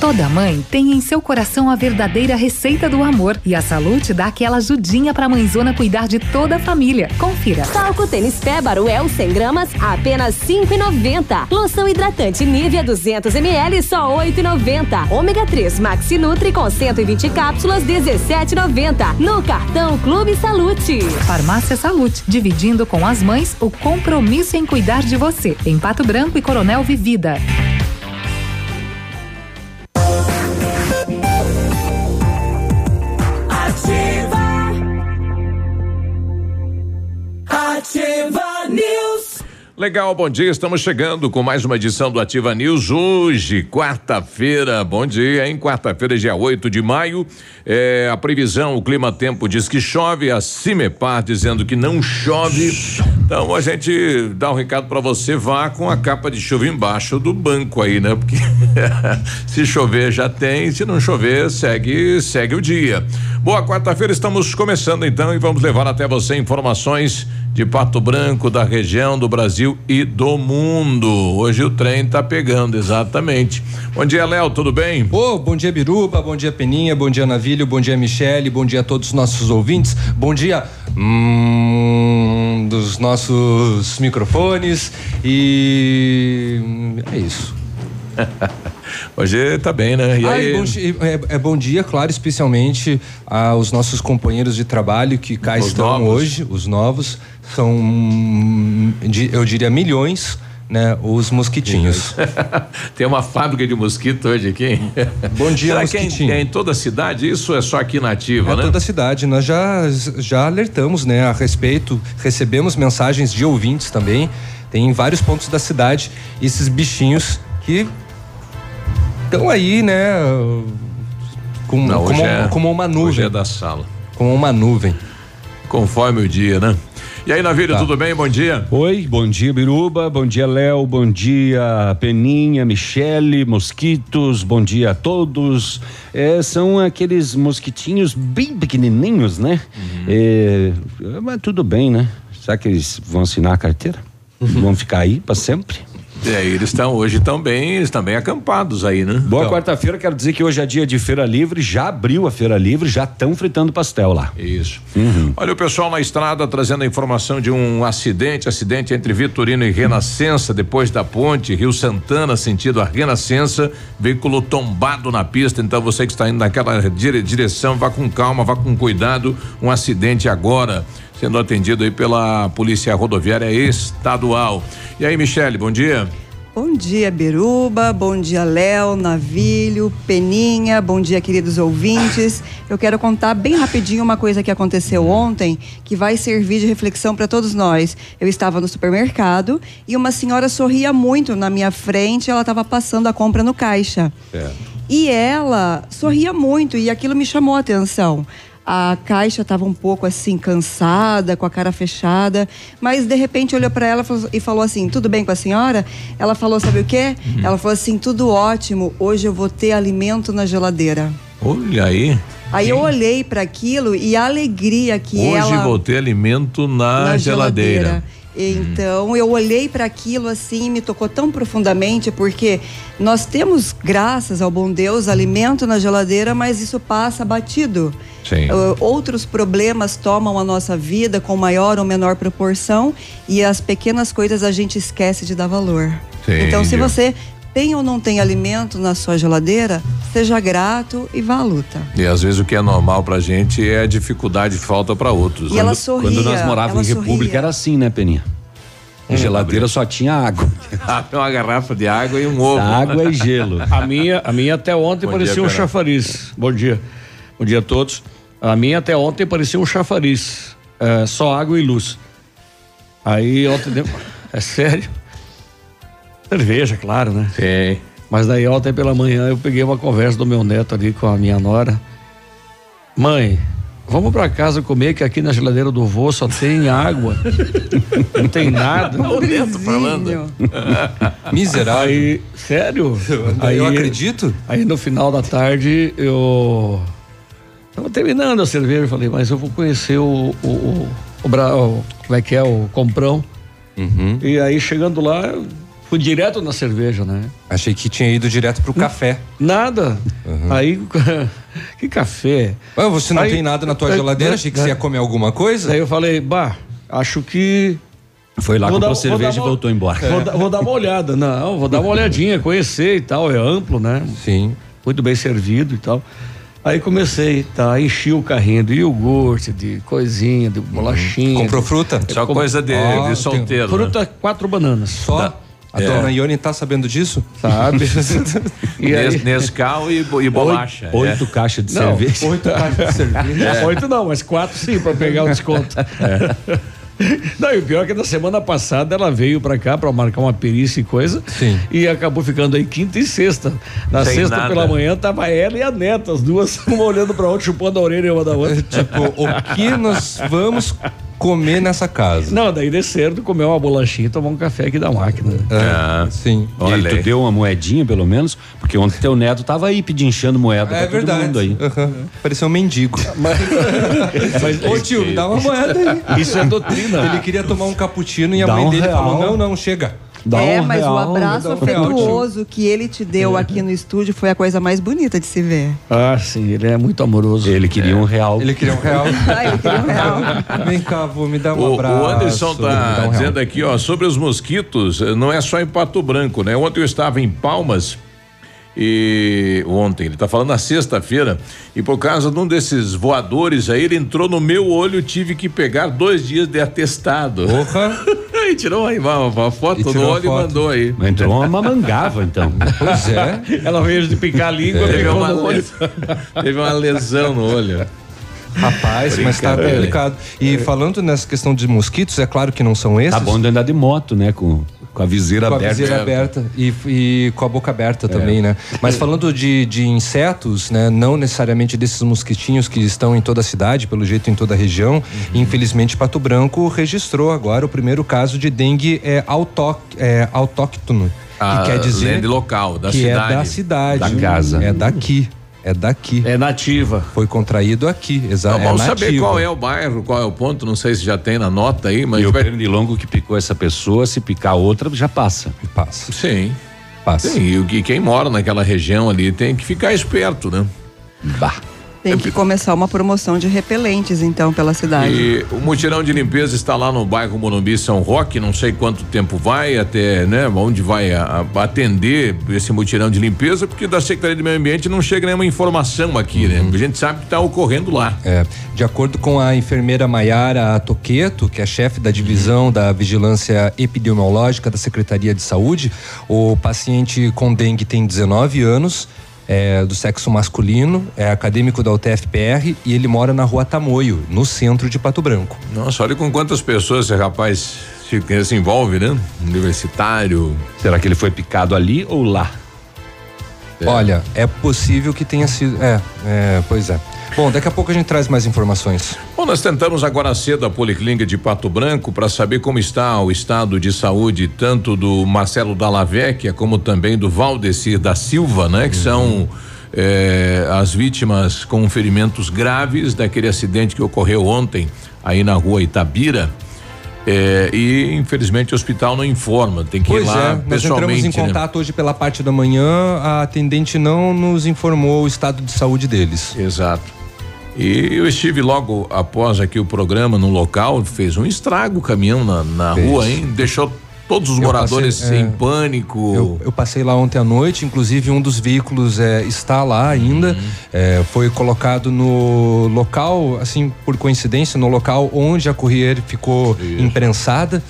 Toda mãe tem em seu coração a verdadeira receita do amor e a Salute dá aquela ajudinha pra mãezona cuidar de toda a família. Confira. Talco tênis Pébaro El 100 gramas a apenas 5,90. Loção hidratante Nivea 200 ml só 8,90. Ômega 3 Maxi Nutri com 120 cápsulas 17,90. No cartão Clube Salute. Farmácia Salute, dividindo com as mães o compromisso em cuidar de você. Em Pato Branco e Coronel Vivida. Legal, bom dia. Estamos chegando com mais uma edição do Ativa News. Hoje, quarta-feira. Bom dia, hein? Quarta-feira, dia 8 de maio. É, a previsão, o clima tempo diz que chove. A Cimepar dizendo que não chove. Então a gente dá um recado para você. Vá com a capa de chuva embaixo do banco aí, né? Porque se chover já tem. Se não chover, segue, segue o dia. Boa quarta-feira, estamos começando então e vamos levar até você informações de Pato Branco, da região, do Brasil e do mundo. Hoje o trem tá pegando, exatamente. Bom dia, Léo, tudo bem? Ô, bom dia, Biruba, bom dia, Peninha, bom dia, Navilho, bom dia, Michele, bom dia a todos os nossos ouvintes, bom dia hum, dos nossos microfones e é isso. Hoje tá bem, né? E Ah, aí? bom, é, é bom dia, claro, especialmente aos nossos companheiros de trabalho que cá Os estão novos. hoje, os novos, são, hum, eu diria, milhões, né? Os mosquitinhos. Tem uma fábrica de mosquito hoje aqui. Bom dia, Será que é em, mosquitinho. é em toda a cidade? Isso é só aqui na ativa, É né? toda a cidade. Nós já, já alertamos né, a respeito, recebemos mensagens de ouvintes também. Tem em vários pontos da cidade esses bichinhos que estão aí, né? Com, Não, hoje como, é- como uma Hoje nuvem. é da sala. Como uma nuvem. Conforme o dia, né? E aí, Navírio, Tá. tudo bem? Bom dia. Oi, bom dia Biruba, bom dia Léo, bom dia Peninha, Michele, mosquitos, bom dia a todos. É, são aqueles mosquitinhos bem pequenininhos, né? É, mas tudo bem, né? Será que eles vão assinar a carteira? Vão ficar aí para sempre? É, eles estão hoje bem, eles estão bem acampados aí, né? Boa Então, quarta-feira, quero dizer que hoje é dia de feira livre, já abriu a feira livre, já estão fritando pastel lá. Isso. Olha o pessoal na estrada trazendo a informação de um acidente, acidente entre Vitorino e Renascença, depois da ponte, Rio Santana, sentido a Renascença, veículo tombado na pista, então você que está indo naquela dire- direção, vá com calma, vá com cuidado, um acidente agora, sendo atendido aí pela Polícia Rodoviária Estadual. E aí, Michele, bom dia. Bom dia, Beruba. Bom dia, Léo, Navilho, Peninha. Bom dia, queridos ouvintes. Eu quero contar bem rapidinho uma coisa que aconteceu ontem que vai servir de reflexão para todos nós. Eu estava no supermercado e uma senhora sorria muito na minha frente. Ela estava passando a compra no caixa. E ela sorria muito e aquilo me chamou a atenção. A caixa estava um pouco assim cansada, com a cara fechada, mas de repente olhou para ela e falou assim: "Tudo bem com a senhora?" Ela falou: "Sabe o quê?" Ela falou assim: "Tudo ótimo. Hoje eu vou ter alimento na geladeira." Olha aí. Aí eu olhei para aquilo e a alegria que Hoje ela vou ter alimento na, na geladeira. Então eu olhei para aquilo assim e me tocou tão profundamente porque nós temos, graças ao bom Deus, alimento na geladeira, mas isso passa batido. Sim. Outros problemas tomam a nossa vida com maior ou menor proporção e as pequenas coisas a gente esquece de dar valor. Sim, então, se você tem ou não tem alimento na sua geladeira, seja grato e vá à luta. E às vezes o que é normal pra gente é dificuldade e falta pra outros. E ela Quando- sorria. Quando nós morávamos em ela República sorria. era assim, né, Peninha? A geladeira só tinha água. Uma garrafa de água e um ovo. água e gelo. A minha, a minha até ontem Bom parecia dia, um chafariz. Bom dia. Bom dia a todos. A minha até ontem parecia um chafariz. É, só água e luz. Aí ontem. deu- É sério? Cerveja, claro, né? Sim. Mas daí ontem pela manhã eu peguei uma conversa do meu neto ali com a minha nora. Mãe, vamos pra casa comer que aqui na geladeira do vô só tem água. Não tem nada. O Neto falando. Miserável. Aí, sério? Aí, eu acredito. Aí no final da tarde eu tava terminando a cerveja, eu falei, mas eu vou conhecer o, o, o, o, o- como é que é, o Comprão. Uhum. E aí chegando lá, eu Fui direto na cerveja, né? Achei que tinha ido direto pro café. Nada. Aí, que café. Ué, você não Aí- tem nada na tua é, geladeira? é, Achei que é. você ia comer alguma coisa? Daí eu falei, bah, acho que Foi lá, Vou comprou dar- cerveja e uma- voltou embora. Vou, dar- vou dar uma olhada. Não, vou dar uma olhadinha, conhecer e tal. É amplo, né? Sim. Muito bem servido e tal. Aí comecei, tá? Enchi o carrinho de iogurte, de coisinha, de bolachinha. Comprou fruta? Só com- coisa de, Ó, de solteiro. né? Fruta, quatro bananas. Só? A É. dona Ione tá sabendo disso? Sabe? Nes- Nescau e, e bolacha. Oito, é. caixas de Não, cerveja. Oito caixas de cerveja. Oito não, mas quatro sim, pra pegar o desconto. Não, e o pior é que na semana passada ela veio pra cá pra marcar uma perícia e coisa. Sim. E acabou ficando aí quinta e sexta. Na Sem sexta nada. pela manhã tava ela e a neta, as duas, uma olhando pra outra, chupando a orelha uma da outra. tipo, o que nós vamos comer nessa casa? Não, daí desceram, comer uma bolachinha e tomar um café aqui da máquina. né? É, sim. E aí, Olha tu aí. deu uma moedinha, pelo menos? Porque ontem teu neto tava aí pedinchando moeda É pra todo verdade. mundo aí. Aham. Pareceu um mendigo. Mas Ô tio, me dá uma moeda aí. isso é doutrina. Ele queria tomar um cappuccino e a Dá mãe um dele real. falou: não, não, chega. Dá é, um mas o real, abraço dá um real, afetuoso que ele te deu aqui no estúdio foi a coisa mais bonita de se ver. Ah, sim, ele é muito amoroso. Ele queria um real. Ele queria um real. Ah, ele queria um real. Vem cá, vou me dar um O, abraço. o Anderson tá um real. dizendo aqui, ó, sobre os mosquitos, eh, não é só em Pato Branco, né? Ontem eu estava em Palmas e ontem, ele tá falando na sexta-feira, e por causa de um desses voadores aí, ele entrou no meu olho, tive que pegar dois dias de atestado. Porra. e tirou aí uma, uma foto a olho e mandou aí. Mas Entrou uma mamangava, então. Pois é. Ela veio de picar a língua, Teve pegou uma, no olho. teve uma lesão no olho. Rapaz, mas tá Brincadeira. complicado. E falando nessa questão de mosquitos, é claro que não são esses. Tá bom de andar de moto, né? Com, com a viseira com a aberta. viseira aberta e, e com a boca aberta também, né? Mas falando de, de insetos, né? Não necessariamente desses mosquitinhos que estão em toda a cidade, pelo jeito em toda a região. Infelizmente, Pato Branco registrou agora o primeiro caso de dengue é, autó, é, autóctono. Ah, que quer dizer lende local, da cidade. é da cidade. Da casa. É daqui. É daqui. É nativa. Foi contraído aqui, exato. Então, vamos é saber nativo. qual é o bairro, qual é o ponto, não sei se já tem na nota aí, mas E o vai- pernilongo que picou essa pessoa, se picar outra, já passa. Passa, Sim. passa. Sim, e o que- quem mora naquela região ali tem que ficar esperto, né? Bah. Tem que começar uma promoção de repelentes, então, pela cidade. E o mutirão de limpeza está lá no bairro Morumbi São Roque, não sei quanto tempo vai até, né, onde vai a- a- atender esse mutirão de limpeza, porque da Secretaria de Meio Ambiente não chega nenhuma informação aqui, né? A gente sabe que está ocorrendo lá. É, de acordo com a enfermeira Maiara Toqueto, que é chefe da divisão da vigilância epidemiológica da Secretaria de Saúde, o paciente com dengue tem 19 anos, é do sexo masculino, é acadêmico da UTFPR e ele mora na rua Tamoio, no centro de Pato Branco. Nossa, olha com quantas pessoas esse rapaz se, se envolve, né? Universitário. Será que ele foi picado ali ou lá? Olha, é possível que tenha sido. É, é, pois é. Bom, daqui a pouco a gente traz mais informações. Bom, nós tentamos agora cedo a Policlínica de Pato Branco para saber como está o estado de saúde tanto do Marcelo Dallavecchia como também do Valdecir da Silva, né? Que são eh, as vítimas com ferimentos graves daquele acidente que ocorreu ontem aí na rua Itabira. Eh, e infelizmente o hospital não informa, tem que ir Pois lá é, nós entramos pessoalmente. em né? contato hoje pela parte da manhã, a atendente não nos informou o estado de saúde deles. Exato. E eu estive logo após aqui o programa no local, fez um estrago o caminhão na, na rua, hein? Deixou todos os Eu moradores passei, é. em pânico. Eu, eu passei lá ontem à noite, inclusive um dos veículos é, está lá ainda. Uhum. É, foi colocado no local, assim, por coincidência, no local onde a Corriere ficou imprensada.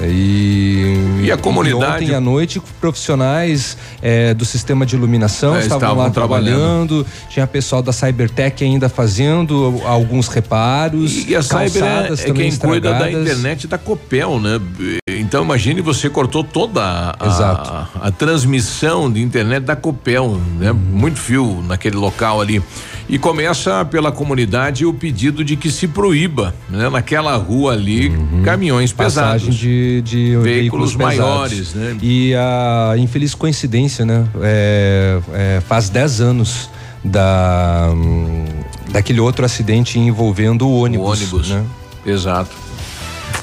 E, E a comunidade- ontem à noite, profissionais é, do sistema de iluminação É, estavam, estavam lá trabalhando. trabalhando. Tinha pessoal da Cybertech ainda fazendo alguns reparos. E a Cyber é, é quem cuida da estragadas. internet da Copel, né? Então imagine você cortou toda a, a- a transmissão de internet da Copel, né? Muito fio naquele local ali. E começa pela comunidade o pedido de que se proíba, né? Naquela rua ali, caminhões passagem pesados. de, de Veículos pesados. maiores, né? E a infeliz coincidência, né? É, é, faz 10 anos da hum, daquele outro acidente envolvendo o ônibus. O ônibus. Né? Exato.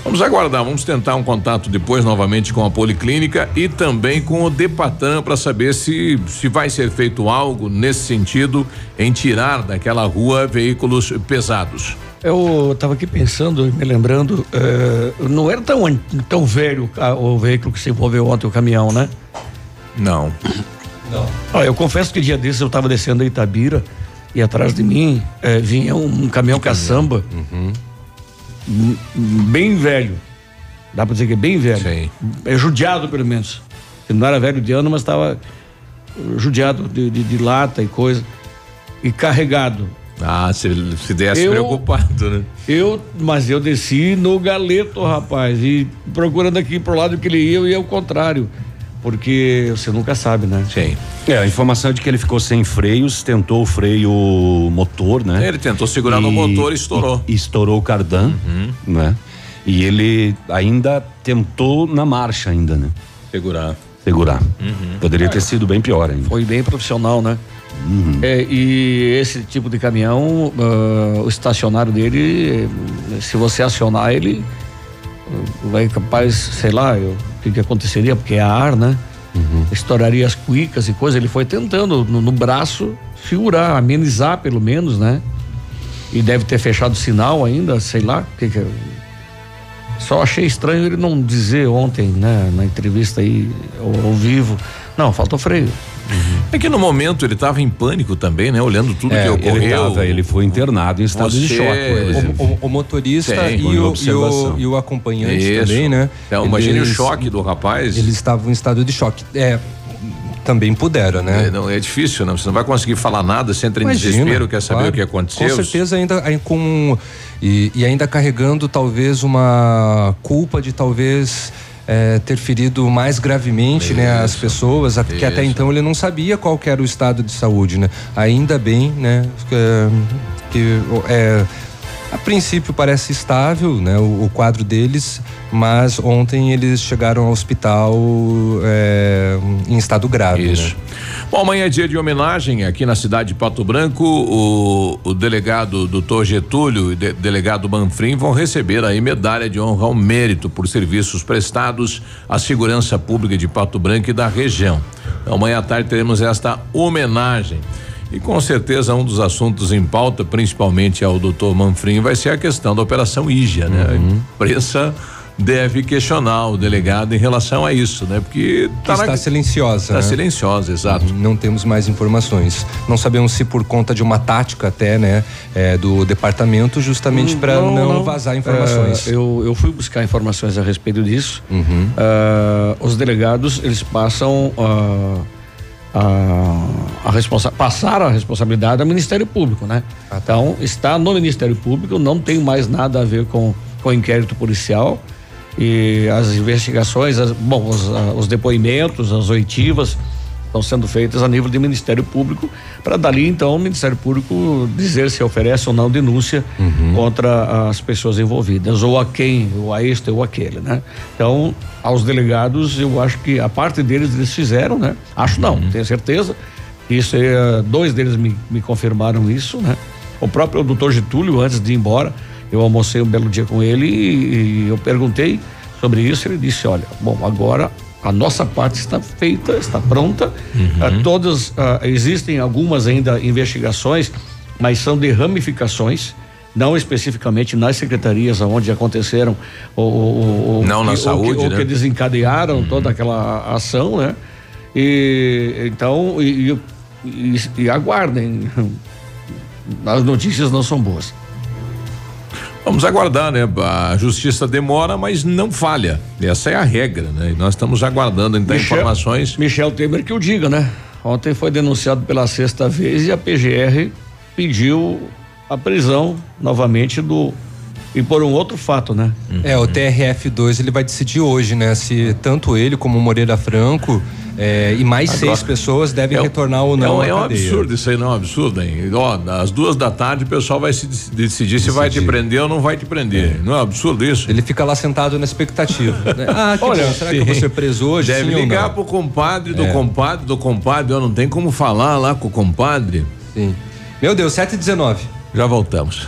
Vamos aguardar, vamos tentar um contato depois novamente com a Policlínica e também com o Depatan para saber se se vai ser feito algo nesse sentido em tirar daquela rua veículos pesados. Eu estava aqui pensando, me lembrando, eh, não era tão, tão velho o veículo que se envolveu ontem, o caminhão, né? Não. Ó, eu confesso que dia desses eu estava descendo a Itabira e atrás de mim eh, vinha um, um caminhão caçamba m- bem velho. Dá para dizer que é bem velho. Sim. É judiado, pelo menos. Ele não era velho de ano, mas estava judiado de, de- de lata e coisa. E carregado. Ah, se se desse Eu- preocupado, né? Eu, mas eu desci no galeto, rapaz, e procurando aqui pro lado que ele ia, eu ia ao contrário. Porque você nunca sabe, né? Sim. É, a informação é de que ele ficou sem freios, tentou o freio motor, né? Ele tentou segurar no motor e estourou. e estourou o cardan, né? E ele ainda tentou na marcha ainda, né? Segurar. Segurar. Poderia ter sido bem pior ainda. Foi bem profissional, né? É, e esse tipo de caminhão, ah, o estacionário dele, se você acionar ele, vai capaz, sei lá, o que, que aconteceria, porque é ar, né? Estouraria as cuicas e coisa. Ele foi tentando no, no braço segurar, amenizar pelo menos, né? E deve ter fechado o sinal ainda, sei lá. Que que, só achei estranho ele não dizer ontem, né, na entrevista aí, ao, ao vivo. Não, faltou freio. É que no momento ele estava em pânico também, né? Olhando tudo É, que ocorreu. ele, tava, ele foi internado em estado de Você- choque. por exemplo. O, o- o motorista e, o, e, o, e o acompanhante Isso. também, né? Então, imagine o choque do rapaz. Eles estavam em estado de choque. É, também puderam, né? É, não, é difícil, né? Você não vai conseguir falar nada, você entra em Imagina, desespero, quer saber claro. o que aconteceu. Com certeza ainda aí com e, e ainda carregando talvez uma culpa de talvez é, ter ferido mais gravemente, né, as pessoas, a- que até isso. então ele não sabia qual era o estado de saúde, né? Ainda bem, né, que, que é, a princípio parece estável, né, o, o quadro deles, mas ontem eles chegaram ao hospital é, em estado grave. Isso. Né? Bom, amanhã é dia de homenagem aqui na cidade de Pato Branco. O, o delegado doutor Getúlio e de, delegado Manfrim vão receber aí medalha de honra ao mérito por serviços prestados à segurança pública de Pato Branco e da região. Então, amanhã à tarde teremos esta homenagem. E com certeza um dos assuntos em pauta, principalmente ao doutor Manfrim, vai ser a questão da Operação Ígia, né? A imprensa deve questionar o delegado em relação a isso, né? Porque Que está silenciosa. Está né? silenciosa, exato. Não temos mais informações. Não sabemos se por conta de uma tática até, né, é, do departamento, justamente para não, vazar informações. É, eu, eu fui buscar informações a respeito disso. Uhum. Ah, os delegados, eles passam ah, a, a responsa passaram a responsabilidade ao Ministério Público, né? Ah, tá. Então, está no Ministério Público, não tem mais nada a ver com, com o inquérito policial. E as investigações, as- bom, os, os depoimentos, as oitivas estão sendo feitas a nível de Ministério Público, para dali então o Ministério Público dizer se oferece ou não denúncia contra as pessoas envolvidas, ou a quem, ou a este ou aquele, né? Então, aos delegados, eu acho que a parte deles eles fizeram, né? Acho não, tenho certeza. Isso é, dois deles me, me confirmaram isso, né? O próprio doutor Getúlio, antes de ir embora, eu almocei um belo dia com ele e, e eu perguntei sobre isso. Ele disse: Olha, bom, agora a nossa parte está feita, está pronta. Ah, todas, ah, existem algumas ainda investigações, mas são de ramificações. Não especificamente nas secretarias onde aconteceram o, o, o, Não na que- o saúde, que, o né? que desencadearam toda aquela ação, né? E então e, e- e aguardem. As notícias não são boas. Vamos aguardar, né? A justiça demora, mas não falha. Essa é a regra, né? E nós estamos aguardando então Michel- informações. Michel Temer que o diga, né? Ontem foi denunciado pela sexta vez e a PGR pediu a prisão novamente do e por um outro fato, né? É, o TRF2 ele vai decidir hoje, né? Se tanto ele como o Moreira Franco é, e mais Agora- seis pessoas devem É retornar ou é não à é um cadeia. absurdo, isso aí não é um absurdo, hein? Ó, às duas da tarde o pessoal vai se dec- decidir se vai te prender ou não vai te prender. Não é um absurdo isso? Ele fica lá sentado na expectativa. né? Ah, que Olha, bom. Será que eu sim. vou ser preso hoje? Deve sim ou ligar não? pro compadre do É. compadre do compadre. Eu não tem como falar lá com o compadre. Sim. Meu Deus, 7 e 19 Já voltamos.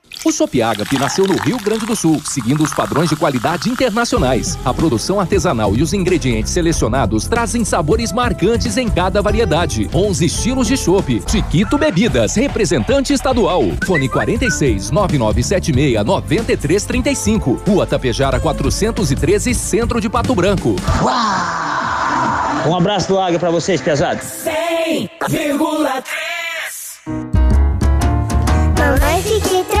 O Shop Agape nasceu no Rio Grande do Sul, seguindo os padrões de qualidade internacionais. A produção artesanal e os ingredientes selecionados trazem sabores marcantes em cada variedade. 11 estilos de chopp. Chiquito Bebidas, representante estadual. Fone 46 9976 9335. Rua Tapejara 413, Centro de Pato Branco. Um abraço do Águia pra vocês, pesados. 100,3 Mamãe, fique tranquila,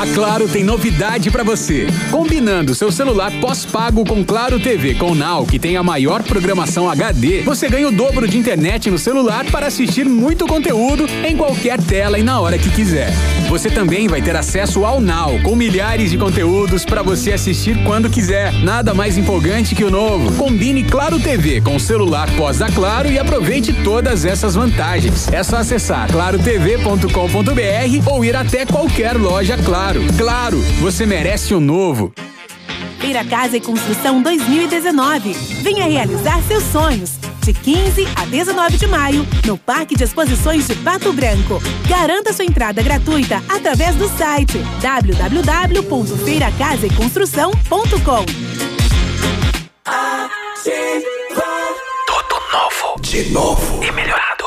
A Claro tem novidade pra você. Combinando seu celular pós-pago com Claro TV com Now, que tem a maior programação HD, você ganha o dobro de internet no celular para assistir muito conteúdo em qualquer tela e na hora que quiser. Você também vai ter acesso ao Now, com milhares de conteúdos para você assistir quando quiser. Nada mais empolgante que o novo. Combine Claro TV com o celular pós da Claro e aproveite todas essas vantagens. É só acessar clarotv.com.br ou ir até qualquer loja Claro. Claro, você merece o novo. Feira Casa e Construção 2019. Venha realizar seus sonhos. De 15 a 19 de maio, no Parque de Exposições de Pato Branco. Garanta sua entrada gratuita através do site www.feiracasaeconstrução.com. Tudo novo. De novo. E melhorado.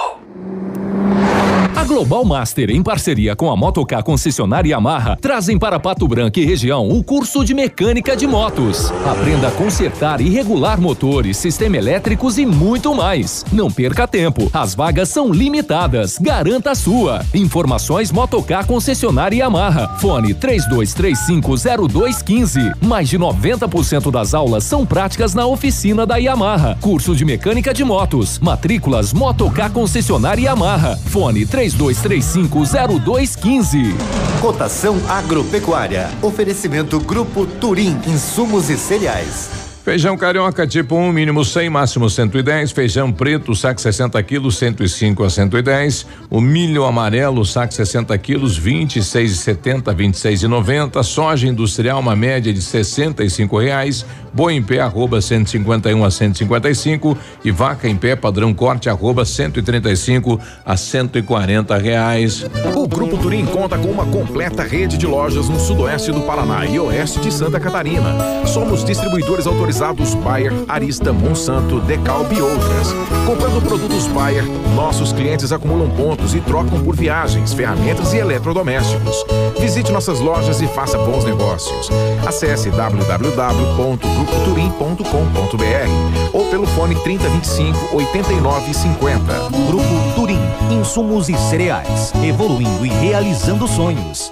A Global Master, em parceria com a Motocar Concessionária Yamaha, trazem para Pato Branco e região o curso de mecânica de motos. Aprenda a consertar e regular motores, sistema elétricos e muito mais. Não perca tempo, as vagas são limitadas. Garanta a sua. Informações Motocar Concessionária Yamaha. Fone 32350215. Mais de 90% das aulas são práticas na oficina da Yamaha. Curso de mecânica de motos. Matrículas Motocar Concessionária Yamaha. Fone 32350215. Cotação agropecuária. Oferecimento Grupo Turim, insumos e cereais. Feijão carioca tipo 1, um, mínimo 100, máximo 110. Feijão preto, saco 60 quilos, 105 a 110. O milho amarelo, saco 60 quilos, 26,70, 26,90. Soja industrial, uma média de 65 reais. Boi em pé, arroba 151 a 155. E vaca em pé, padrão corte, arroba 135 a 140 reais. O Grupo Turim conta com uma completa rede de lojas no sudoeste do Paraná e oeste de Santa Catarina. Somos distribuidores autorizados Bayer, Arista, Monsanto, Decalb e outras. Comprando produtos Bayer, nossos clientes acumulam pontos e trocam por viagens, ferramentas e eletrodomésticos. Visite nossas lojas e faça bons negócios. Acesse www.grupoturim.com.br ou pelo fone 3025 8950. Grupo Turim, insumos e cereais, evoluindo e realizando sonhos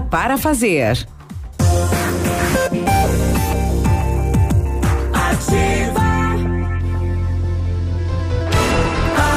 para fazer. Ativa.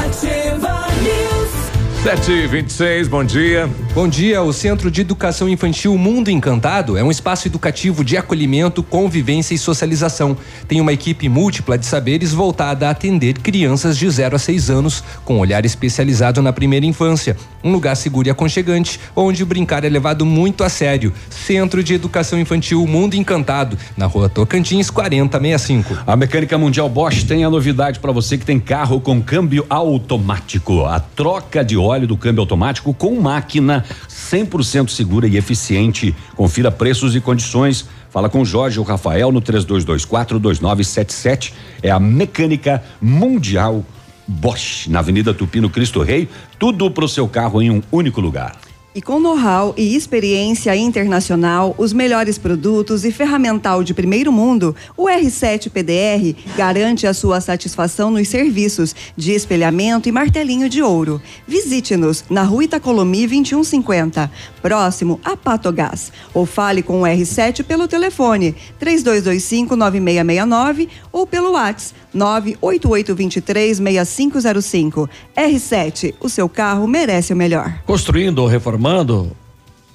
Ativa News. 7 e 26 bom dia. Bom dia. O Centro de Educação Infantil Mundo Encantado é um espaço educativo de acolhimento, convivência e socialização. Tem uma equipe múltipla de saberes voltada a atender crianças de 0 a 6 anos, com olhar especializado na primeira infância. Um lugar seguro e aconchegante, onde brincar é levado muito a sério. Centro de Educação Infantil Mundo Encantado, na rua Tocantins 4065. A Mecânica Mundial Bosch tem a novidade para você que tem carro com câmbio automático. A troca de óleo do câmbio automático com máquina 100% segura e eficiente. Confira preços e condições. Fala com Jorge ou Rafael no 32242977. É a Mecânica Mundial Bosch, na Avenida Tupino Cristo Rei. Tudo pro seu carro em um único lugar. E com know-how e experiência internacional, os melhores produtos e ferramental de primeiro mundo, o R7 PDR garante a sua satisfação nos serviços de espelhamento e martelinho de ouro. Visite-nos na Rua Itacolomi 2150, próximo a Patogás, ou fale com o R7 pelo telefone 3225-9669 ou pelo WhatsApp 988236505. R7, o seu carro merece o melhor. Construindo ou reformando,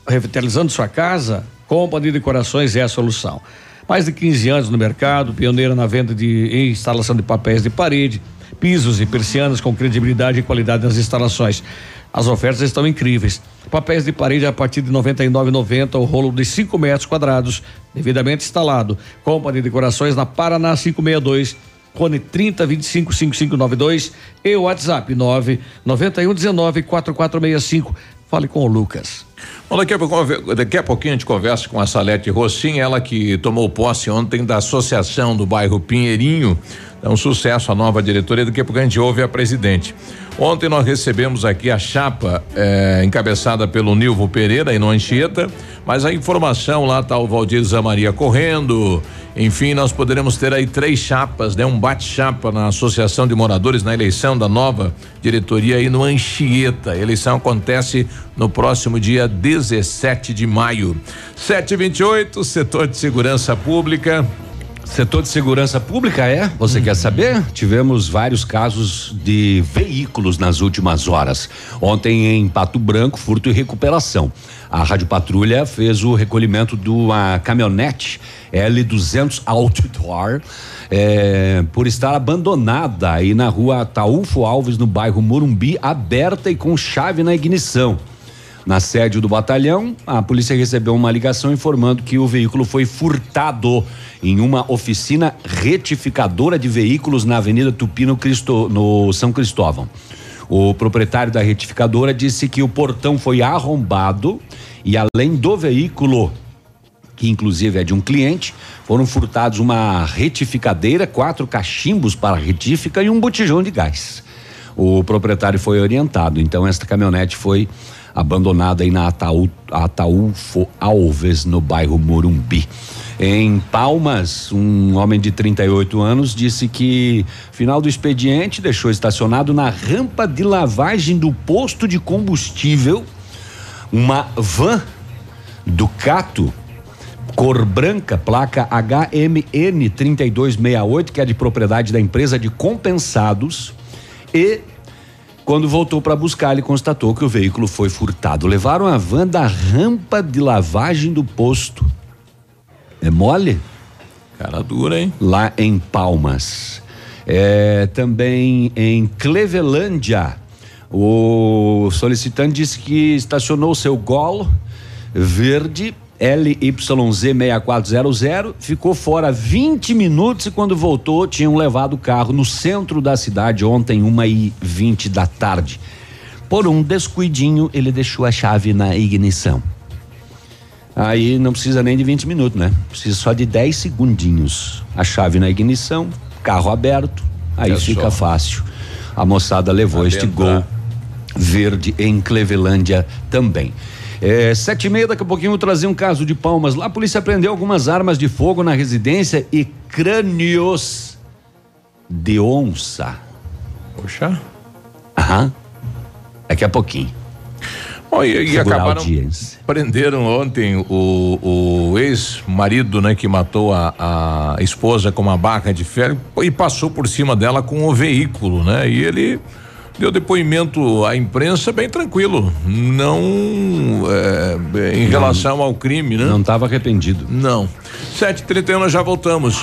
revitalizando sua casa, Companhia de Decorações é a solução. Mais de 15 anos no mercado, pioneira na venda de instalação de papéis de parede, pisos e persianas com credibilidade e qualidade nas instalações. As ofertas estão incríveis. Papéis de parede a partir de R$ 99,90, o rolo de 5 metros quadrados, devidamente instalado. Companhia de Decorações na Paraná 562 Cone 30 25 5592 e o WhatsApp 9 91 19 4465. Fale com o Lucas. Bom, daqui a, pouco, daqui a pouquinho a gente conversa com a Salete Rossim, ela que tomou posse ontem da Associação do Bairro Pinheirinho. É um sucesso a nova diretoria, a pouco a gente ouve a presidente. Ontem nós recebemos aqui a chapa eh, encabeçada pelo Nilvo Pereira e no Anchieta, mas a informação lá tá o Valdir Zamaria correndo. Enfim, nós poderemos ter aí três chapas, né? Um bate-chapa na Associação de Moradores na eleição da nova diretoria aí no Anchieta. A eleição acontece no próximo dia 17 de maio. 728, setor de segurança pública. Setor de segurança pública é? Você quer saber? Tivemos vários casos de veículos nas últimas horas. Ontem em Pato Branco, furto e recuperação. A Rádio Patrulha fez o recolhimento de uma caminhonete L200 Outdoor é, por estar abandonada aí na rua Taúfo Alves, no bairro Morumbi, aberta e com chave na ignição. Na sede do batalhão, a polícia recebeu uma ligação informando que o veículo foi furtado em uma oficina retificadora de veículos na Avenida Tupi no, Cristo, no São Cristóvão. O proprietário da retificadora disse que o portão foi arrombado e além do veículo, que inclusive é de um cliente, foram furtados uma retificadeira, quatro cachimbos para retífica e um botijão de gás. O proprietário foi orientado, então esta caminhonete foi abandonada aí na Ataú, Ataúfo Alves, no bairro Morumbi. Em Palmas, um homem de 38 anos disse que, final do expediente, deixou estacionado na rampa de lavagem do posto de combustível uma van Ducato cor branca, placa HMN 3268, que é de propriedade da empresa de compensados e quando voltou para buscar, ele constatou que o veículo foi furtado. Levaram a van da rampa de lavagem do posto. É mole? Cara dura, hein? Lá em Palmas. É, também em Clevelândia. O solicitante disse que estacionou seu Gol verde LYZ6400, ficou fora 20 minutos e quando voltou tinham levado o carro no centro da cidade ontem, uma e 20 da tarde. Por um descuidinho, ele deixou a chave na ignição. Aí não precisa nem de 20 minutos, né? Precisa só de 10 segundinhos. A chave na ignição, carro aberto, aí É fica só. fácil. A moçada levou este Adentrar. gol verde em Clevelândia também. É, sete e meia, daqui a pouquinho eu vou trazer um caso de palmas. Lá a polícia prendeu algumas armas de fogo na residência e crânios de onça. Poxa. Aham. Daqui a pouquinho. Bom, e, e acabaram audiência. prenderam ontem o, o ex-marido, né, que matou a, a esposa com uma barra de ferro e passou por cima dela com o veículo, né? E ele deu depoimento à imprensa bem tranquilo, não é, em relação ao crime, né? Não estava arrependido. Não. 7h31 nós já voltamos.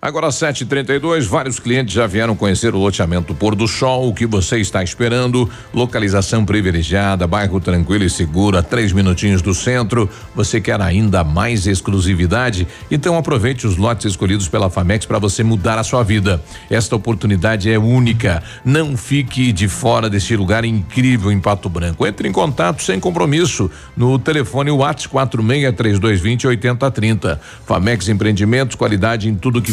Agora 7:32, vários clientes já vieram conhecer o loteamento Pôr do Sol. O que você está esperando? Localização privilegiada, bairro tranquilo e seguro, a três minutinhos do centro. Você quer ainda mais exclusividade? Então aproveite os lotes escolhidos pela Famex para você mudar a sua vida. Esta oportunidade é única. Não fique de fora deste lugar incrível em Pato Branco. Entre em contato sem compromisso no telefone WhatsApp 463220 8030. Famex Empreendimentos, qualidade em tudo que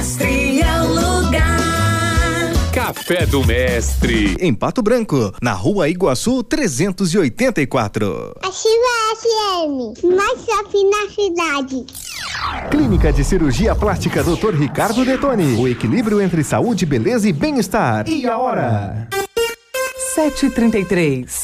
Café do Mestre. Em Pato Branco, na rua Iguaçu 384. Ativa FM. Mais shopping na cidade. Clínica de Cirurgia Plástica Dr. Ricardo Detoni. O equilíbrio entre saúde, beleza e bem-estar. E a hora? 733.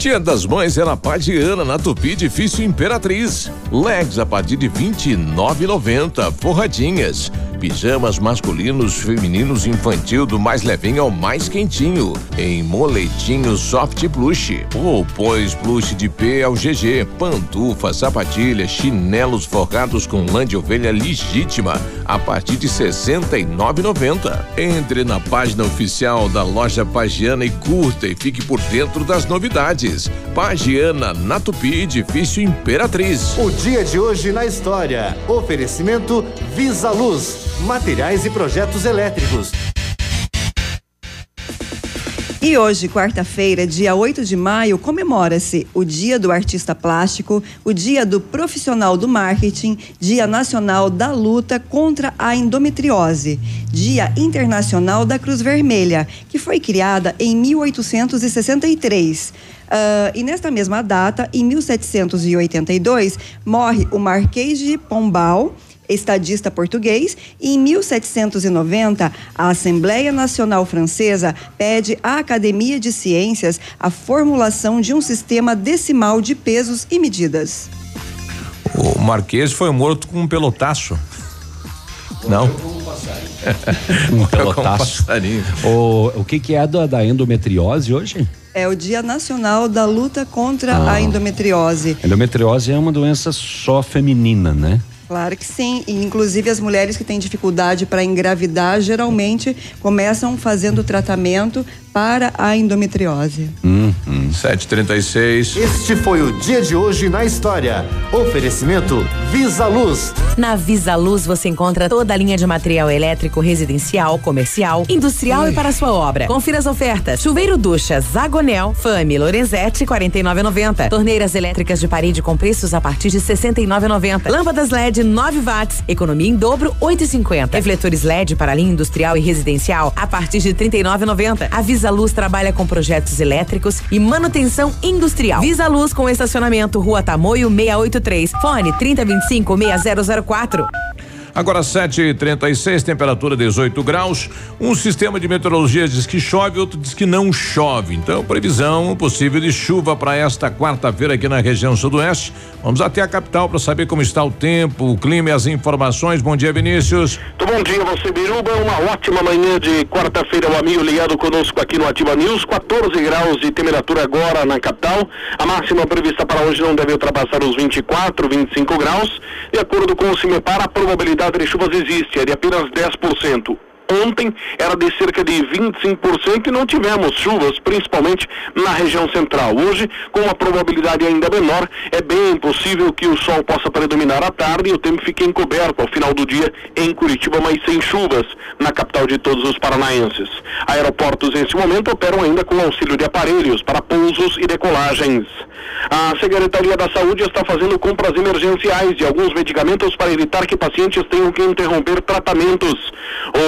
Dia das Mães é na Pagiana, na Tupi Difícil Imperatriz. Legs a partir de 29,90. Forradinhas. Pijamas masculinos, femininos, infantil, do mais levinho ao mais quentinho. Em moletinho soft plush. Roupões plush de P ao GG. Pantufa, sapatilha, chinelos forrados com lã de ovelha legítima. A partir de 69,90. Entre na página oficial da loja Pagiana e curta e fique por dentro das novidades. Pagiana, na Tupi, Edifício Imperatriz. O dia de hoje na história. Oferecimento Visa Luz, materiais e projetos elétricos. E hoje, quarta-feira, dia 8 de maio, comemora-se o Dia do Artista Plástico, o Dia do Profissional do Marketing, Dia Nacional da Luta contra a Endometriose, Dia Internacional da Cruz Vermelha, que foi criada em 1863. Ah, e nesta mesma data, em 1782, morre o Marquês de Pombal, estadista português, e em 1790, a Assembleia Nacional Francesa pede à Academia de Ciências a formulação de um sistema decimal de pesos e medidas. O Marquês foi morto com um pelotaço. Não. Um pelotaço. O, o que que é da, da endometriose hoje? É o Dia Nacional da Luta contra Ah. a Endometriose. Endometriose é uma doença só feminina, né? Claro que sim. E, inclusive, as mulheres que têm dificuldade para engravidar geralmente começam fazendo tratamento para a endometriose. Hum, 736. Este foi o dia de hoje na história. Oferecimento Visa Luz. Na Visa Luz você encontra toda a linha de material elétrico residencial, comercial, industrial e para sua obra. Confira as ofertas. Chuveiro ducha Zagonel, Fame, Lorenzetti 49,90. Torneiras elétricas de parede com preços a partir de 69,90. Lâmpadas LED 9 watts, economia em dobro 8,50. Refletores LED para linha industrial e residencial a partir de 39,90. A Visa Luz trabalha com projetos elétricos e manutenção industrial. Visa Luz com estacionamento Rua Tamoio 683. Fone 3025 6004. Agora 7h36, temperatura 18 graus. Um sistema de meteorologia diz que chove, outro diz que não chove. Então, previsão possível de chuva para esta quarta-feira aqui na região sudoeste. Vamos até a capital para saber como está o tempo, o clima e as informações. Bom dia, Vinícius. Muito bom dia, você Biruba. Uma ótima manhã de quarta-feira, o amigo ligado conosco aqui no Ativa News. 14 graus de temperatura agora na capital. A máxima prevista para hoje não deve ultrapassar os 24, 25 graus. De acordo com o CIMEPAR, a probabilidade de chuvas existe, é de apenas 10%. Ontem era de cerca de 25% e não tivemos chuvas, principalmente na região central. Hoje, com uma probabilidade ainda menor, é bem possível que o sol possa predominar à tarde e o tempo fique encoberto ao final do dia em Curitiba, mas sem chuvas na capital de todos os paranaenses. Aeroportos, nesse momento, operam ainda com auxílio de aparelhos para pousos e decolagens. A Secretaria da Saúde está fazendo compras emergenciais de alguns medicamentos para evitar que pacientes tenham que interromper tratamentos.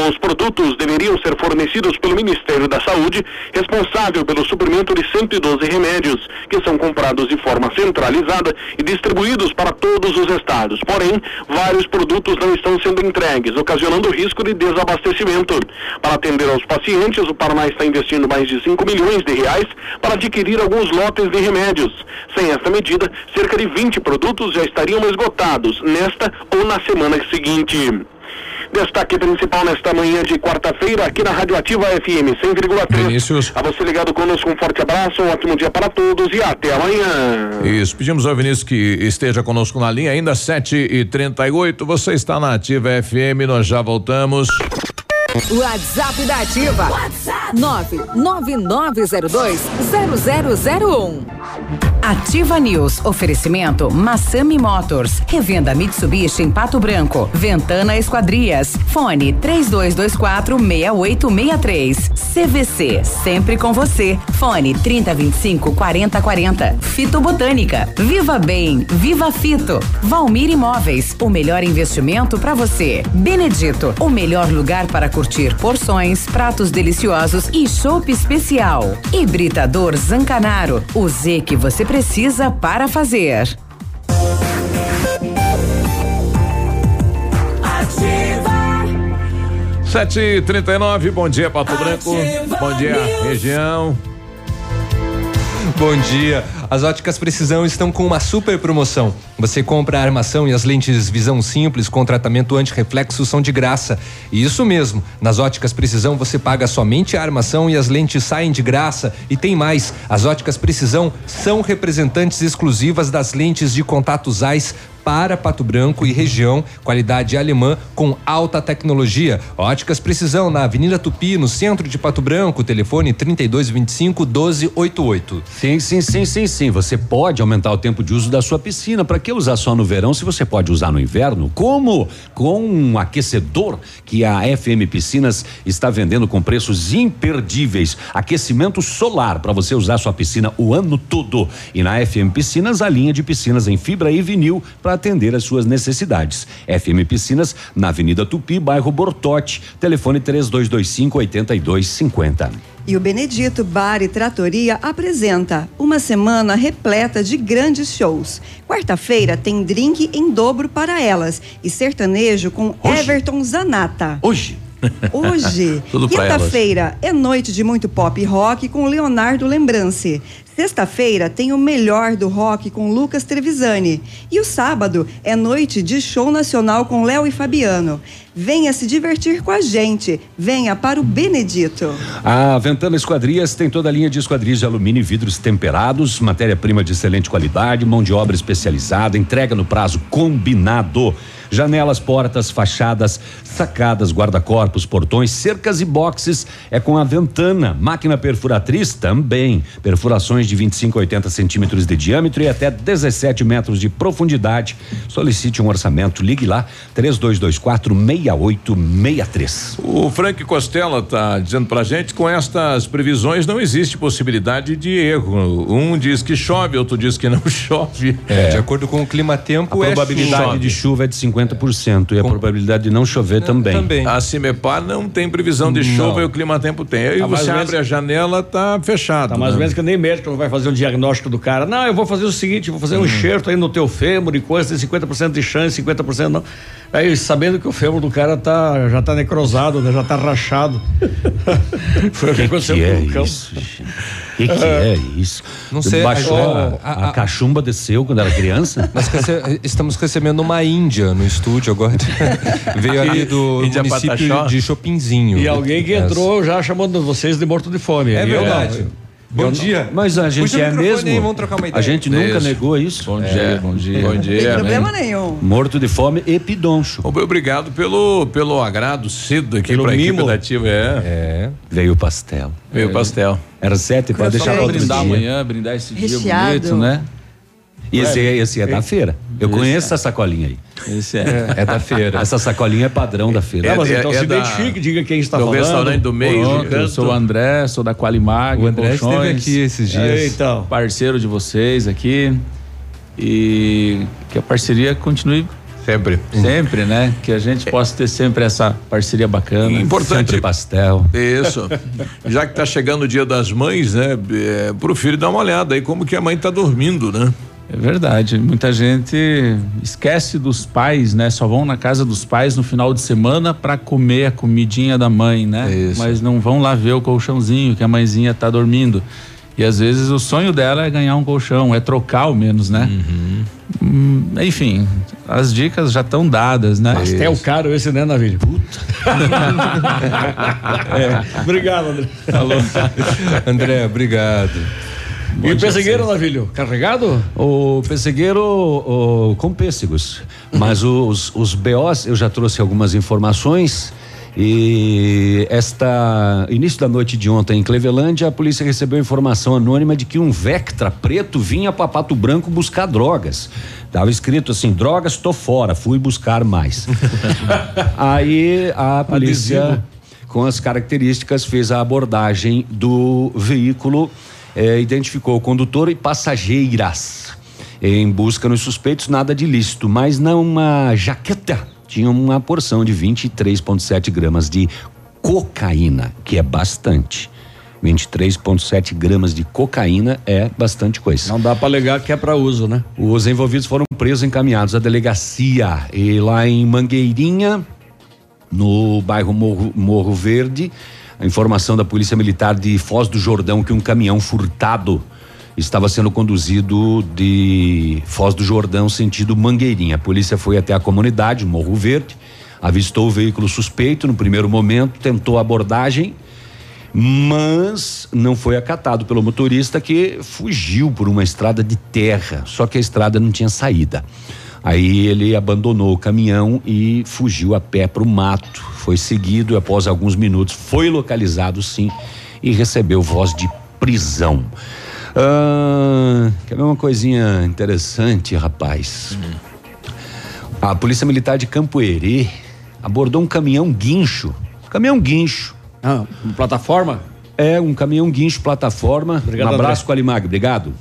Os produtos deveriam ser fornecidos pelo Ministério da Saúde, responsável pelo suprimento de 112 remédios, que são comprados de forma centralizada e distribuídos para todos os estados. Porém, vários produtos não estão sendo entregues, ocasionando risco de desabastecimento. Para atender aos pacientes, o Paraná está investindo mais de 5 milhões de reais para adquirir alguns lotes de remédios. Sem esta medida, cerca de 20 produtos já estariam esgotados nesta ou na semana seguinte. Destaque principal nesta manhã de quarta-feira aqui na Radioativa FM 100,3. Vinícius. A você ligado conosco, um forte abraço, um ótimo dia para todos e até amanhã. Isso, pedimos ao Vinícius que esteja conosco na linha, ainda 7 e 38 Você está na Ativa FM, nós já voltamos. WhatsApp da Ativa. WhatsApp 99902 0001. Ativa News. Oferecimento Massami Motors. Revenda Mitsubishi em Pato Branco. Ventana Esquadrias. Fone 3224 6863. CVC. Sempre com você. Fone 3025 4040. Fito Botânica. Viva Bem. Viva Fito. Valmir Imóveis. O melhor investimento para você. Benedito. O melhor lugar para curtir porções, pratos deliciosos e chopp especial. Hibridador Zancanaro. O Z que você precisa para fazer. Sete e trinta e nove, bom dia Pato Branco, bom dia região. Bom dia. As óticas Precisão estão com uma super promoção. Você compra a armação e as lentes visão simples com tratamento anti-reflexo são de graça. E isso mesmo, nas óticas Precisão você paga somente a armação e as lentes saem de graça. E tem mais, as óticas Precisão são representantes exclusivas das lentes de contato ZEISS para Pato Branco e região, qualidade alemã com alta tecnologia. Óticas Precisão na Avenida Tupi, no centro de Pato Branco, telefone 3225 1288. Sim, sim, sim, sim, sim. Você pode aumentar o tempo de uso da sua piscina. Para que usar só no verão se você pode usar no inverno? Como? Com um aquecedor que a FM Piscinas está vendendo com preços imperdíveis. Aquecimento solar para você usar sua piscina o ano todo. E na FM Piscinas, a linha de piscinas em fibra e vinil para atender às suas necessidades. FM Piscinas, na Avenida Tupi, bairro Bortote. Telefone 3225 8250. E o Benedito Bar e Tratoria apresenta uma semana repleta de grandes shows. Quarta-feira tem drink em dobro para elas e sertanejo com Everton Zanata. Hoje. Hoje, quinta-feira, é noite de muito pop e rock com Leonardo Lembrance. Sexta-feira tem o melhor do rock com Lucas Trevisani. E o sábado é noite de show nacional com Léo e Fabiano. Venha se divertir com a gente. Venha para o Benedito. A Ventana Esquadrias tem toda a linha de esquadrias de alumínio e vidros temperados, matéria-prima de excelente qualidade, mão de obra especializada, entrega no prazo combinado. Janelas, portas, fachadas, sacadas, guarda-corpos, portões, cercas e boxes é com a Ventana. Máquina perfuratriz também. Perfurações de 25 a 80 centímetros de diâmetro e até 17 metros de profundidade. Solicite um orçamento. Ligue lá 3224 6863. O Frank Costela tá dizendo pra gente, com estas previsões não existe possibilidade de erro. Um diz que chove, outro diz que não chove. É, de acordo com o clima-tempo, A é probabilidade chove. de chuva é de 50% e a probabilidade de não chover também. A Cimepar não tem previsão de Não. chuva e o clima tempo tem. Aí Tá você abre menos- a janela, tá fechado. Tá mais ou né? menos que nem médico vai fazer um diagnóstico do cara. Não, eu vou fazer o seguinte, eu vou fazer um enxerto aí no teu fêmur e coisa, tem 50% de chance, 50% não. Aí sabendo que o fêmur do cara tá, já tá necrosado, né? Já tá rachado. Foi o que, Que aconteceu que com é o cão. isso, gente? Que que é isso? Não sei, Baixou, a- a, a- a cachumba desceu quando era criança? Nós rece- estamos recebendo uma Índia no estúdio agora. Veio ali do Índia município Pataxó. de Chopinzinho. E alguém que entrou já chamando vocês de morto de fome. É E eu- verdade. Bom eu não- dia. Mas a gente é mesmo. aí, vamos trocar uma a ideia. gente nunca Isso. negou isso. Bom É. dia, bom dia. Bom Não dia. tem problema né? nenhum. Morto de fome e pidoncho. Obrigado pelo, pelo agrado cedo aqui Pelo pra equipe da Ativa. É. É. Veio o pastel. Veio o pastel. Era sete para deixar para pra outro brindar dia. amanhã, brindar esse Recheado. dia bonito, né? E esse, é, esse é da feira. Eu Esse conheço é. essa sacolinha aí. Esse é. É da feira. Essa sacolinha é padrão da feira. Não, mas É- então é se da- identifique, diga quem está do falando. restaurante do meio. Pronto, eu sou o André, sou da Qualimag, O André esteve Colchões, aqui esses dias. É, então. parceiro de vocês aqui. E que a parceria continue Sempre. sempre, né? Que a gente possa ter sempre essa parceria bacana. Importante. Sempre pastel. Isso. Já que tá chegando o dia das mães, né? É, pro filho dar uma olhada aí como que a mãe tá dormindo, né? É verdade. Muita gente esquece dos pais, né? Só vão na casa dos pais no final de semana para comer a comidinha da mãe, né? Isso. Mas não vão lá ver o colchãozinho que a mãezinha tá dormindo. E às vezes o sonho dela é ganhar um colchão, é trocar ao menos, né? Hum, enfim, as dicas já estão dadas, né? Pastel caro esse, né, Navilho? é. Obrigado, André. Alô. André, obrigado. E o pessegueiro, Navilho? Carregado? O pessegueiro o, com pêssegos. Mas os, os BOs, eu já trouxe algumas informações E esta início da noite de ontem em Clevelândia, a polícia recebeu informação anônima de que um Vectra preto vinha para Pato Branco buscar drogas. Tava escrito assim: drogas, tô fora, fui buscar mais. Aí a polícia, Adesivo. com as características, fez a abordagem do veículo, eh, identificou o condutor e passageiras. Em busca nos suspeitos, nada de ilícito, mas numa jaqueta tinha uma porção de 23,7 gramas de cocaína, que é bastante. 23,7 gramas de cocaína é bastante coisa. Não dá para alegar que é para uso, né? Os envolvidos foram presos e encaminhados à delegacia. E lá em Mangueirinha, no bairro Morro, Morro Verde, a informação da Polícia Militar de Foz do Jordão que um caminhão furtado estava sendo conduzido de Foz do Jordão sentido Mangueirinha. A polícia foi até a comunidade, Morro Verde, avistou o veículo suspeito no primeiro momento, tentou abordagem, mas não foi acatado pelo motorista que fugiu por uma estrada de terra, só que a estrada não tinha saída. Aí ele abandonou o caminhão e fugiu a pé para o mato. Foi seguido e após alguns minutos foi localizado sim e recebeu voz de prisão. Ah, quer ver uma coisinha interessante, rapaz? A Polícia Militar de Campo Herê abordou um caminhão guincho. Caminhão guincho. Ah, plataforma? É, um caminhão guincho plataforma. Obrigado, um abraço, André. Qualimag, obrigado.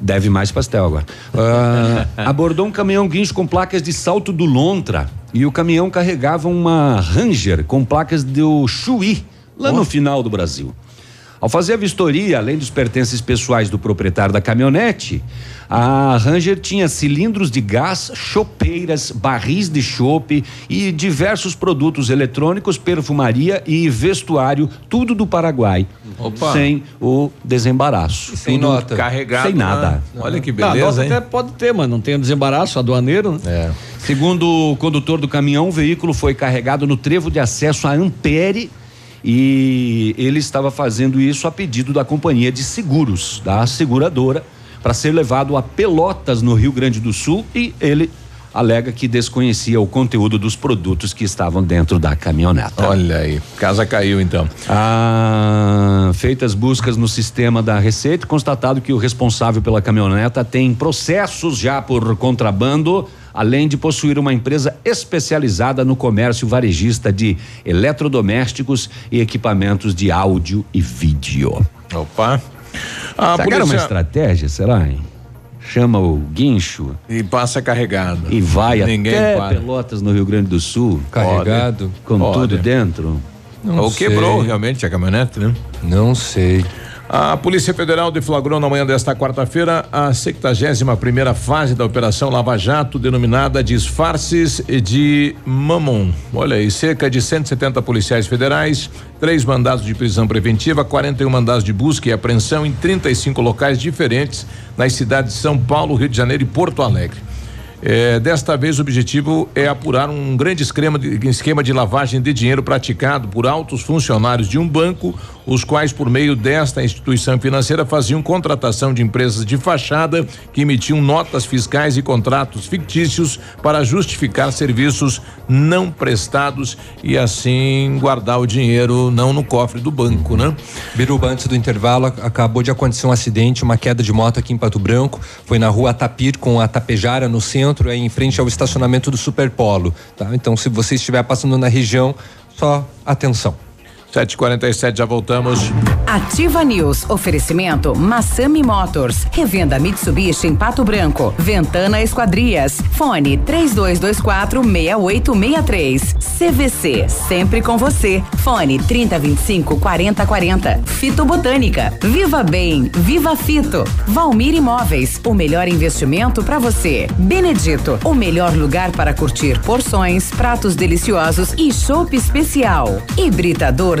Deve mais pastel agora. Ah, abordou um caminhão guincho com placas de salto do Lontra. E o caminhão carregava uma Ranger com placas do Chuí, lá no final do Brasil. Ao fazer a vistoria, além dos pertences pessoais do proprietário da caminhonete, a Ranger tinha cilindros de gás, chopeiras, barris de chope e diversos produtos eletrônicos, perfumaria e vestuário, tudo do Paraguai. Opa. Sem o desembaraço. Sem Tudo nota. Carregado, Sem nada. né? Olha que Não, a beleza, nota hein? até pode ter, mas não tem o desembaraço, aduaneiro, né? É. Segundo o condutor do caminhão, o veículo foi carregado no trevo de acesso a Ampere e ele estava fazendo isso a pedido da companhia de seguros, da seguradora, para ser levado a Pelotas, no Rio Grande do Sul, e ele alega que desconhecia o conteúdo dos produtos que estavam dentro da caminhoneta. Olha aí, casa caiu então. Ah, feitas buscas no sistema da Receita, constatado que o responsável pela caminhoneta tem processos já por contrabando, além de possuir uma empresa especializada no comércio varejista de eletrodomésticos e equipamentos de áudio e vídeo. Opa. A Será que era uma polícia- estratégia, será? Hein? Chama o guincho E passa carregado. e vai Ninguém até para. Pelotas no Rio Grande do Sul. Carregado? Com Pode. tudo dentro. Ou quebrou realmente a caminhonete, né? Não sei. A Polícia Federal deflagrou na manhã desta quarta-feira a 71 primeira fase da Operação Lava Jato, denominada Disfarces de Mamon. Olha aí, cerca de 170 policiais federais, três mandados de prisão preventiva, 41 mandados de busca e apreensão em 35 locais diferentes nas cidades de São Paulo, Rio de Janeiro e Porto Alegre. É, desta vez o objetivo é apurar um grande esquema de, esquema de lavagem de dinheiro praticado por altos funcionários de um banco, os quais, por meio desta instituição financeira, faziam contratação de empresas de fachada que emitiam notas fiscais e contratos fictícios para justificar serviços não prestados e assim guardar o dinheiro não no cofre do banco, né? Biruba, antes do intervalo, ac- acabou de acontecer um acidente, uma queda de moto aqui em Pato Branco. Foi na rua Tapir com a Tapejara no centro, aí em frente ao estacionamento do Superpolo. Tá? Então, se você estiver passando na região, só atenção. 7h47, já voltamos. Ativa News. Oferecimento Massami Motors. Revenda Mitsubishi em Pato Branco. Ventana Esquadrias. Fone 3224 6863. CVC. Sempre com você. Fone 3025 4040. Fito Botânica. Viva Bem. Viva Fito. Valmir Imóveis. O melhor investimento para você. Benedito. O melhor lugar para curtir porções, pratos deliciosos e chopp especial. Hibridador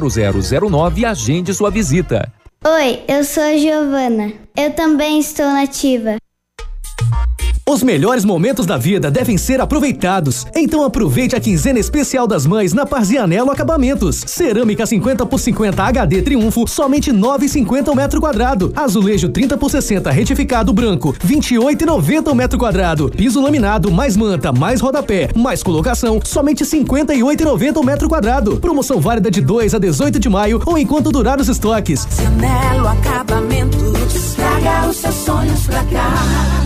32250009 e agende sua visita. Oi, eu sou a Giovana. Eu também estou nativa. Os melhores momentos da vida devem ser aproveitados. Então aproveite a quinzena especial das mães na Parzianello Acabamentos. Cerâmica 50 por 50 HD Triunfo, somente 9,50 o metro quadrado. Azulejo 30 por 60 retificado branco, 28,90 o metro quadrado. Piso laminado, mais manta, mais rodapé, mais colocação, somente 58,90 o metro quadrado. Promoção válida de 2 a 18 de maio ou enquanto durar os estoques. Cianelo Acabamentos. Traga os seus sonhos pra cá.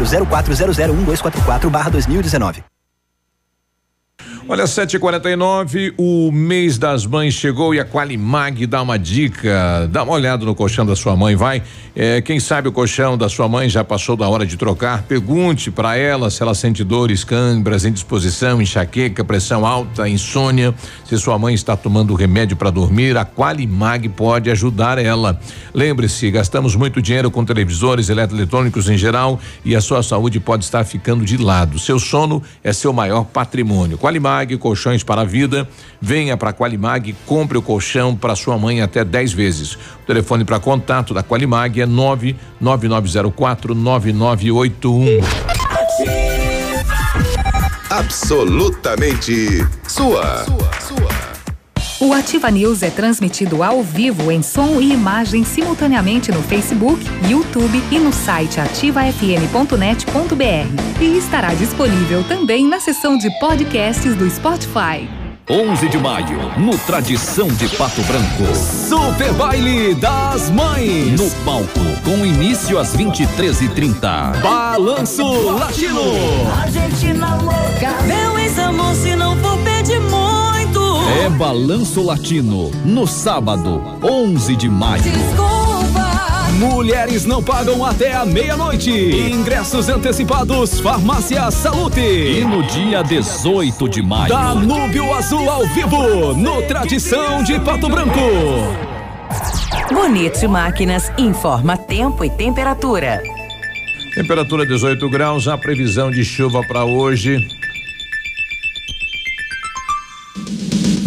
04001244/2019. Olha, 7h49, o mês das mães chegou e a Qualimag dá uma dica. Dá uma olhada no colchão da sua mãe, vai. É, quem sabe o colchão da sua mãe já passou da hora de trocar. Pergunte para ela se ela sente dores, câimbras, indisposição, enxaqueca, pressão alta, insônia. Se sua mãe está tomando remédio para dormir, a Qualimag pode ajudar ela. Lembre-se, gastamos muito dinheiro com televisores, eletroeletrônicos em geral e a sua saúde pode estar ficando de lado. Seu sono é seu maior patrimônio. Qualimag colchões para a vida. Venha para a Qualimag, compre o colchão para sua mãe até 10 vezes. O telefone para contato da Qualimag é 99904 9981. Absolutamente sua. O Ativa News é transmitido ao vivo em som e imagem simultaneamente no Facebook, YouTube e no site ativafm.net.br. E estará disponível também na seção de podcasts do Spotify. 11 de maio, no Tradição de Pato Branco. Super Baile das Mães. No palco, com início às 23h30. Balanço Latino. Argentina louca. Meu ex-amor, se É Balanço Latino, no sábado, 11 de maio. Mulheres não pagam até a meia-noite. Ingressos antecipados, Farmácia Salute. E no dia 18 de maio, Danúbio Azul ao vivo, no Tradição de Pato Branco. Bonito Máquinas informa tempo e temperatura. Temperatura 18 graus, a previsão de chuva para hoje.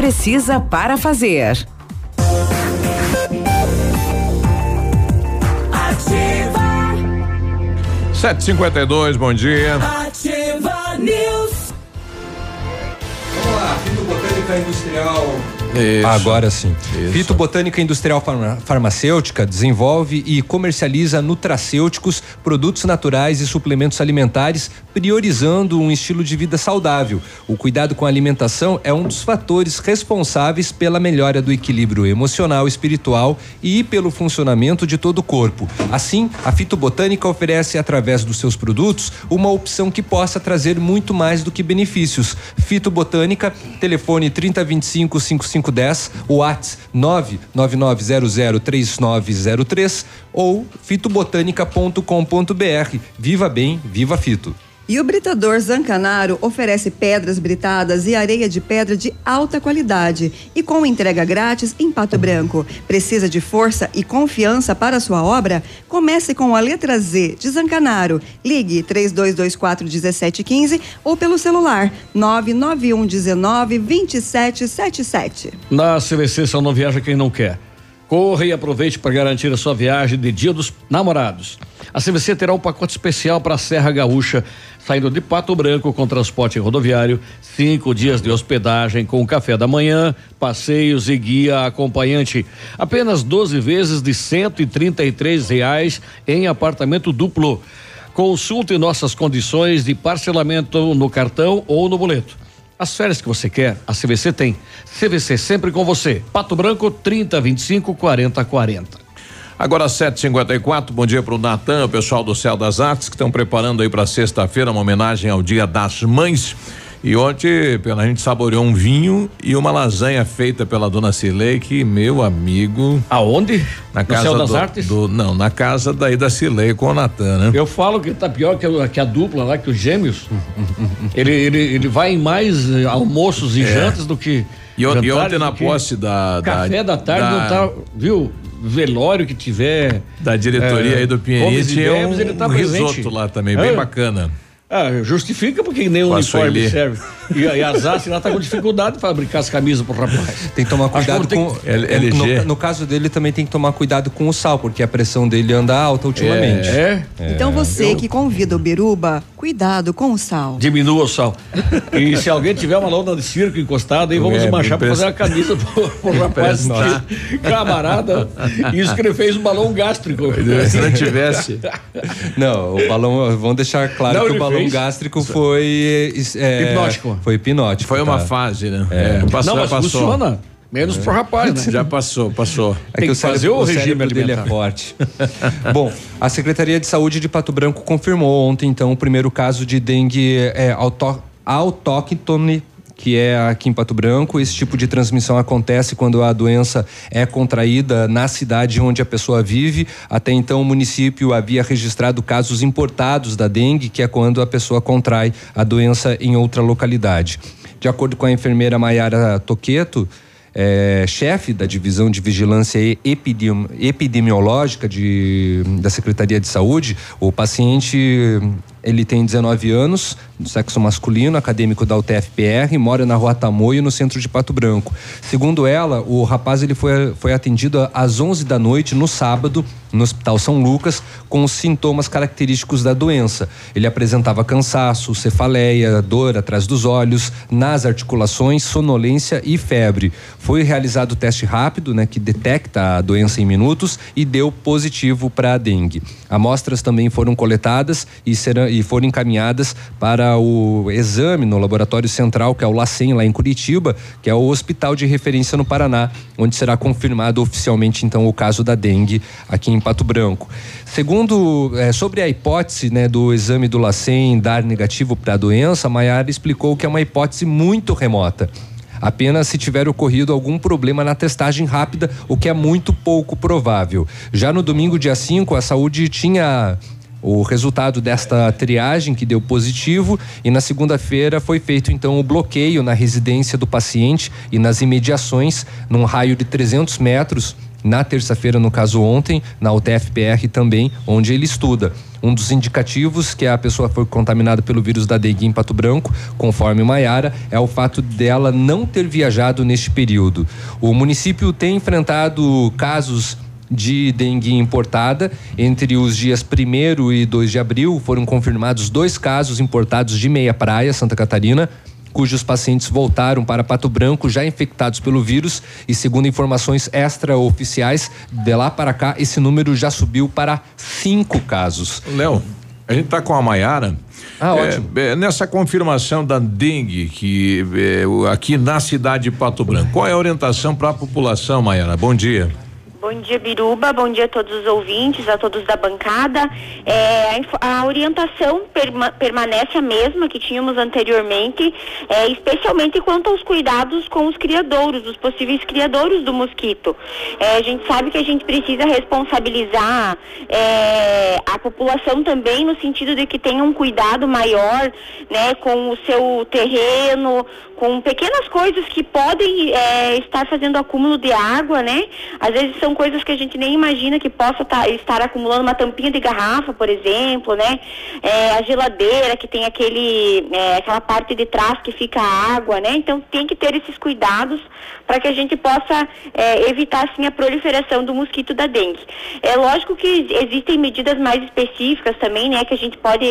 precisa para fazer. Ativa. 752, bom dia. Ativa News. Vamos lá, Fito Botânica Industrial Isso. Agora sim. Isso. Fitobotânica Industrial Farma- Farmacêutica desenvolve e comercializa nutracêuticos, produtos naturais e suplementos alimentares, priorizando um estilo de vida saudável. O cuidado com a alimentação é um dos fatores responsáveis pela melhora do equilíbrio emocional, espiritual e pelo funcionamento de todo o corpo. Assim, a Fitobotânica oferece, através dos seus produtos, uma opção que possa trazer muito mais do que benefícios. Fitobotânica, telefone 3025 5510, WhatsApp 999003903 ou fitobotânica.com.br. Viva bem, viva Fito. E o Britador Zancanaro oferece pedras britadas e areia de pedra de alta qualidade e com entrega grátis em Pato Branco. Precisa de força e confiança para sua obra? Comece com a letra Z de Zancanaro. Ligue 3224 1715 ou pelo celular 991 19 2777. Na CVC só não viaja quem não quer. Corra e aproveite para garantir a sua viagem de Dia dos Namorados. A CVC terá um pacote especial para a Serra Gaúcha, saindo de Pato Branco com transporte rodoviário, cinco dias de hospedagem com café da manhã, passeios e guia acompanhante. Apenas 12 vezes de 133 reais em apartamento duplo. Consulte nossas condições de parcelamento no cartão ou no boleto. As férias que você quer, a CVC tem. CVC sempre com você. Pato Branco 30 25 40 40. Agora 7:54. Bom dia para o Natan, o pessoal do Céu das Artes que estão preparando aí para sexta-feira uma homenagem ao Dia das Mães. E ontem pela gente saboreou um vinho e uma lasanha feita pela dona Cilei, que meu amigo. Aonde? Na No casa Céu das do, Artes? do- não, na casa daí da Cilei com o Natan, né? Eu falo que tá pior que a, que a dupla lá, que os gêmeos. ele, ele, ele vai em mais eh, almoços e É. jantas do que. E, e ontem na posse da, da Café da tarde da- não tá. Viu? Velório que tiver. da diretoria é, aí do Pinheirinho tinha um, ele tá um risoto lá também, bem Ah. bacana. Ah, justifica porque nem o uniforme Sueli. serve. E, e a Zassi lá tá com dificuldade de fabricar as camisas pro rapaz. Tem que tomar que cuidado ter com. que- é, LG. No, no caso dele também tem que tomar cuidado com o sal, porque a pressão dele anda alta ultimamente. É? Então você que convida o Biruba, cuidado com o sal. Diminua o sal. E se alguém tiver uma lona de circo encostada, aí vamos É, desmanchar pra fazer a camisa pro, pro rapaz. Que- Camarada. Isso que ele fez um balão gástrico. Se não tivesse. Não, o balão, vamos deixar claro Não, que o ele balão fez. gástrico foi. é, Hipnótico. Foi hipnótico. Foi uma tá? fase, né? É. passou, Não, mas passou. funciona. Menos pro rapaz, né? Já passou, passou. É Tem que o que fazer cérebro, o o regime dele é forte. Bom, a Secretaria de Saúde de Pato Branco confirmou ontem, então, o primeiro caso de dengue é, autó- autóctone que é aqui em Pato Branco. Esse tipo de transmissão acontece quando a doença é contraída na cidade onde a pessoa vive. Até então, o município havia registrado casos importados da dengue, que é quando a pessoa contrai a doença em outra localidade. De acordo com a enfermeira Maiara Toqueto, é, chefe da divisão de vigilância e epidem- epidemiológica de, da Secretaria de Saúde, o paciente ele tem 19 anos, do sexo masculino, acadêmico da UTFPR, mora na Rua Tamoio, no centro de Pato Branco. Segundo ela, o rapaz ele foi, foi atendido às 11 da noite no sábado no Hospital São Lucas com os sintomas característicos da doença. Ele apresentava cansaço, cefaleia, dor atrás dos olhos, nas articulações, sonolência e febre. Foi realizado o teste rápido, né, que detecta a doença em minutos e deu positivo para a dengue. Amostras também foram coletadas e, serão, e foram encaminhadas para o exame no laboratório central, que é o LACEN, lá em Curitiba, que é o hospital de referência no Paraná, onde será confirmado oficialmente então o caso da dengue aqui em Pato Branco. Segundo, eh, sobre a hipótese né, do exame do LACEN dar negativo para a doença, Maiara explicou que é uma hipótese muito remota. Apenas se tiver ocorrido algum problema na testagem rápida, o que é muito pouco provável. Já no domingo, dia 5, a saúde tinha o resultado desta triagem que deu positivo e na segunda-feira foi feito então o bloqueio na residência do paciente e nas imediações num raio de 300 metros na terça-feira, no caso ontem, na UTFPR também, onde ele estuda. Um dos indicativos que a pessoa foi contaminada pelo vírus da dengue em Pato Branco, conforme Maiara, é o fato dela não ter viajado neste período. O município tem enfrentado casos de dengue importada. Entre os dias 1 e 2 de abril foram confirmados dois casos importados de Meia Praia, Santa Catarina. cujos pacientes voltaram para Pato Branco já infectados pelo vírus e segundo informações extraoficiais, de lá para cá esse número já subiu para cinco casos. Léo, a gente está com a Maiara. Ah, É, ótimo. é, nessa confirmação da dengue que é, aqui na cidade de Pato Branco, qual é a orientação para a população, Maiara? Bom dia. Bom dia, Biruba. Bom dia a todos os ouvintes, a todos da bancada. É, a, a orientação perma- permanece a mesma que tínhamos anteriormente, é, especialmente quanto aos cuidados com os criadouros, os possíveis criadouros do mosquito. É, a gente sabe que a gente precisa responsabilizar é, a população também no sentido de que tenha um cuidado maior, né, com o seu terreno, com pequenas coisas que podem é, estar fazendo acúmulo de água, né? Às vezes são coisas que a gente nem imagina que possa tá- estar acumulando uma tampinha de garrafa, por exemplo, né? É, a geladeira que tem aquele, é, aquela parte de trás que fica a água, né? Então tem que ter esses cuidados para que a gente possa é, evitar assim a proliferação do mosquito da dengue. É lógico que existem medidas mais específicas também, né? Que a gente pode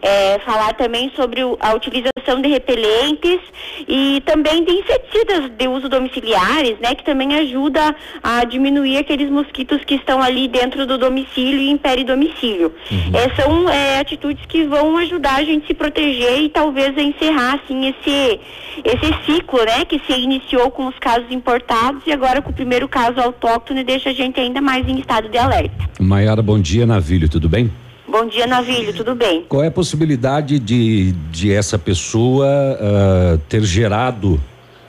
é, falar também sobre o- a utilização de repelentes e também de inseticidas de uso domiciliares, né? Que também ajuda a diminuir aqueles mosquitos que estão ali dentro do domicílio e em peridomicílio. É, são é, atitudes que vão ajudar a gente a se proteger e talvez a encerrar assim esse esse ciclo, né? Que se iniciou com os casos importados e agora com o primeiro caso autóctone deixa a gente ainda mais em estado de alerta. Maiara, bom dia, Navilho, tudo bem? Bom dia, Navilho, tudo bem? Qual é a possibilidade de, de essa pessoa ah, ter gerado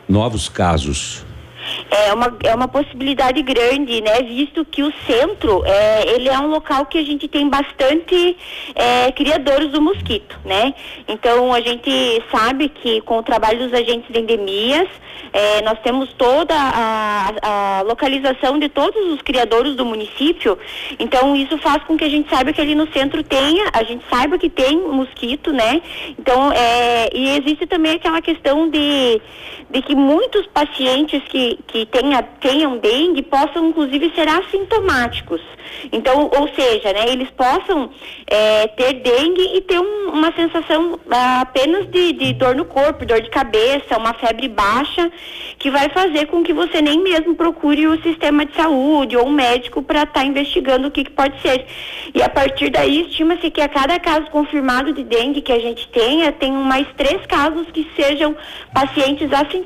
novos casos? É uma, é uma possibilidade grande, né? Visto que o centro, é, ele é um local que a gente tem bastante é, criadores do mosquito, né? Então a gente sabe que com o trabalho dos agentes de endemias, é, nós temos toda a, a localização de todos os criadores do município. Então isso faz com que a gente saiba que ali no centro tenha, a gente saiba que tem mosquito, né? Então é, e existe também aquela questão de, de que muitos pacientes que, que tenha, tenham dengue possam inclusive ser assintomáticos. Então, ou seja, né, eles possam é, ter dengue e ter um- uma sensação ah, apenas de, de dor no corpo, dor de cabeça, uma febre baixa, que vai fazer com que você nem mesmo procure o sistema de saúde ou um médico para estar investigando o que, que pode ser. E a partir daí, estima-se que a cada caso confirmado de dengue que a gente tenha, tem mais três casos que sejam pacientes assintomáticos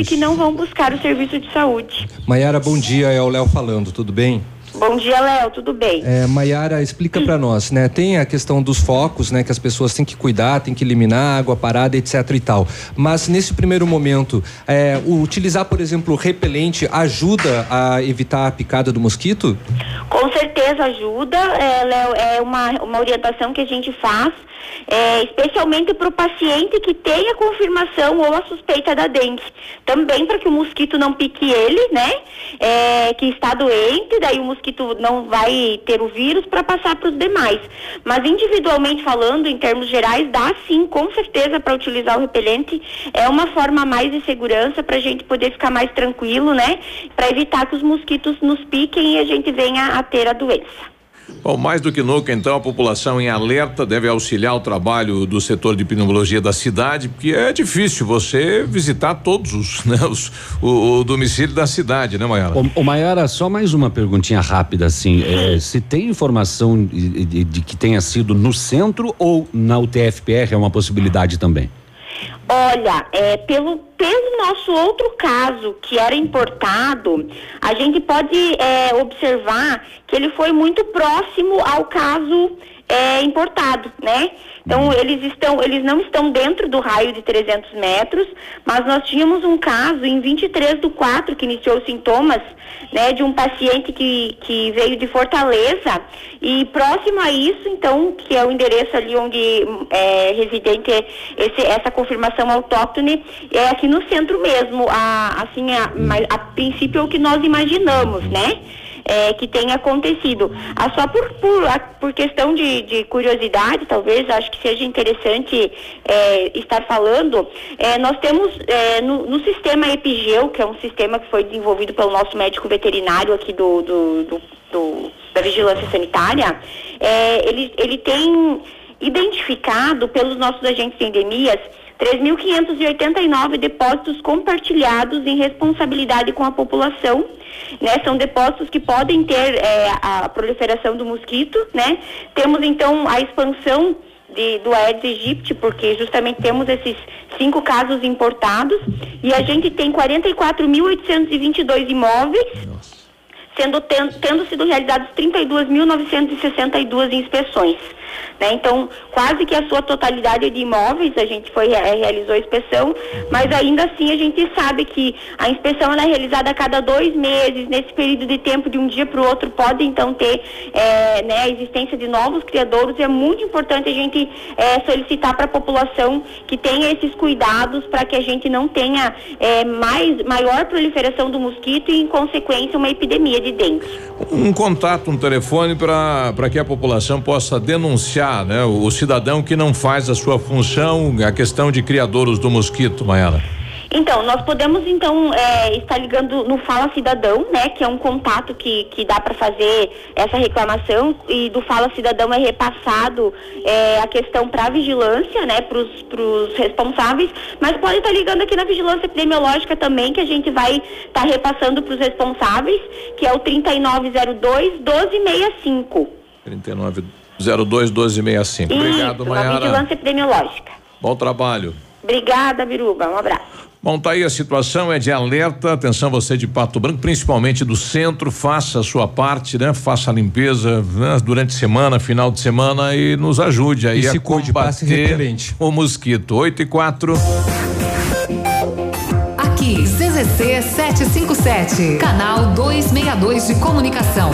e que não vão buscar o serviço de saúde. Maiara, bom dia, é o Léo falando, tudo bem? Bom dia, Léo, tudo bem? É, Maiara, explica para nós, né? Tem a questão dos focos, né? Que as pessoas têm que cuidar, têm que eliminar água parada, etc e tal. Mas nesse primeiro momento, é, utilizar, por exemplo, repelente ajuda a evitar a picada do mosquito? Com certeza ajuda, é, Léo, é uma, uma orientação que a gente faz, é, especialmente para o paciente que tenha confirmação ou a suspeita da dengue. Também para que o mosquito não pique ele, né? É, que está doente, daí o mosquito não vai ter o vírus para passar para os demais. Mas individualmente falando, em termos gerais, dá sim, com certeza, para utilizar o repelente. É uma forma mais de segurança para a gente poder ficar mais tranquilo, né? Para evitar que os mosquitos nos piquem e a gente venha a ter a doença. Bom, mais do que nunca, então, a população em alerta deve auxiliar o trabalho do setor de pneumologia da cidade, porque é difícil você visitar todos os, né, os o, o domicílio da cidade, né, Maiara? Ô, ô Maiara, só mais uma perguntinha rápida, assim. É, se tem informação de, de- de que tenha sido no centro ou na UTFPR é uma possibilidade também? Olha, é, pelo, pelo nosso outro caso, que era importado, a gente pode é, observar que ele foi muito próximo ao caso é, importado, né? Então, eles estão, eles não estão dentro do raio de 300 metros, mas nós tínhamos um caso em 23 do 4 que iniciou sintomas, né, de um paciente que, que veio de Fortaleza e próximo a isso, então, que é o endereço ali onde é residente esse, essa confirmação autóctone, é aqui no centro mesmo, a, assim, a, a princípio é o que nós imaginamos, né? É, que tenha acontecido. Ah, só por, por, a- por questão de, de curiosidade, talvez, acho que seja interessante é, estar falando, é, nós temos é, no, no sistema Epigeu, que é um sistema que foi desenvolvido pelo nosso médico veterinário aqui do, do- do- do- da Vigilância Sanitária, é, ele, ele tem identificado pelos nossos agentes de endemias 3.589 depósitos compartilhados em responsabilidade com a população. Né, são depósitos que podem ter é, a proliferação do mosquito, né? Temos então a expansão de, do Aedes aegypti, porque justamente temos esses cinco casos importados e a gente tem 44.822 imóveis, sendo ten, tendo sido realizadas 32.962 inspeções. Né? Então, quase que a sua totalidade de imóveis a gente foi eh, realizou a inspeção, mas ainda assim a gente sabe que a inspeção é realizada a cada dois meses, nesse período de tempo de um dia para o outro pode então ter eh, né, a existência de novos criadouros é muito importante a gente eh, solicitar para a população que tenha esses cuidados para que a gente não tenha eh, mais maior proliferação do mosquito e em consequência uma epidemia de dengue. Um contato, um telefone para que a população possa denunciar né, o, o cidadão que não faz a sua função, a questão de criadouros do mosquito, Maiana. Então, nós podemos então é, estar ligando no Fala Cidadão, né, que é um contato que, que dá para fazer essa reclamação e do Fala Cidadão é repassado é, a questão para a vigilância, né, para os responsáveis, mas pode estar ligando aqui na vigilância epidemiológica também, que a gente vai estar repassando para os responsáveis, que é o 3902 1265. 3902 1265. Obrigado, Maiara. vigilância epidemiológica. Bom trabalho. Obrigada, Biruba. Um abraço. Bom, tá aí a situação é de alerta. Atenção você de Pato Branco, principalmente do centro, faça a sua parte, né? Faça a limpeza né? durante semana, final de semana e nos ajude aí E a se cuide, combater repelente. o mosquito. 8 e 4. Aqui, CZC 757, canal 262 de comunicação.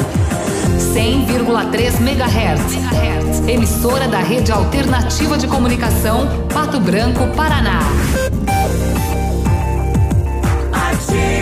100,3 MHz. Emissora da Rede Alternativa de Comunicação, Pato Branco, Paraná. yeah.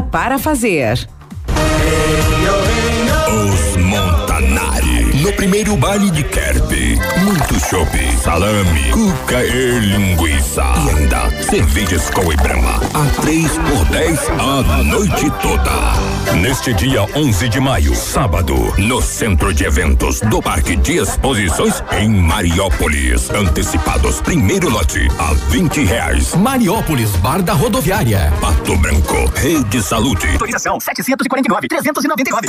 para fazer. Os Montanari. No primeiro baile de Kerb. Muito chopp, salame, cuca e linguiça. E ainda, cervejas com e brama. A três por dez a noite toda. Neste dia 11 de maio, sábado, no Centro de Eventos do Parque de Exposições em Mariópolis. Antecipados, primeiro lote a 20 reais. Mariópolis, Bar da Rodoviária. Pato Branco, Rede Saúde. Autorização 749, 399.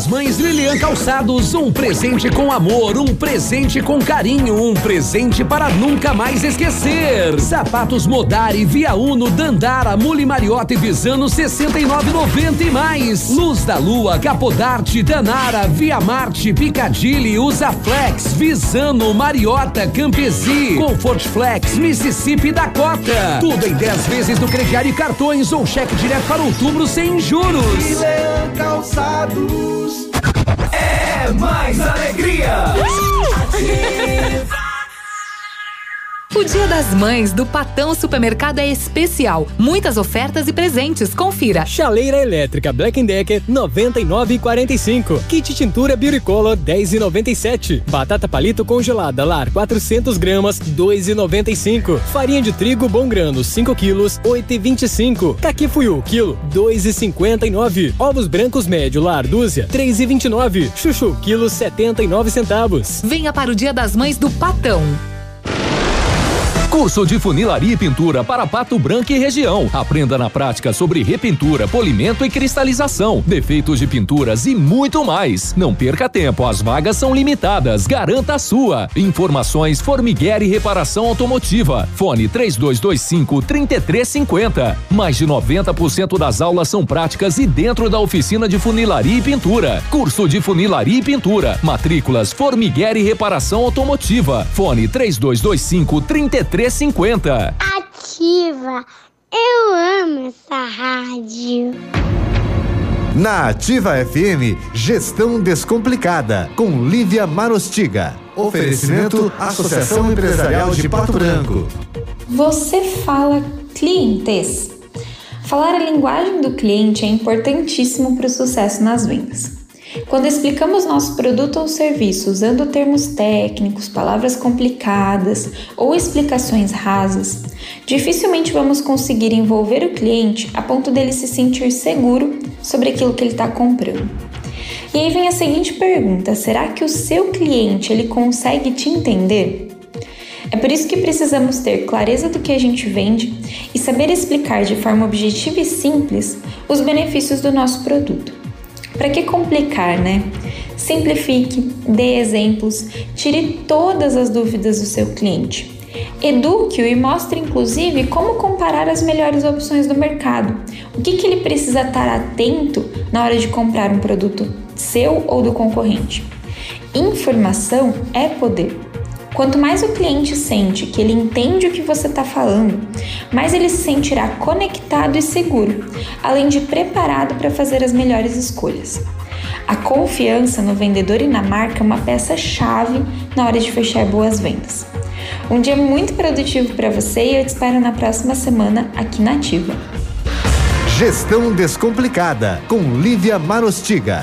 Das Mães Lilian Calçados, um presente com amor, um presente com carinho, um presente para nunca mais esquecer. Sapatos Modari, Via Uno, Dandara, Muli Mariotta e Visano 69,90 e mais. Luz da Lua, Capodarte, Danara, Via Marte, Picadilly, Usaflex, Visano, Mariota, Campesi, Comfort Flex, Mississippi Dakota. Tudo em 10 vezes no crediário e cartões ou cheque direto para outubro sem juros. Lilian Calçados. É mais alegria. O Dia das Mães do Patão Supermercado é especial. Muitas ofertas e presentes. Confira. Chaleira elétrica Black Decker 99,45. Kit tintura Beautycolor 10,97. Batata palito congelada Lar 400 gramas 2,95. Farinha de trigo Bom Grano 5 quilos 8,25. Caqui Fuyu quilo 2,59. Ovos brancos médio Lar dúzia 3,29. Chuchu quilo 79 centavos. Venha para o Dia das Mães do Patão. Curso de funilaria e pintura para Pato Branco e região. Aprenda na prática sobre repintura, polimento e cristalização, defeitos de pinturas e muito mais. Não perca tempo, as vagas são limitadas. Garanta a sua. Informações Formiguer e Reparação Automotiva. Fone 3225 3350. Mais de 90% das aulas são práticas e dentro da oficina de funilaria e pintura. Curso de funilaria e pintura. Matrículas Formiguer e Reparação Automotiva. Fone 3225 3350. Ativa. Eu amo essa rádio. Na Ativa FM, Gestão Descomplicada, com Lívia Marostiga. Oferecimento Associação Empresarial de Pato Branco. Você fala clientes. Falar a linguagem do cliente é importantíssimo para o sucesso nas vendas. Quando explicamos nosso produto ou serviço usando termos técnicos, palavras complicadas ou explicações rasas, dificilmente vamos conseguir envolver o cliente a ponto dele se sentir seguro sobre aquilo que ele está comprando. E aí vem a seguinte pergunta: será que o seu cliente ele consegue te entender? É por isso que precisamos ter clareza do que a gente vende e saber explicar de forma objetiva e simples os benefícios do nosso produto. Para que complicar, né? Simplifique, dê exemplos, tire todas as dúvidas do seu cliente. Eduque-o e mostre, inclusive, como comparar as melhores opções do mercado. O que, que ele precisa estar atento na hora de comprar um produto seu ou do concorrente. Informação é poder. Quanto mais o cliente sente que ele entende o que você está falando, mais ele se sentirá conectado e seguro, além de preparado para fazer as melhores escolhas. A confiança no vendedor e na marca é uma peça-chave na hora de fechar boas vendas. Um dia muito produtivo para você e eu te espero na próxima semana aqui na Ativa. Gestão Descomplicada, com Lívia Marostiga.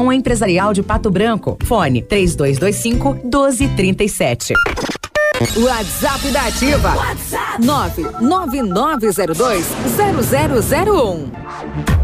Empresarial de Pato Branco. Fone 3225 1237. WhatsApp da Ativa. WhatsApp 99902 0001.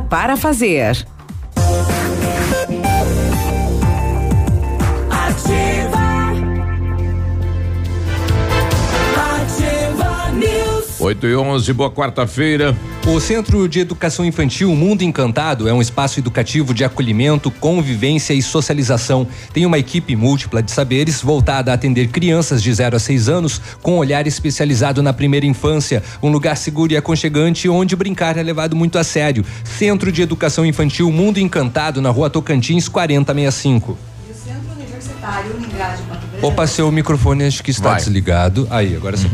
para fazer. 8 e 11, boa quarta-feira. O Centro de Educação Infantil Mundo Encantado é um espaço educativo de acolhimento, convivência e socialização. Tem uma equipe múltipla de saberes voltada a atender crianças de 0 a 6 anos com olhar especializado na primeira infância. Um lugar seguro e aconchegante onde brincar é levado muito a sério. Centro de Educação Infantil Mundo Encantado, na rua Tocantins 4065. Universitário Uningá de. Opa, seu microfone acho que está Vai. desligado. Aí, agora sim.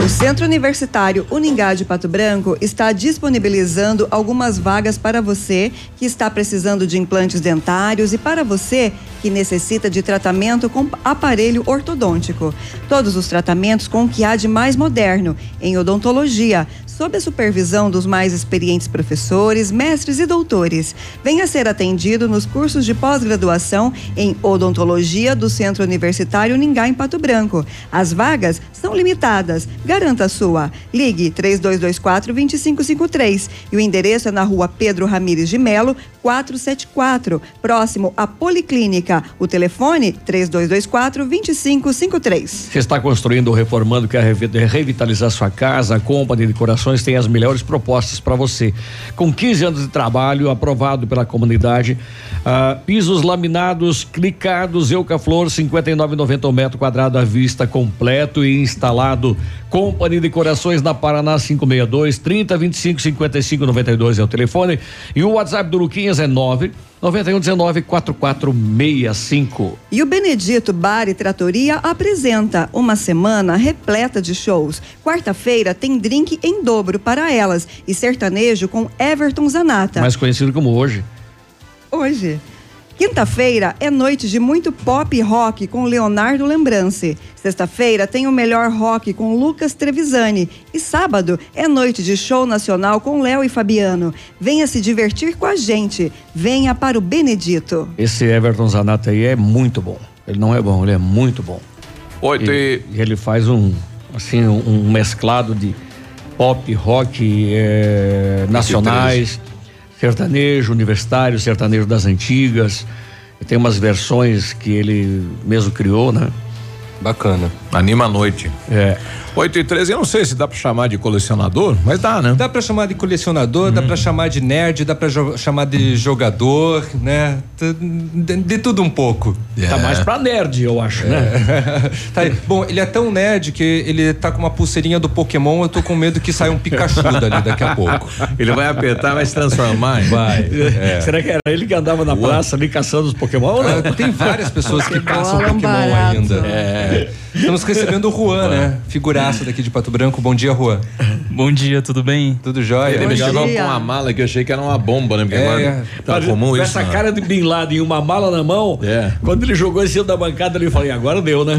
O Centro Universitário Uningá de Pato Branco está disponibilizando algumas vagas para você que está precisando de implantes dentários e para você que necessita de tratamento com aparelho ortodôntico. Todos os tratamentos com o que há de mais moderno em odontologia, sob a supervisão dos mais experientes professores, mestres e doutores. Venha ser atendido nos cursos de pós-graduação em odontologia do Centro Universitário Uningá em Pato Branco. As vagas são limitadas. Garanta a sua. Ligue 3224 2553 e o endereço é na rua Pedro Ramires de Melo, 474, próximo à Policlínica. O telefone 3224 2553. Você está construindo ou reformando, quer revi- revitalizar sua casa, a Company Decorações tem as melhores propostas para você. Com 15 anos de trabalho, aprovado pela comunidade, ah, pisos laminados, clicados, Eucaflor, 59,90 o metro quadrado à vista, completo e instalado. Company Decorações na Paraná 562 30 25 55 92 é o telefone e o WhatsApp do Luquinhas é 9 91 19 4465. E o Benedito Bar e Tratoria apresenta uma semana repleta de shows. Quarta-feira tem drink em dobro para elas e sertanejo com Everton Zanata. Mais conhecido como hoje. Hoje. Quinta-feira é noite de muito pop e rock com Leonardo Lembrance. Sexta-feira tem o melhor rock com Lucas Trevisani. E sábado é noite de show nacional com Léo e Fabiano. Venha se divertir com a gente. Venha para o Benedito. Esse Everton Zanata aí é muito bom. Ele não é bom, ele é muito bom. Oito e... e ele faz um, assim, um, mesclado de pop, rock, eh, nacionais, sertanejo, universitário, sertanejo das antigas. Tem umas versões que ele mesmo criou, né? Bacana. Anima a noite. É. 8 e 13, eu não sei se dá pra chamar de colecionador, mas dá, né? Dá pra chamar de colecionador, dá pra chamar de nerd, dá pra jo- chamar de jogador, né? De, de tudo um pouco. Tá mais pra nerd, eu acho, né? Tá aí. Bom, ele é tão nerd que ele tá com uma pulseirinha do Pokémon, eu tô com medo que saia um Pikachu dali daqui a pouco. Ele vai apertar, vai se transformar. hein? Vai. é. Será que era ele que andava na praça ali caçando os Pokémon? Né? Ah, Tem várias pessoas que caçam Pokémon barato. ainda. É. Estamos recebendo o Juan, né? Figuraça daqui de Pato Branco. Bom dia, Juan. Bom dia, tudo bem? Tudo jóia? Ele Bom me chegou dia. com uma mala que eu achei que era uma bomba, né? Porque É, agora tá comum com isso. essa né? cara de Bin Laden e uma mala na mão, É. quando ele jogou em cima da bancada, ele falei, agora deu, né?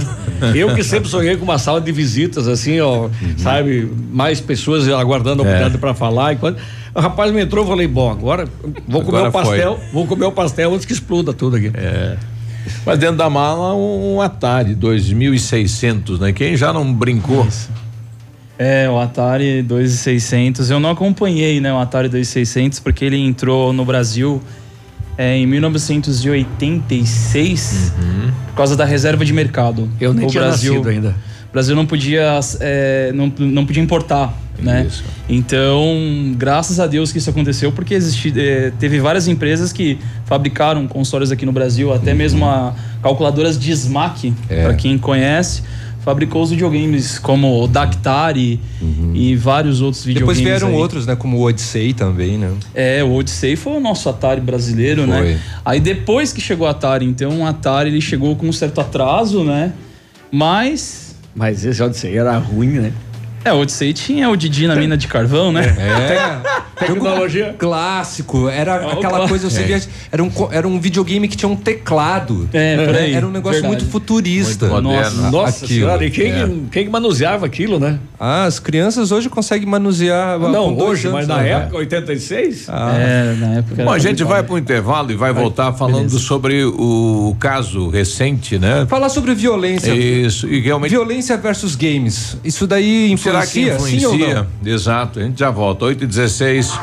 Eu que sempre sonhei com uma sala de visitas, assim, ó, Uhum. sabe? Mais pessoas aguardando a É. oportunidade pra falar. E quando o rapaz me entrou, eu falei, bom, agora vou comer Agora o pastel, vou comer o pastel antes que exploda tudo aqui. É. Mas dentro da mala um Atari 2600, né? Quem já não brincou? É, o Atari 2600. Eu não acompanhei, né, o Atari 2600 porque ele entrou no Brasil é, em 1986 por causa da reserva de mercado. Uhum. Eu nem o tinha Brasil, nascido ainda. O Brasil não podia, é, não, não podia importar, né? Isso. Então, graças a Deus que isso aconteceu, porque existi, é, teve várias empresas que fabricaram consoles aqui no Brasil, até mesmo a calculadoras de SMAC, É. para quem conhece, fabricou os videogames como o Dactari e vários outros videogames. Depois vieram aí. outros, né? Como o Odyssey também, né? É, o Odyssey foi o nosso Atari brasileiro, Foi. né? Aí depois que chegou o Atari, então o Atari ele chegou com um certo atraso, né? Mas Mas esse Odyssey era ruim, né? É, o Odyssey tinha o Didi na mina de carvão, né? É. Tecnologia. Clássico, era É, aquela coisa, você É. via, era, um, era um videogame que tinha um teclado. É, por aí, Era um negócio verdade. muito futurista. Muito Nossa aquilo. senhora, e quem, É. quem que manuseava aquilo, né? Ah, as crianças hoje conseguem manusear. Não, hoje, mas anos, na né? época, 86? Ah, É, na época. Bom, a gente vai complicado. para o intervalo e vai voltar falando beleza. sobre o caso recente, né? Falar sobre violência. Isso, e realmente Violência versus games. Isso daí será que influencia, sim ou influencia? não? Exato, a gente já volta. 8 e 16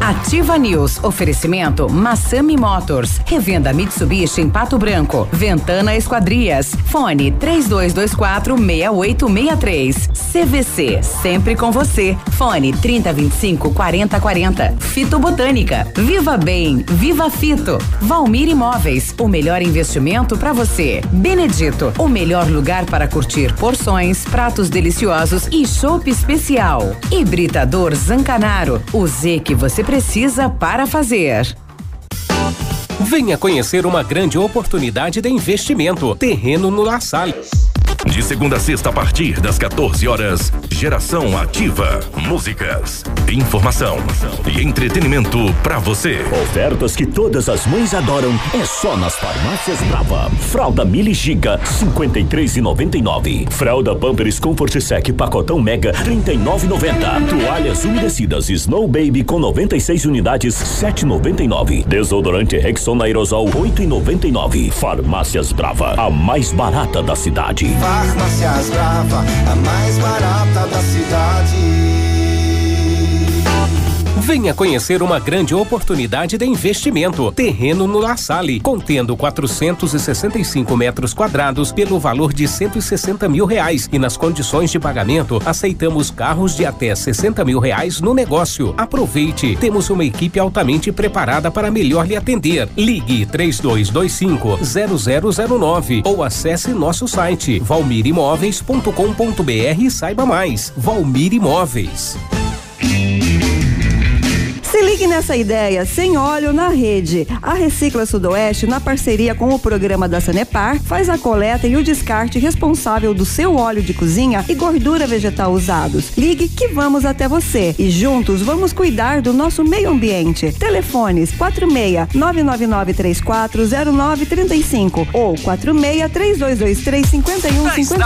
Ativa News. Oferecimento Massami Motors. Revenda Mitsubishi em Pato Branco. Ventana Esquadrias. Fone 3224 6863. CVC. Sempre com você. Fone 3025 4040. Fito Botânica. Viva Bem. Viva Fito. Valmir Imóveis. O melhor investimento para você. Benedito. O melhor lugar para curtir porções, pratos deliciosos e chopp especial. Hibridador Zancanaro. O Z que você precisa para fazer. Venha conhecer uma grande oportunidade de investimento. Terreno no La Salle. De segunda a sexta, a partir das 14 horas, Geração Ativa. Músicas, informação e entretenimento pra você. Ofertas que todas as mães adoram é só nas farmácias Brava. Fralda Mili Giga 53,99. Fralda Pampers Comfort Sec pacotão Mega 39,90. Toalhas umedecidas Snow Baby com 96 unidades 7,99. Desodorante Rexona Aerosol 8,99. Farmácias Brava, a mais barata da cidade. Farmácias Brava, a mais barata da cidade. Venha conhecer uma grande oportunidade de investimento. Terreno no La Salle, contendo 465 metros quadrados pelo valor de 160 mil reais. E nas condições de pagamento, aceitamos carros de até 60 mil reais no negócio. Aproveite, temos uma equipe altamente preparada para melhor lhe atender. Ligue 3225 0009 ou acesse nosso site valmirimóveis.com.br e saiba mais. Valmir Imóveis. Se ligue nessa ideia, sem óleo na rede. A Recicla Sudoeste, na parceria com o programa da Sanepar, faz a coleta e o descarte responsável do seu óleo de cozinha e gordura vegetal usados. Ligue que vamos até você e juntos vamos cuidar do nosso meio ambiente. Telefones 46 999 340935 ou 46 3223 Já está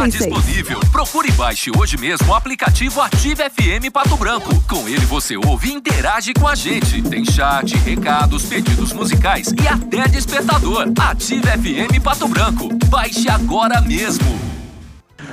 5156. disponível. Procure e baixe hoje mesmo o aplicativo Ative FM Pato Branco. Com ele você ouve e interage com a gente. Tem chat, recados, pedidos musicais e até despertador. Ative FM Pato Branco. Baixe agora mesmo.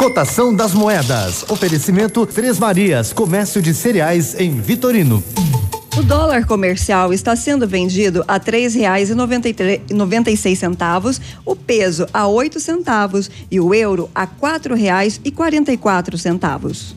Cotação das moedas. Oferecimento Três Marias, comércio de cereais em Vitorino. O dólar comercial está sendo vendido a três reais e noventa e seis centavos, o peso a oito centavos e o euro a quatro reais e quarenta e quatro centavos.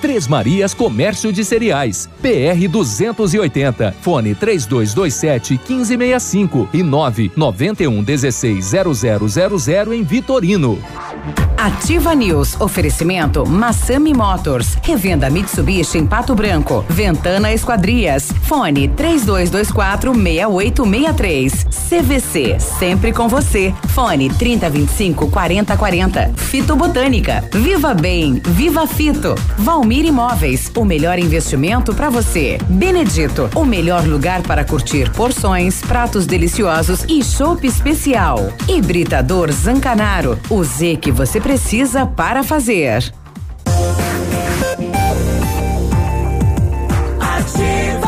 Três Marias Comércio de Cereais. PR 280. Fone 3227 1565 e 991 16 0000 em Vitorino. Ativa News. Oferecimento Massami Motors. Revenda Mitsubishi em Pato Branco. Ventana Esquadrias. Fone 3224 6863. CVC. Sempre com você. Fone 3025 4040. Fito Botânica. Viva Bem. Viva Fito. Valmir Imóveis. O melhor investimento para você. Benedito. O melhor lugar para curtir porções, pratos deliciosos e chopp especial. Hibridador Zancanaro. O Z que você precisa para fazer. Ativa.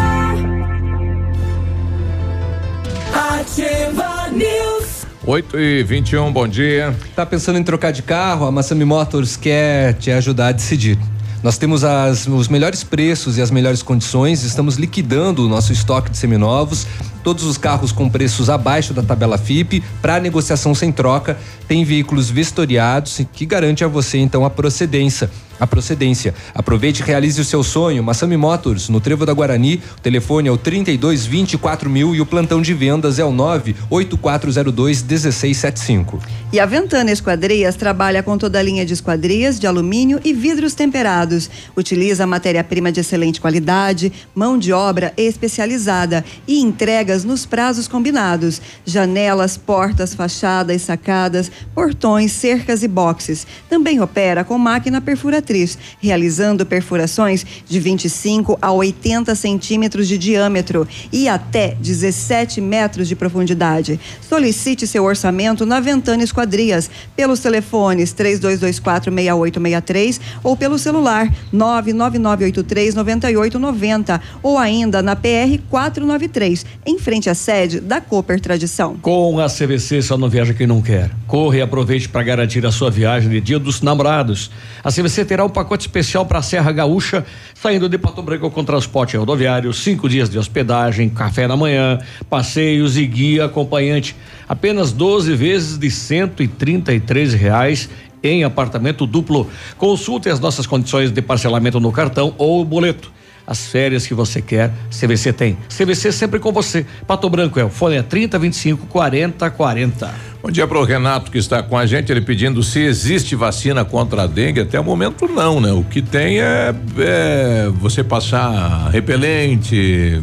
Ativa News. 8 e 21 bom dia. Tá pensando em trocar de carro? A Massami Motors quer te ajudar a decidir. Nós temos as, os melhores preços e as melhores condições, estamos liquidando o nosso estoque de seminovos. Todos os carros com preços abaixo da tabela FIP, para negociação sem troca, tem veículos vistoriados que garante a você então a procedência a procedência. Aproveite e realize o seu sonho. Massami Motors, no Trevo da Guarani. O telefone é o 32 24 mil e o plantão de vendas é o 98402 1675. E a Ventana Esquadrias trabalha com toda a linha de esquadrias de alumínio e vidros temperados. Utiliza matéria-prima de excelente qualidade, mão de obra especializada e entregas nos prazos combinados. Janelas, portas, fachadas, sacadas, portões, cercas e boxes. Também opera com máquina perfuratriz, realizando perfurações de 25 a 80 centímetros de diâmetro e até 17 metros de profundidade. Solicite seu orçamento na Ventana Esquadrias pelos telefones 32246863 ou pelo celular 999839890 ou ainda na PR 493, em frente à sede da Cooper Tradição. Com a CVC só não viaja quem não quer. Corre e aproveite para garantir a sua viagem de Dia dos Namorados. A CVC terá um pacote especial para a Serra Gaúcha, saindo de Pato Branco com transporte rodoviário, cinco dias de hospedagem, café da manhã, passeios e guia acompanhante. Apenas 12 vezes de cento e trinta e três reais em apartamento duplo. Consulte as nossas condições de parcelamento no cartão ou boleto. As férias que você quer, CVC tem. CVC sempre com você. Pato Branco é o fone é 30 25 40 40. Bom dia para o Renato que está com a gente, ele pedindo se existe vacina contra a dengue. Até o momento não, né? O que tem é, é você passar repelente,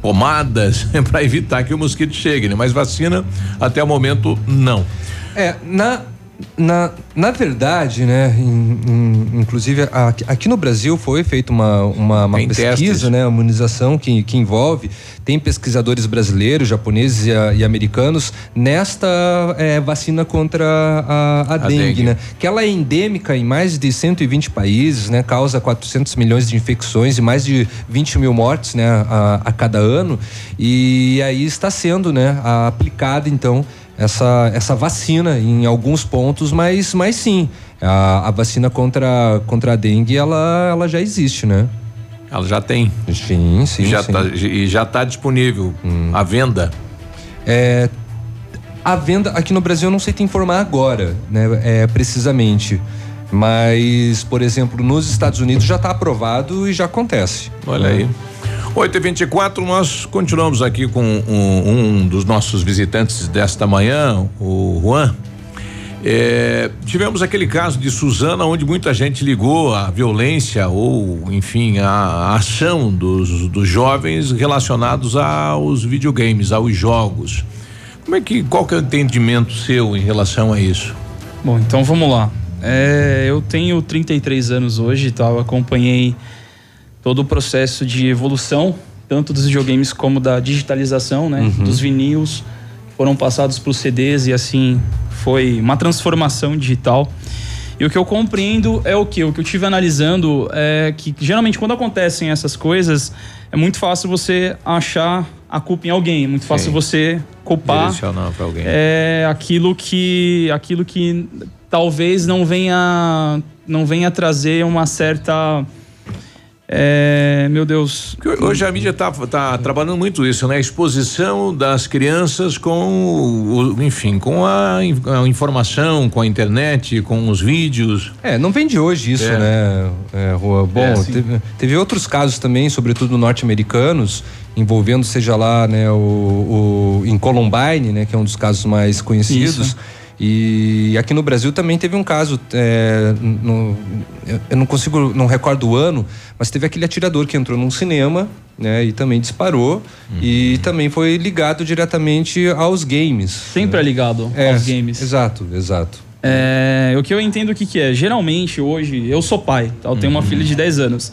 pomadas para evitar que o mosquito chegue, né? Mas vacina até o momento não. É, na na, na verdade, né, in, in, inclusive aqui, aqui, no Brasil foi feita uma, uma, uma pesquisa, testes. né, uma imunização que, que envolve, tem pesquisadores brasileiros, japoneses e, e americanos nesta é, vacina contra a, a, a dengue, dengue, né, que ela é endêmica em mais de 120 países, né, causa 400 milhões de infecções e mais de 20 mil mortes, né, a, a cada ano. E aí está sendo, né, aplicada então essa, essa vacina em alguns pontos, mas, mas sim, a, a vacina contra, contra a dengue ela, ela já existe, né? Ela já tem. Sim, sim. Já sim. Tá, e já está disponível hum. a venda. É, a venda aqui no Brasil eu não sei te informar agora, né? É, precisamente. Mas, por exemplo, nos Estados Unidos já está aprovado e já acontece. Olha né? aí. 8 e 24 nós continuamos aqui com um, um, dos nossos visitantes desta manhã, o Juan. É, tivemos aquele caso de Suzana, onde muita gente ligou a violência ou, enfim, a ação dos, dos jovens relacionados aos videogames, aos jogos. Como é que, qual que é o entendimento seu em relação a isso? Bom, então vamos lá. É, eu tenho 33 anos hoje, tá? Eu acompanhei todo o processo de evolução, tanto dos videogames como da digitalização, né? Uhum. Dos vinis foram passados para os CDs e assim foi uma transformação digital. E o que eu compreendo é o que? O que eu tive analisando é que geralmente quando acontecem essas coisas, é muito fácil você achar a culpa em alguém, é muito fácil Sim. você culpar alguém. é aquilo que aquilo que talvez não venha não venha trazer uma certa é, meu Deus. Hoje a mídia está tá trabalhando muito isso, né? A exposição das crianças com, o, enfim, com a, a, informação, com a internet, com os vídeos. É, não vem de hoje isso, é. né, é, Rua? Bom, é, teve, teve, outros casos também, sobretudo norte-americanos, envolvendo, seja lá, né, o, o, em Columbine, né, que é um dos casos mais conhecidos. Isso e aqui no Brasil também teve um caso, é, no, eu não consigo, não recordo o ano, mas teve aquele atirador que entrou num cinema, né, e também disparou uhum. e também foi ligado diretamente aos games. Sempre é ligado é, aos games. Exato, exato. É, o que eu entendo o que, que é, geralmente hoje eu sou pai, tá? eu tenho uhum. uma filha de 10 anos.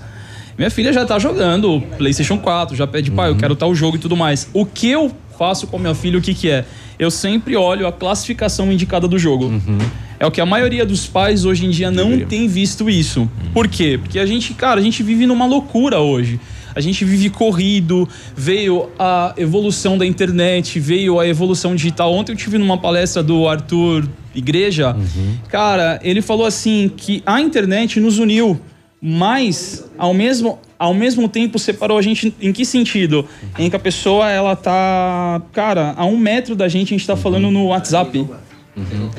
Minha filha já tá jogando PlayStation 4, já pede, pai, eu uhum. quero tal jogo e tudo mais. O que eu faço com a minha filha, o que que é? Eu sempre olho a classificação indicada do jogo. Uhum. É o que a maioria dos pais hoje em dia não Deveria. tem visto isso. Uhum. Por quê? Porque a gente, cara, a gente vive numa loucura hoje. A gente vive corrido, veio a evolução da internet, veio a evolução digital. Ontem eu tive numa palestra do Arthur Igreja. Uhum. Cara, ele falou assim que a internet nos uniu Mas, ao mesmo, ao mesmo tempo, separou a gente em que sentido? Em que a pessoa, ela tá, cara, a um metro da gente, a gente tá falando no WhatsApp.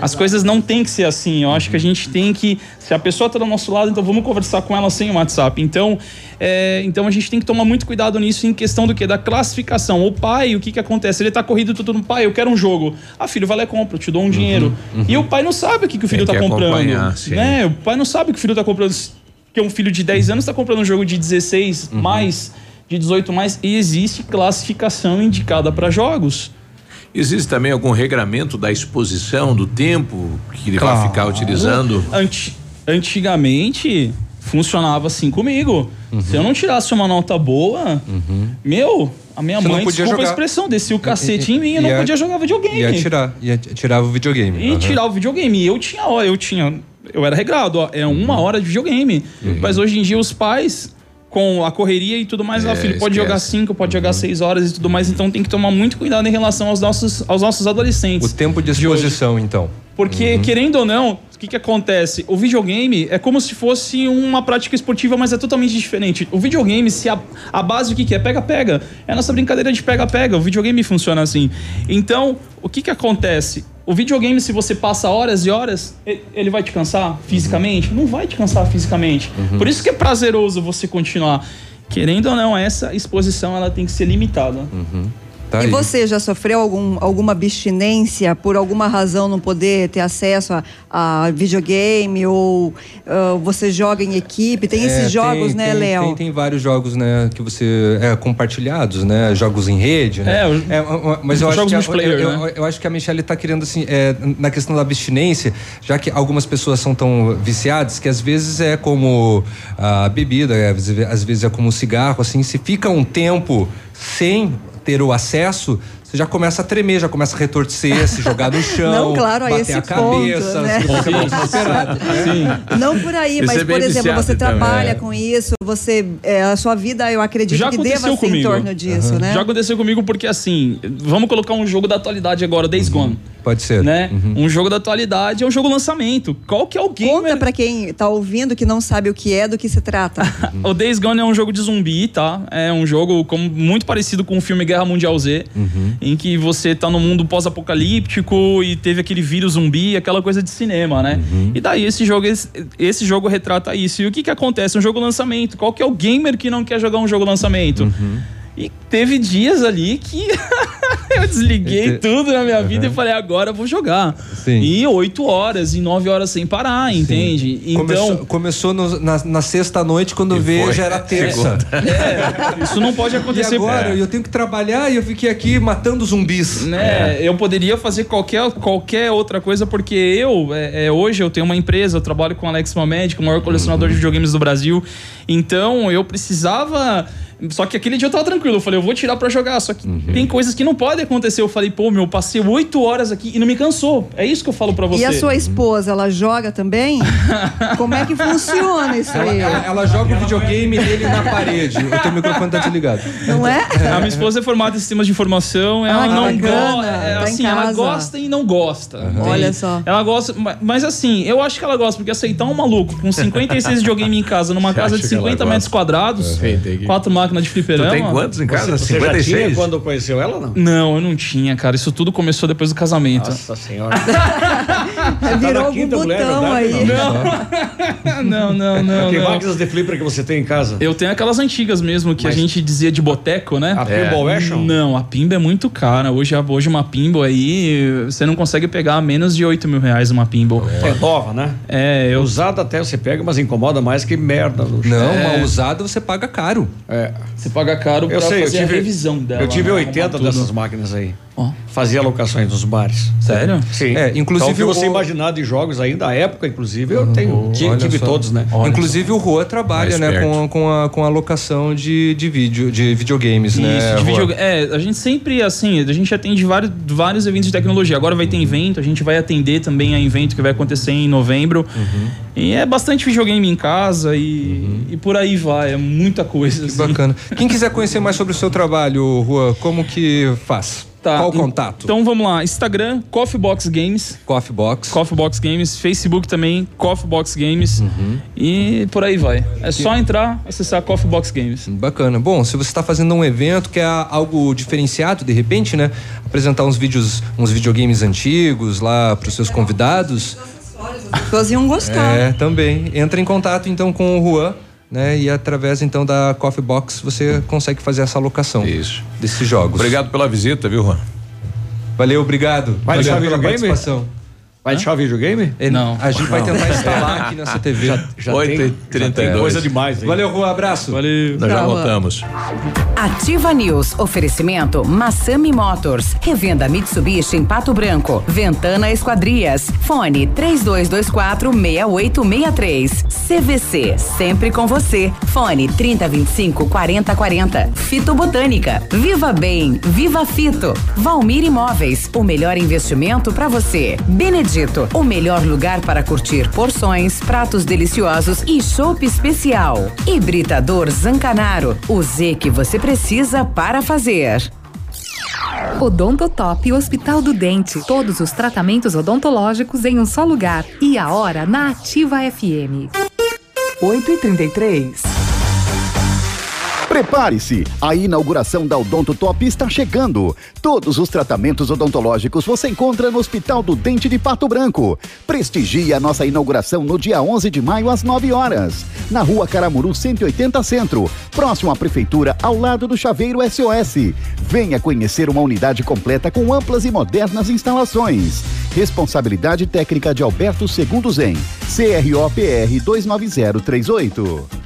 As coisas não tem que ser assim. Eu acho que a gente tem que. Se a pessoa está do nosso lado, então vamos conversar com ela sem o WhatsApp. Então, é, então a gente tem que tomar muito cuidado nisso em questão do que? Da classificação. O pai, o que que acontece? Ele tá corrido tudo no pai, eu quero um jogo. Ah, filho, vai lá e compra, eu te dou um dinheiro. E o pai não sabe o que, que o filho tá que comprando. Né? O pai não sabe o que o filho tá comprando. Que um filho de 10 anos tá comprando um jogo de 16 mais, de 18 mais. E existe classificação indicada para jogos. Existe também algum regramento da exposição, do tempo que ele vai Claro. ficar utilizando? Anti- antigamente funcionava assim comigo. Uhum. Se eu não tirasse uma nota boa, meu, a minha Você não mãe, podia desculpa a jogar. expressão, descia o cacete em mim e eu Ia- não podia jogar videogame. Ia tirar, ia tirar o videogame. E Aham. tirar o videogame. E eu tinha, ó, eu tinha. Eu era regrado, ó, é Uhum. uma hora de videogame. Mas hoje em dia os pais, com a correria e tudo mais, É, ah, filho, pode esquece. jogar cinco, pode Uhum. jogar seis horas e tudo mais. Então tem que tomar muito cuidado em relação aos nossos, aos nossos adolescentes. O tempo de exposição, então. Porque, querendo ou não, o que, que acontece? O videogame é como se fosse uma prática esportiva, mas é totalmente diferente. O videogame, se a, a base o que, que é? Pega-pega. É a nossa brincadeira de pega-pega. O videogame funciona assim. Então, o que, que acontece? O videogame, se você passa horas e horas, ele vai te cansar fisicamente? Não vai te cansar fisicamente. Uhum. Por isso que é prazeroso você continuar. Querendo ou não, essa exposição ela tem que ser limitada. Tá e aí. você já sofreu algum, alguma abstinência por alguma razão não poder ter acesso a, a videogame ou ah, você joga em equipe? Tem esses É, jogos, tem- né, tem- Léo? Tem, tem vários jogos, né, que você é compartilhados, né, jogos em rede, né. É, o- é, mas eu acho jogos que a, multiplayer, eu, eu- né? eu acho que a Michelle tá querendo assim, é, na questão da abstinência, já que algumas pessoas são tão viciadas que às vezes é como a bebida, é, às vezes- às vezes é como o cigarro, assim, se fica um tempo sem ter o acesso você já começa a tremer, já começa a retorcer, se jogar no chão, Não, claro, a bater esse a ponto, cabeça, né? mais desesperado. né? Não por aí, Esse mas é por exemplo, você também. trabalha É. com isso, você é, a sua vida, eu acredito Já que deva ser em comigo. torno disso, né? Já aconteceu comigo porque assim, vamos colocar um jogo da atualidade agora, Days Gone. Pode ser. Né? Um jogo da atualidade é um jogo lançamento. Qual que é o gamer? Conta pra quem tá ouvindo que não sabe o que é, do que se trata. O Days Gone é um jogo de zumbi, tá? É um jogo como, muito parecido com o filme Guerra Mundial Z, em que você tá no mundo pós-apocalíptico e teve aquele vírus zumbi, aquela coisa de cinema, né? E daí esse jogo, esse, esse jogo retrata isso. E o que que acontece? Um jogo lançamento. Qual que é o gamer que não quer jogar um jogo lançamento? E teve dias ali que eu desliguei tudo na minha vida e falei, agora eu vou jogar. Sim. E oito horas, e nove horas sem parar, entende? Então. Começou, começou no- na, na sexta-noite, quando veio já era terça. É, isso não pode acontecer. E agora, eu tenho que trabalhar e eu fiquei aqui matando zumbis. né? Eu poderia fazer qualquer, qualquer outra coisa, porque eu, é, é, hoje, eu tenho uma empresa, eu trabalho com o Alex Mamed, o maior colecionador de videogames do Brasil. Então, eu precisava. Só que aquele dia eu tava tranquilo. Eu falei, eu vou tirar pra jogar. Só que tem coisas que não podem acontecer. Eu falei, pô, meu, eu passei oito horas aqui e não me cansou. É isso que eu falo pra você. E a sua esposa, ela joga também? Como é que funciona isso Ela, aí? ela- ela joga o videogame dele na parede. O teu microfone tá desligado. Não é? A minha esposa é formada em sistemas de informação, ela Ah, não gosta. tá em assim, ela gosta e não gosta. entende? Olha só. Ela gosta, ma- mas assim, eu acho que ela gosta, porque aceitar um maluco com 56 videogame em casa, numa Você casa de que ela 50 gosta? metros quadrados, Uhum. Quatro máquinas de fliperama. Tu tem quantos em casa? Você já tinha 56? quando conheceu ela, não? Não, eu não tinha, cara. Isso tudo começou depois do casamento. Nossa senhora. Virou na algum botão aí. não, não, não. que não. máquinas de flipper que você tem em casa? Eu tenho aquelas antigas mesmo, que a gente dizia de boteco, né? A Pinball Action? Não, a Pimba é muito cara. Hoje, hoje uma Pinball aí, você não consegue pegar menos de 8 mil reais uma Pinball. É nova, né? É, eu... Usada até você pega, mas incomoda mais que merda. Luxo. Não, É. uma usada você paga caro. É. Você paga caro Eu pra sei, eu fazer tive, a revisão dela. eu tive né? 80 Arrumar tudo. dessas máquinas aí. Fazia locações nos bares. Sério? Sim. É, inclusive Então, o que você o- imaginar de jogos aí da época, inclusive, eu tenho, ti- Olha tive só. todos, né? Inclusive o Rua trabalha, Mais né, perto. com, a- com, a, com a locação de, de vídeo, de videogames, né? Isso, de videogame. É, a gente sempre, assim, a gente atende vários, vários eventos de tecnologia. Agora vai ter evento, a gente vai atender também a evento que vai acontecer em novembro. Uhum. E é bastante videogame em casa e, e por aí vai, é muita coisa. Que assim. bacana. Quem quiser conhecer mais sobre o seu trabalho, Rua, como que faz? Tá. Qual o contato? Então vamos lá. Instagram, Coffee Box Games. Coffee Box. Coffee Box Games. Facebook também, Coffee Box Games. Uhum. E por aí vai. É só entrar, acessar Coffee Box Games. Bacana. Bom, se você está fazendo um evento que é algo diferenciado, de repente, né? Apresentar uns vídeos, uns videogames antigos lá para os seus convidados. As pessoas iam gostar. É, também. Entra em contato então com o Juan, né? E através então da Coffee Box você consegue fazer essa alocação Isso. desses jogos. Obrigado pela visita, viu, Juan? Valeu, obrigado. Vai Valeu deixar pela participação. Vai deixar o videogame? É, Não. A gente vai Não. tentar instalar aqui nessa TV. Já, já Oito tem, e já trinta e tem dois. coisa demais, hein? Valeu, Juan. Abraço. Valeu. Nós já voltamos. Ativa News. Oferecimento Massami Motors. Revenda Mitsubishi em Pato Branco. Ventana Esquadrias. Fone 3224 6863. CVC. Sempre com você. Fone 3025 4040. Fito Botânica. Viva Bem. Viva Fito. Valmir Imóveis. O melhor investimento para você. Benedito. O melhor lugar para curtir porções, pratos deliciosos e chopp especial. Hibridador Zancanaro. O Z que você precisa para fazer. Odontotop Hospital do Dente. Todos os tratamentos odontológicos em um só lugar. E a hora na Ativa FM. 8 e 33 Prepare-se! A inauguração da Odonto Top está chegando. Todos os tratamentos odontológicos você encontra no Hospital do Dente de Pato Branco. Prestigie a nossa inauguração no dia 11 de maio às 9 horas, na Rua Caramuru 180 Centro, próximo à prefeitura, ao lado do Chaveiro SOS. Venha conhecer uma unidade completa com amplas e modernas instalações. Responsabilidade técnica de Alberto Segundo Zen, CROPR 29038.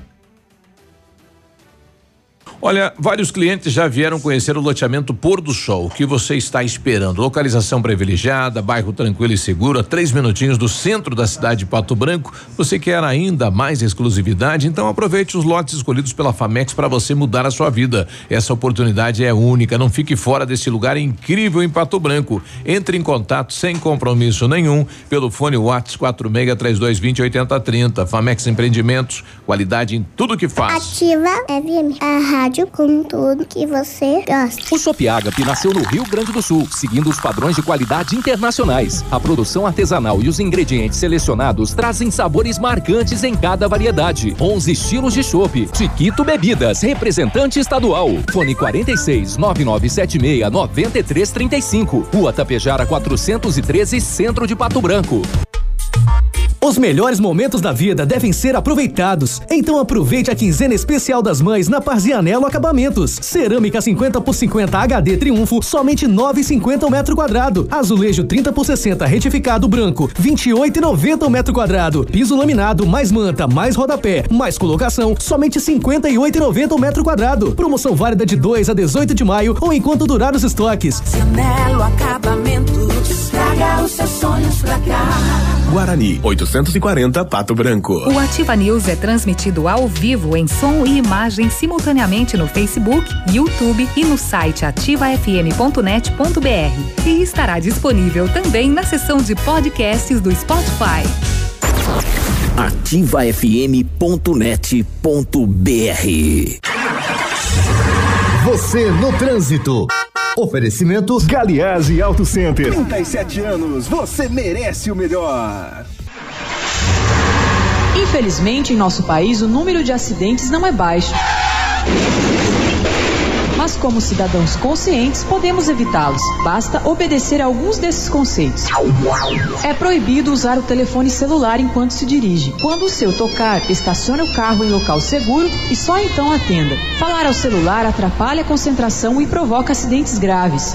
Olha, vários clientes já vieram conhecer o loteamento Pôr do Sol. O que você está esperando? Localização privilegiada, bairro tranquilo e seguro, a três minutinhos do centro da cidade de Pato Branco. Você quer ainda mais exclusividade? Então aproveite os lotes escolhidos pela Famex para você mudar a sua vida. Essa oportunidade é única. Não fique fora desse lugar incrível em Pato Branco. Entre em contato sem compromisso nenhum pelo fone Whats 463220 8030. Famex Empreendimentos, qualidade em tudo que faz. Ativa a rádio com tudo que você gosta. O Chopp Agape nasceu no Rio Grande do Sul, seguindo os padrões de qualidade internacionais. A produção artesanal e os ingredientes selecionados trazem sabores marcantes em cada variedade. 11 estilos de chopp. Chiquito Bebidas, representante estadual. Fone 46 9976 9335. Rua Tapejara 413, Centro de Pato Branco. Os melhores momentos da vida devem ser aproveitados. Então aproveite a quinzena especial das mães na Parzianello Acabamentos. Cerâmica 50 por 50 HD Triunfo, somente 9,50 o metro quadrado. Azulejo 30 por 60 retificado branco, 28,90 o metro quadrado. Piso laminado mais manta, mais rodapé, mais colocação, somente 58,90 o metro quadrado. Promoção válida de 2 a 18 de maio ou enquanto durar os estoques. Nelo Acabamentos. Traga os seus sonhos pra cá. Guarani, 840 Pato Branco. O Ativa News é transmitido ao vivo em som e imagem simultaneamente no Facebook, YouTube e no site ativafm.net.br. E estará disponível também na seção de podcasts do Spotify. ativafm.net.br Você no trânsito. Oferecimento Galiase Auto Center. 37 anos, você merece o melhor. Infelizmente, em nosso país, o número de acidentes não é baixo. Mas, como cidadãos conscientes, podemos evitá-los. Basta obedecer a alguns desses conceitos. É proibido usar o telefone celular enquanto se dirige. Quando o seu tocar, estacione o carro em local seguro e só então atenda. Falar ao celular atrapalha a concentração e provoca acidentes graves.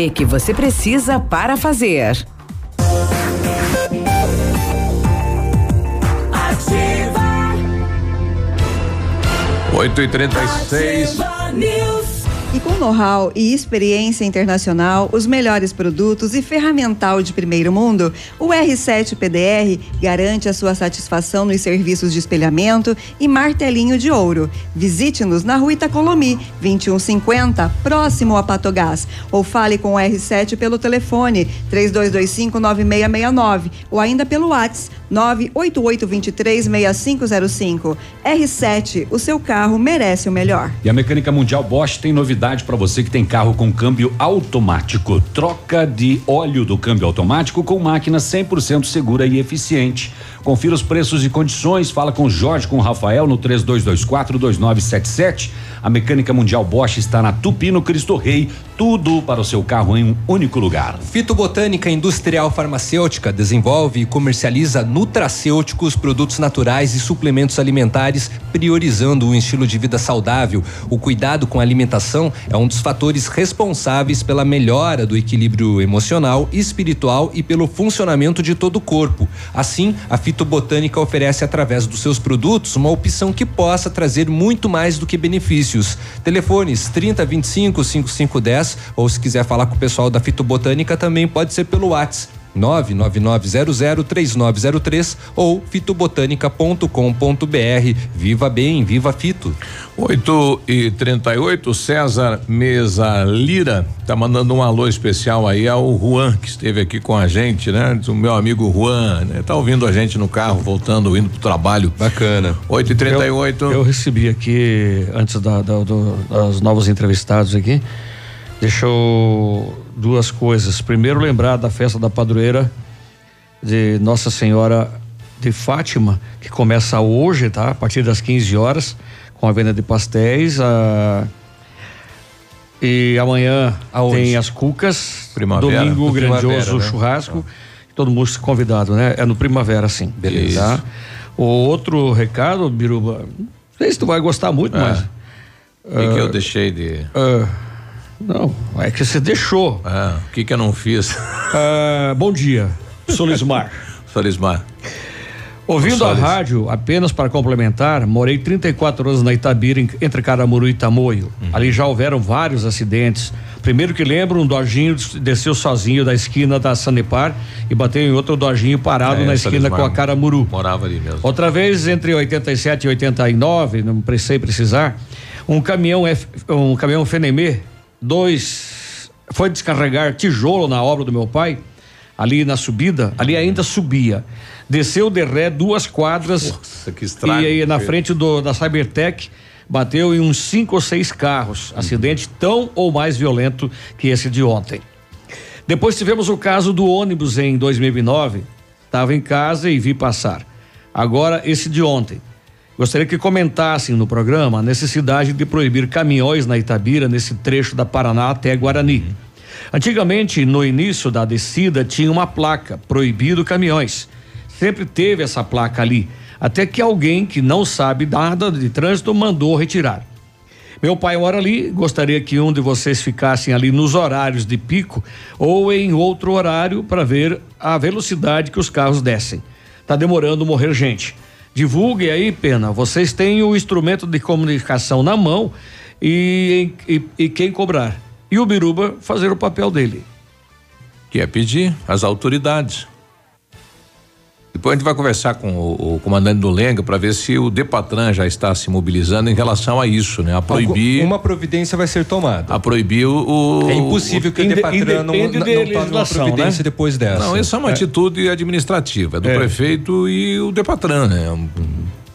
que você precisa para fazer. Ativa, 8 e 36 ativa News. E com know-how e experiência internacional, os melhores produtos e ferramental de primeiro mundo, o R7 PDR garante a sua satisfação nos serviços de espelhamento e martelinho de ouro. Visite-nos na rua Itacolomi, 2150, próximo a Patogás. Ou fale com o R7 pelo telefone 3225-9669 ou ainda pelo WhatsApp 988236505. R7, o seu carro merece o melhor. E a Mecânica Mundial Bosch tem novidade para você que tem carro com câmbio automático. Troca de óleo do câmbio automático com máquina 100% segura e eficiente. Confira os preços e condições. Fala com Jorge, com Rafael no 32242977. A Mecânica Mundial Bosch está na Tupi, no Cristo Rei. Tudo para o seu carro em um único lugar. Fitobotânica Industrial Farmacêutica desenvolve e comercializa nutracêuticos, produtos naturais e suplementos alimentares, priorizando um estilo de vida saudável. O cuidado com a alimentação é um dos fatores responsáveis pela melhora do equilíbrio emocional, espiritual e pelo funcionamento de todo o corpo. Assim, a Fitobotânica oferece através dos seus produtos uma opção que possa trazer muito mais do que benefícios. Telefones 3025 5510 ou se quiser falar com o pessoal da Fitobotânica também pode ser pelo WhatsApp 999003903 ou fitobotânica.com.br. Viva bem, viva Fito. 8 e 38 César Mesa Lira tá mandando um alô especial aí ao Juan, que esteve aqui com a gente, né? O meu amigo Juan, né? Tá ouvindo a gente no carro, voltando, indo pro trabalho. Bacana. 8 e 38 Eu, eu recebi aqui, antes da, da, do, das novos entrevistados aqui, deixa eu duas coisas. Primeiro, lembrar da festa da padroeira de Nossa Senhora de Fátima, que começa hoje, tá? A partir das 15 horas, com a venda de pastéis. A... E amanhã Aonde? tem as cucas. Primavera. Domingo, No grandioso Primavera, né? churrasco. Todo mundo convidado, né? É no Primavera, sim. Beleza. Tá? O outro recado, Biruba, não sei se tu vai gostar muito, É. mas. O que, que eu deixei de. ah, não, é que você deixou. Ah, o que que eu não fiz? Ah, bom dia, Solismar. Solismar. Ouvindo a rádio, apenas para complementar, morei 34 anos na Itabira, entre Caramuru e Tamoio. Uhum. Ali já houveram vários acidentes. Primeiro que lembro, um dojinho des- desceu sozinho da esquina da Sanepar e bateu em outro dojinho parado É, na esquina com a Caramuru. Morava ali mesmo. Outra vez, entre 87 e 89, não precisei precisar, um caminhão um caminhão Fenemê, dois, foi descarregar tijolo na obra do meu pai, ali na subida, ali ainda subia. Desceu de ré duas quadras Nossa, que estrago. e aí na frente do, da Cybertech bateu em uns cinco ou seis carros. Acidente tão ou mais violento que esse de ontem. Depois tivemos o caso do ônibus em 2009. Estava em casa e vi passar. Agora, esse de ontem. Gostaria que comentassem no programa a necessidade de proibir caminhões na Itabira, nesse trecho da Paraná até Guarani. Antigamente, no início da descida, tinha uma placa: proibido caminhões. Sempre teve essa placa ali, até que alguém que não sabe nada de trânsito mandou retirar. Meu pai mora ali, gostaria que um de vocês ficassem ali nos horários de pico ou em outro horário para ver a velocidade que os carros descem. Tá demorando morrer gente. Divulgue aí, pena. Vocês têm o instrumento de comunicação na mão e, e, e quem cobrar. E o Biruba fazer o papel dele. Que é pedir às autoridades. Depois a gente vai conversar com o, o comandante do Lenga para ver se o Depatran já está se mobilizando em relação a isso, né? A proibir, Uma providência vai ser tomada. a proibir o, É impossível que o Depatran não, não, de não tome uma legislação, providência né? depois dessa. Não, isso é uma atitude administrativa, é do É. prefeito e o Depatran, né?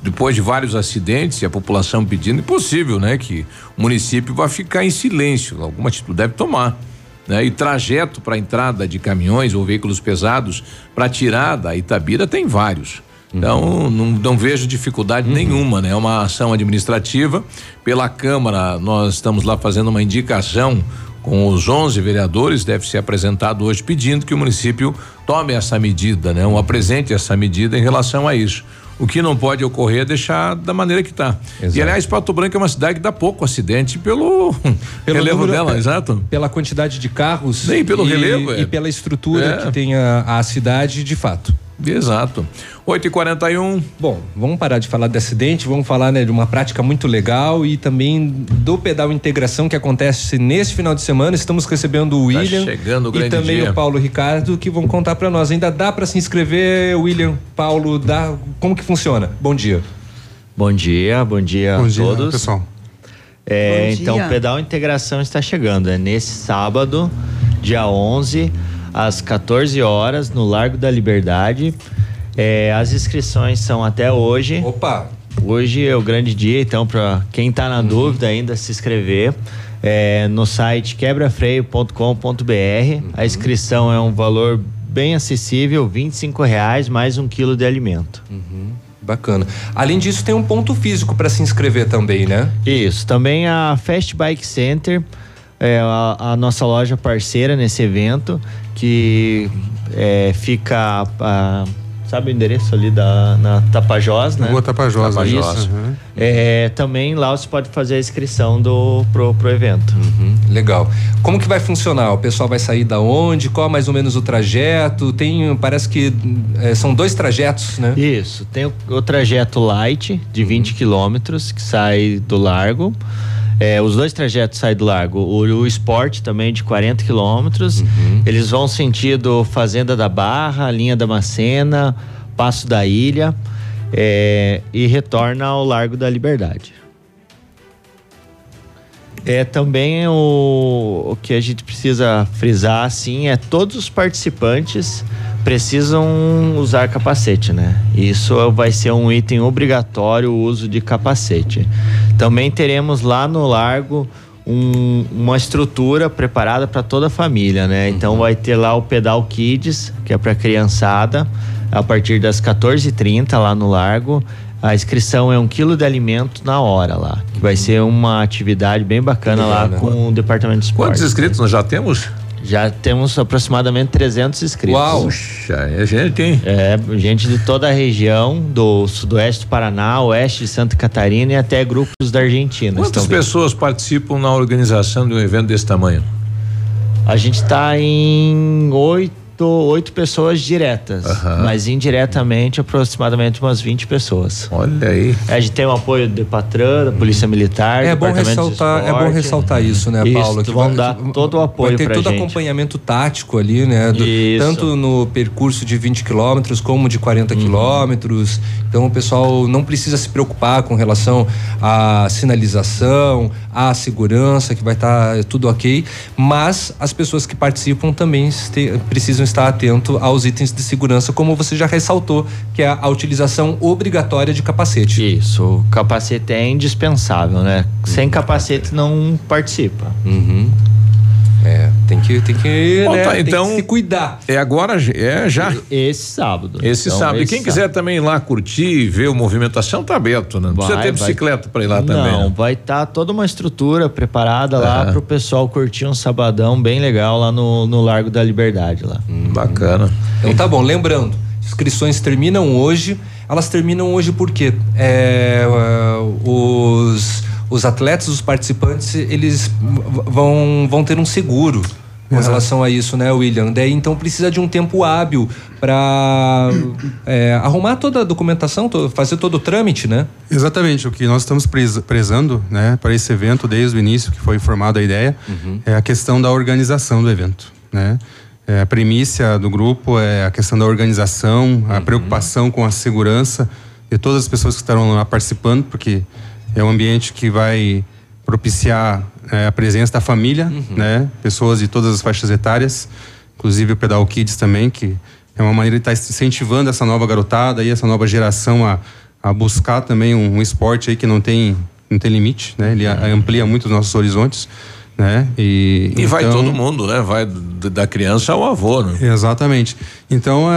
Depois de vários acidentes e a população pedindo, impossível, né? Que o município vai ficar em silêncio. Alguma atitude deve tomar. Né? E trajeto para entrada de caminhões ou veículos pesados para tirar da Itabira tem vários. Então, não, não vejo dificuldade nenhuma, né? É uma ação administrativa. Pela Câmara, nós estamos lá fazendo uma indicação com os 11 vereadores, deve ser apresentado hoje pedindo que o município tome essa medida, né? Um apresente essa medida em relação a isso. O que não pode ocorrer é deixar da maneira que está. E aliás, Pato Branco é uma cidade que dá pouco acidente pelo, Pelo relevo número- dela, é, exato. Pela quantidade de carros. Nem pelo e, relevo, é. E pela estrutura É. que tem a, a cidade, de fato. Exato. 8 e 41 Bom, vamos parar de falar de acidente, vamos falar né, de uma prática muito legal e também do pedal integração que acontece nesse final de semana. Estamos recebendo o Tá William chegando o e também dia. o Paulo Ricardo que vão contar para nós. Ainda dá para se inscrever, William, Paulo, dá, como que funciona? Bom dia. Bom dia, bom dia Bom a dia, todos. pessoal. É, Bom então, dia. o Pedal Integração está chegando. É nesse sábado, dia 11, às 14 horas, no Largo da Liberdade. É, as inscrições são até hoje. Opa! Hoje é o grande dia, então, para quem está na dúvida ainda se inscrever. É, no site quebrafreio.com.br. A inscrição é um valor bem acessível, 25 reais mais um quilo de alimento. Bacana. Além disso, tem um ponto físico para se inscrever também, né? Isso. Também a Fast Bike Center, é a, a nossa loja parceira nesse evento, que é, fica. a- sabe o endereço ali da, na Tapajós, né? Rua Tapajós, Tapajós. isso, uhum. É, também lá você pode fazer a inscrição do, pro, pro evento. Legal. Como que vai funcionar? O pessoal vai sair da onde? Qual mais ou menos o trajeto? Tem, parece que eh, são dois trajetos, né? Isso, tem o, o trajeto light de 20 quilômetros que sai do largo. É, os dois trajetos saem do largo. O, o Sport também de 40 quilômetros. Eles vão sentido Fazenda da Barra, Linha da Macena, Passo da Ilha é, e retorna ao Largo da Liberdade. É também o, o que a gente precisa frisar assim é todos os participantes precisam usar capacete, né? Isso vai ser um item obrigatório o uso de capacete. Também teremos lá no largo um- uma estrutura preparada para toda a família, né? Então vai ter lá o pedal kids que é para criançada a partir das 14h30 lá no largo. A inscrição é um quilo de alimento na hora lá, que vai ser uma atividade bem bacana lá com o departamento de esporte. Quantos inscritos nós já temos? Já temos aproximadamente 300 inscritos. Uau! Puxa, é gente, hein? É, gente de toda a região, do sudoeste do Paraná, oeste de Santa Catarina e até grupos da Argentina. Quantas pessoas participam na organização de um evento desse tamanho? A gente está em oito, oito pessoas diretas, mas indiretamente aproximadamente umas 20 pessoas. Olha aí. A gente tem o apoio do Depatran, da Polícia Militar, É bom Departamento de ressaltar, é bom Esporte. ressaltar isso, né, Isso, Paulo? que vão dar todo o apoio Vai ter todo gente. acompanhamento tático ali, né? Do- Isso. tanto no percurso de 20 quilômetros como de 40 Uhum. quilômetros. Então o pessoal não precisa se preocupar com relação à sinalização, à segurança, que vai estar tudo ok. Mas as pessoas que participam também este- precisam estar atento aos itens de segurança, como você já ressaltou, que é a utilização obrigatória de capacete. Isso, o capacete é indispensável, né? Sem capacete não participa. Uhum. É, tem que, tem que, Bom, né, tá, tem que então se cuidar. É agora, é já. Esse sábado. Esse Então, sábado. E esse quem quiser também ir lá curtir, ver a movimentação, tá aberto, né? Não precisa Vai, ter vai. bicicleta para ir lá também. Não, né? vai estar toda uma estrutura preparada lá para o pessoal curtir um sabadão bem legal lá no, no Largo da Liberdade lá. Bacana. Então tá bom, lembrando, inscrições terminam hoje. Elas terminam hoje porque é, uh, os, os atletas, os participantes, eles vão, vão ter um seguro com Exato. relação a isso, né, William? Daí então precisa de um tempo hábil para arrumar toda a documentação, to- fazer todo o trâmite, né? Exatamente, o que nós estamos prezando né, para esse evento desde o início, que foi informada a ideia, é a questão da organização do evento. Né? É, a primícia do grupo é a questão da organização, a preocupação com a segurança de todas as pessoas que estarão lá participando, porque é um ambiente que vai propiciar é, a presença da família, né? pessoas de todas as faixas etárias, inclusive o Pedal Kids também, que é uma maneira de estar incentivando essa nova garotada e essa nova geração a, a buscar também um, um esporte aí que não tem, não tem limite, né? Ele a- amplia muito os nossos horizontes. né? E, E vai então- todo mundo, né? Vai da criança ao avô, né? Exatamente. Então,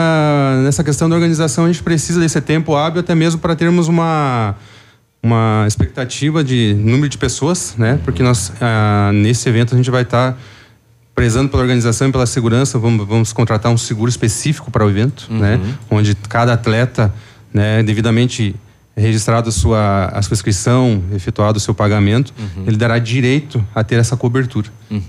nessa questão da organização, a gente precisa desse tempo hábil até mesmo para termos uma, uma expectativa de número de pessoas, né? Porque nós, ah, nesse evento, a gente vai estar prezando pela organização e pela segurança. Vamos, vamos contratar um seguro específico para o evento, né? Onde cada atleta, né, devidamente registrado a sua, a sua inscrição, efetuado o seu pagamento, ele dará direito a ter essa cobertura.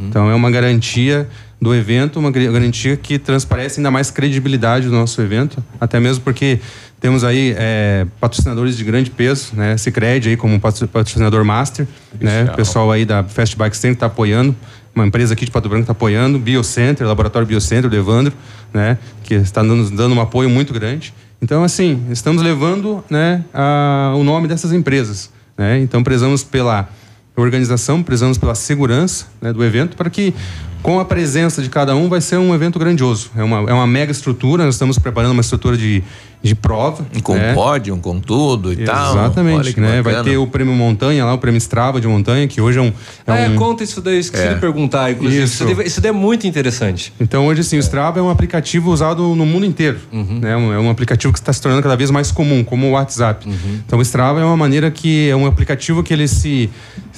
Então é uma garantia do evento, uma garantia que transparece ainda mais credibilidade do nosso evento, até mesmo porque temos aí é, patrocinadores de grande peso, né? Cicred aí como patro- patrocinador master, né? O pessoal aí da Fast Bike Center está apoiando, uma empresa aqui de Pato Branco está apoiando, Biocenter, Laboratório Biocenter, do Evandro, né? Que está nos dando um apoio muito grande. Então, assim, estamos levando né, a- o nome dessas empresas. Né? Então, prezamos pela organização, prezamos pela segurança né, do evento, para que, com a presença de cada um, vai ser um evento grandioso. É uma, é uma mega estrutura, nós estamos preparando uma estrutura de, de prova. Com né? pódio, com tudo e tal. Olha Exatamente, que né? Vai ter o prêmio Montanha lá, o prêmio Strava de Montanha, que hoje é um. É Ah, é, um... conta isso daí, esqueci É. de perguntar, inclusive. Isso. Isso. daí, isso daí é muito interessante. Então, hoje, assim, o Strava é um aplicativo usado no mundo inteiro. Né? Um- É um aplicativo que está se tornando cada vez mais comum, como o WhatsApp. Então, o Strava é uma maneira que é um aplicativo que ele se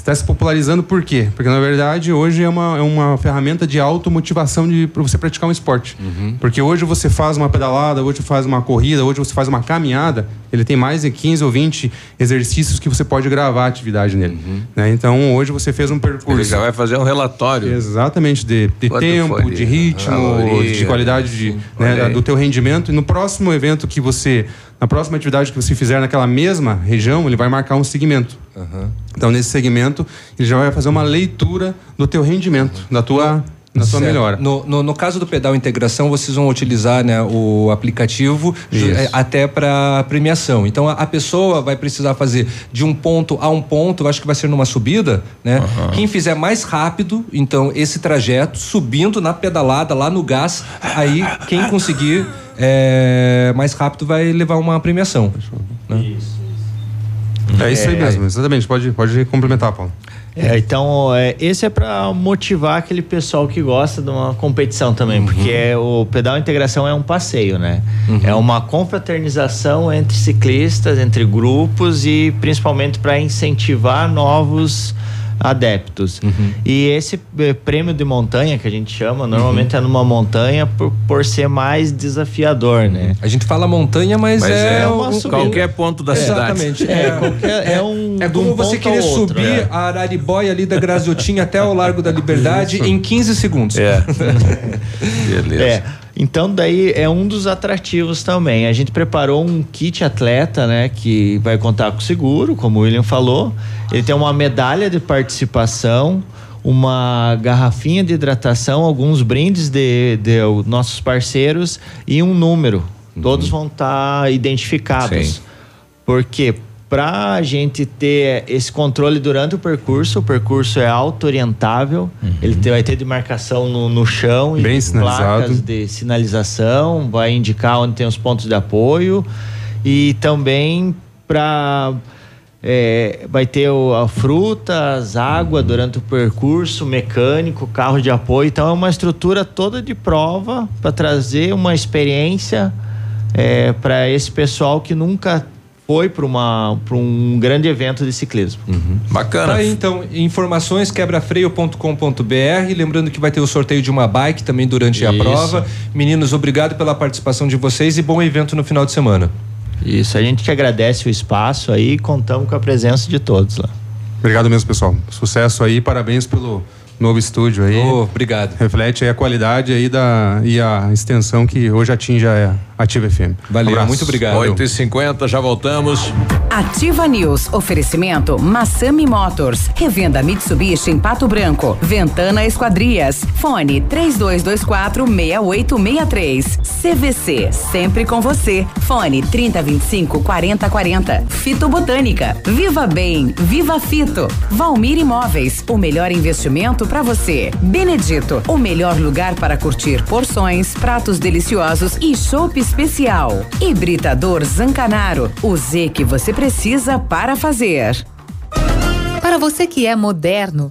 está se popularizando por quê? Porque, na verdade, hoje é uma, é uma ferramenta de automotivação para você praticar um esporte. Porque hoje você faz uma pedalada, hoje você faz uma corrida, hoje você faz uma caminhada, ele tem mais de 15 ou 20 exercícios que você pode gravar a atividade nele. né? Então, hoje você fez um percurso. Ele já vai fazer um relatório. Exatamente, de, de tempo, foi de de ritmo, caloria, de qualidade de, né, olha aí. do teu rendimento. E no próximo evento que você, na próxima atividade que você fizer naquela mesma região, ele vai marcar um segmento. Então, nesse segmento, ele já vai fazer uma leitura do teu rendimento, da tua, da tua Certo. melhora. No, no, no caso do pedal integração, vocês vão utilizar né, o aplicativo ju- é, até para premiação. Então a, a pessoa vai precisar fazer de um ponto a um ponto, eu acho que vai ser numa subida, né? Quem fizer mais rápido, então esse trajeto, subindo na pedalada lá no gás, aí quem conseguir é, mais rápido vai levar uma premiação. né? É isso aí mesmo, exatamente. Pode, pode complementar, Paulo. É, então, é, esse é para motivar aquele pessoal que gosta de uma competição também, porque é, o pedal integração é um passeio, né? É uma confraternização entre ciclistas, entre grupos e principalmente para incentivar novos adeptos. E esse eh, prêmio de montanha que a gente chama, normalmente é numa montanha por, por ser mais desafiador, né? A gente fala montanha, mas, Mas é, é um- qualquer ponto da Exatamente. cidade. É, qualquer- é um- É como um você querer outro, subir é. a Araribóia ali da Graziotinha até o Largo da Liberdade em 15 segundos. É. Beleza. Então daí é um dos atrativos também. A gente preparou um kit atleta, né, que vai contar com seguro, como o William falou. Ele tem uma medalha de participação, uma garrafinha de hidratação, alguns brindes de, de nossos parceiros e um número. Todos vão estar identificados. Sim. Porque para a gente ter esse controle durante o percurso, o percurso é auto-orientável, ele te- vai ter demarcação no, no chão Bem e sinalizado. placas de sinalização, vai indicar onde tem os pontos de apoio e também para vai ter o- a frutas, água durante o percurso, mecânico, carro de apoio. Então é uma estrutura toda de prova para trazer uma experiência para esse pessoal que nunca foi para um grande evento de ciclismo. Bacana. Tá aí, então, informações quebrafreio.com.br. Lembrando que vai ter o sorteio de uma bike também durante a Isso. prova. Meninos, obrigado pela participação de vocês e bom evento no final de semana. Isso, a gente que agradece o espaço aí e contamos com a presença de todos lá. Obrigado mesmo, pessoal. Sucesso aí, parabéns pelo novo estúdio aí. obrigado. Reflete aí a qualidade aí da, e a extensão que hoje atinge a Ativa FM. Valeu, Abraço. muito obrigado. 8 e 50 já voltamos. Ativa News. Oferecimento Massami Motors. Revenda Mitsubishi em Pato Branco. Ventana Esquadrias. Fone 3224 6863. CVC. Sempre com você. Fone 3025 4040. Fito Botânica. Viva Bem. Viva Fito. Valmir Imóveis. O melhor investimento para você. Benedito. O melhor lugar para curtir porções, pratos deliciosos e chopp especial. Hibridador Zancanaro. O Z que você precisa para fazer. Para você que é moderno,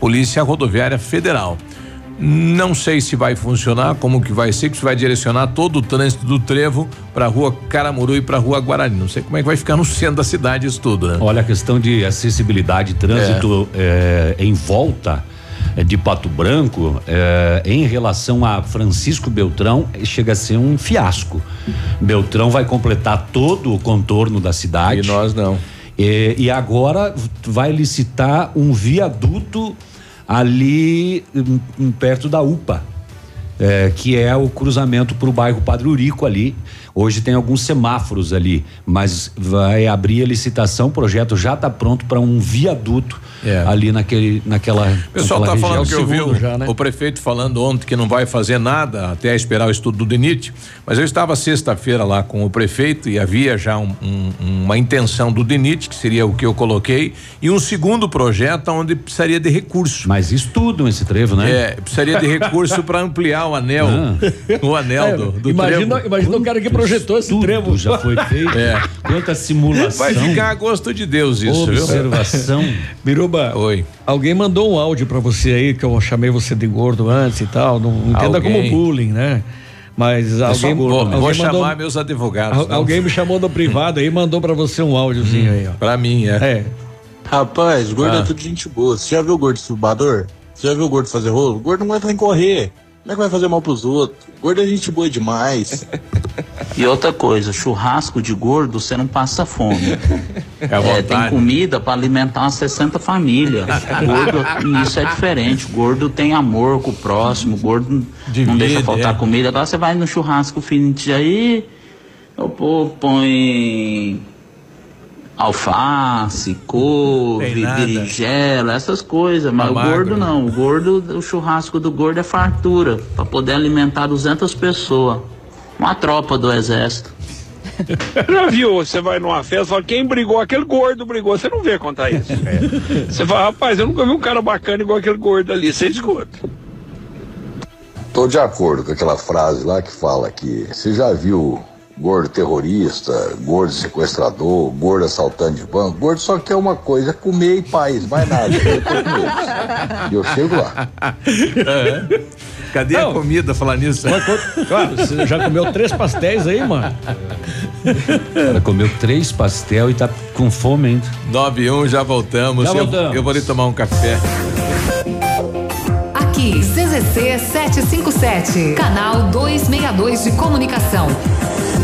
Polícia Rodoviária Federal. Não sei se vai funcionar, como que vai ser, que se vai direcionar todo o trânsito do Trevo para a rua Caramuru e para a rua Guarani. Não sei como é que vai ficar no centro da cidade isso tudo, né? Olha, a questão de acessibilidade, trânsito é, em volta eh, de Pato Branco, eh, em relação a Francisco Beltrão, chega a ser um fiasco. Beltrão vai completar todo o contorno da cidade. E nós não. E agora vai licitar um viaduto ali hum, hum, perto da UPA. eh, que é o cruzamento para o bairro Padre Urico ali. Hoje tem alguns semáforos ali, mas vai abrir a licitação. O projeto já está pronto para um viaduto ali naquele, naquela. O pessoal naquela tá falando que eu vi o, né? o prefeito falando ontem que não vai fazer nada até esperar o estudo do DENIT, mas eu estava sexta-feira lá com o prefeito e havia já um- um- uma intenção do DENIT, que seria o que eu coloquei, e um segundo projeto onde precisaria de recurso. Mas estudam esse trevo, né? É, precisaria de recurso para ampliar o anel, o anel É, do, do imagina, trevo. imagina o cara que projetou esse trevo. já foi feito. É. Quanta simulação. Vai ficar a gosto de Deus isso, viu? Observação. Biruba, Oi. alguém mandou um áudio pra você aí, que eu chamei você de gordo antes e tal. Não entenda Alguém. como bullying, né? Mas Eu alguém, gordo, alguém vou mandou- chamar meus advogados. al- alguém me chamou no privado aí e mandou pra você um áudiozinho aí, ó. Pra mim, é. É. Rapaz, gordo Ah. é tudo gente boa. Você já viu o gordo estubador? Você já viu o gordo fazer rolo? O gordo não aguenta nem correr. Como é que vai fazer mal pros outros? Gordo é gente boa demais. E outra coisa, churrasco de gordo, você não passa fome. É à tem vontade. comida para alimentar umas 60 famílias. Gordo, isso é diferente. Gordo tem amor com o próximo, gordo não deixa faltar é. comida. Agora você vai no churrasco finite aí, o povo põe alface, couve, berinjela, essas coisas. Mas o gordo não. O gordo, o churrasco do gordo é fartura, para poder alimentar 200 pessoas. Uma tropa do exército. Já viu? Você vai numa festa e fala, quem brigou? Aquele gordo brigou. Você não vê contar isso. Você fala, rapaz, eu nunca vi um cara bacana igual aquele gordo ali. Você escuta. Tô de acordo com aquela frase lá que fala que você já viu gordo terrorista, gordo sequestrador, gordo assaltante de banco, gordo só quer uma coisa, comer e paz, mais nada. Eu. E eu chego lá. É. Cadê a comida falar nisso? Claro, você já comeu três pastéis aí, mano? Ela comeu três pastel e tá com fome ainda. 91, já voltamos. Já Eu- voltamos. Eu, vou ali tomar um café. Aqui, CZC 757, canal 262 de comunicação.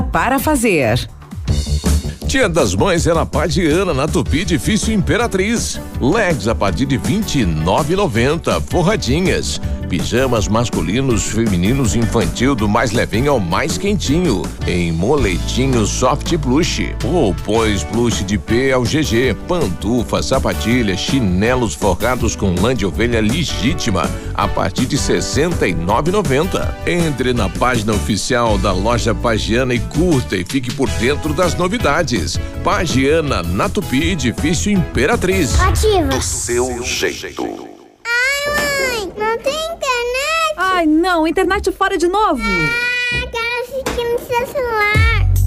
para fazer. Dia das Mães é na Padiana, na Tupi Difícil Imperatriz. Legs a partir de 29,90. Forradinhas. Pijamas masculinos, femininos, infantil, do mais levinho ao mais quentinho. Em moletinho soft plush. Roupões plush de P ao GG. Pantufa, sapatilha, chinelos forrados com lã de ovelha legítima. A partir de 69,90. Entre na página oficial da loja Pagiana e curta e fique por dentro das novidades. Pagiana, na Tupi, edifício Imperatriz. Ativa. Do seu jeito. Mãe, não tem internet? Ai, não, internet fora de novo. Ah, quero assistir no seu celular.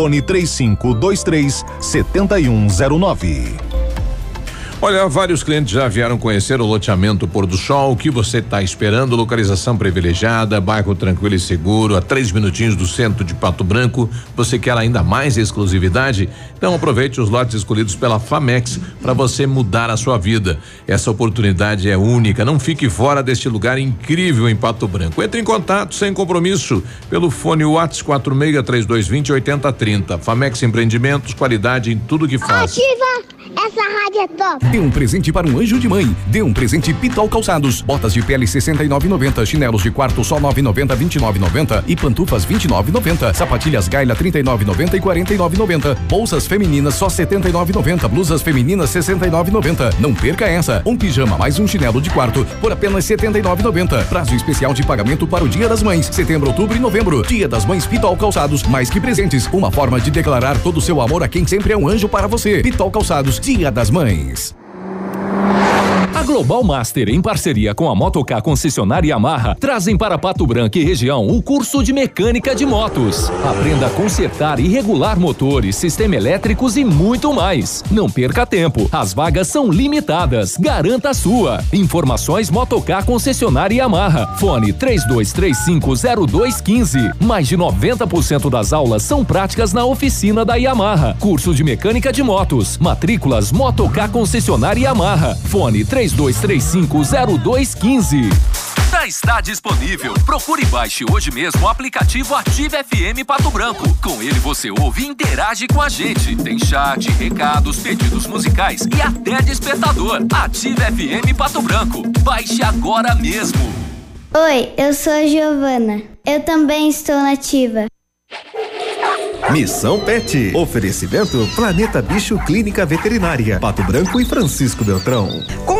Fone 3523 7109. Olha, vários clientes já vieram conhecer o loteamento Pôr do Sol. O que você está esperando? Localização privilegiada, bairro tranquilo e seguro, a três minutinhos do centro de Pato Branco. Você quer ainda mais exclusividade? Então aproveite os lotes escolhidos pela Famex para você mudar a sua vida. Essa oportunidade é única. Não fique fora deste lugar incrível em Pato Branco. Entre em contato sem compromisso pelo fone WhatsApp 46 3220 8030. Famex Empreendimentos, qualidade em tudo que faz. Ativa! Essa rádio é top! Dê um presente para um anjo de mãe. Dê um presente Pitol Calçados. Botas de pele 69,90. Chinelos de quarto só 9,90, 29,90 e pantufas 29,90. Sapatilhas Gaila 39,90 e 49,90. Bolsas femininas só 79,90. Blusas femininas 69,90. Não perca essa. Um pijama mais um chinelo de quarto por apenas 79,90. Prazo especial de pagamento para o Dia das Mães. Setembro, outubro e novembro. Dia das Mães Pitol Calçados. Mais que presentes, uma forma de declarar todo o seu amor a quem sempre é um anjo para você. Pitol Calçados. Dia das Mães. A Global Master, em parceria com a Motocar concessionária Yamaha, trazem para Pato Branco e região o curso de mecânica de motos. Aprenda a consertar e regular motores, sistema elétricos e muito mais. Não perca tempo, as vagas são limitadas. Garanta a sua. Informações Motocar concessionária Yamaha. Fone 32350215. Mais de 90% das aulas são práticas na oficina da Yamaha. Curso de mecânica de motos. Matrículas Motocar concessionária Yamaha. Fone 32350215. Já está disponível. Procure e baixe hoje mesmo o aplicativo Ative FM Pato Branco. Com ele você ouve e interage com a gente. Tem chat, recados, pedidos musicais e até despertador. Ative FM Pato Branco. Baixe agora mesmo. Oi, eu sou a Giovana. Eu também estou nativa. Missão Pet. Oferecimento Planeta Bicho Clínica Veterinária. Pato Branco e Francisco Beltrão. Com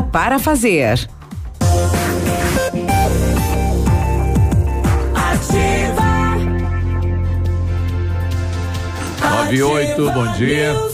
para fazer. Nove e oito, bom dia.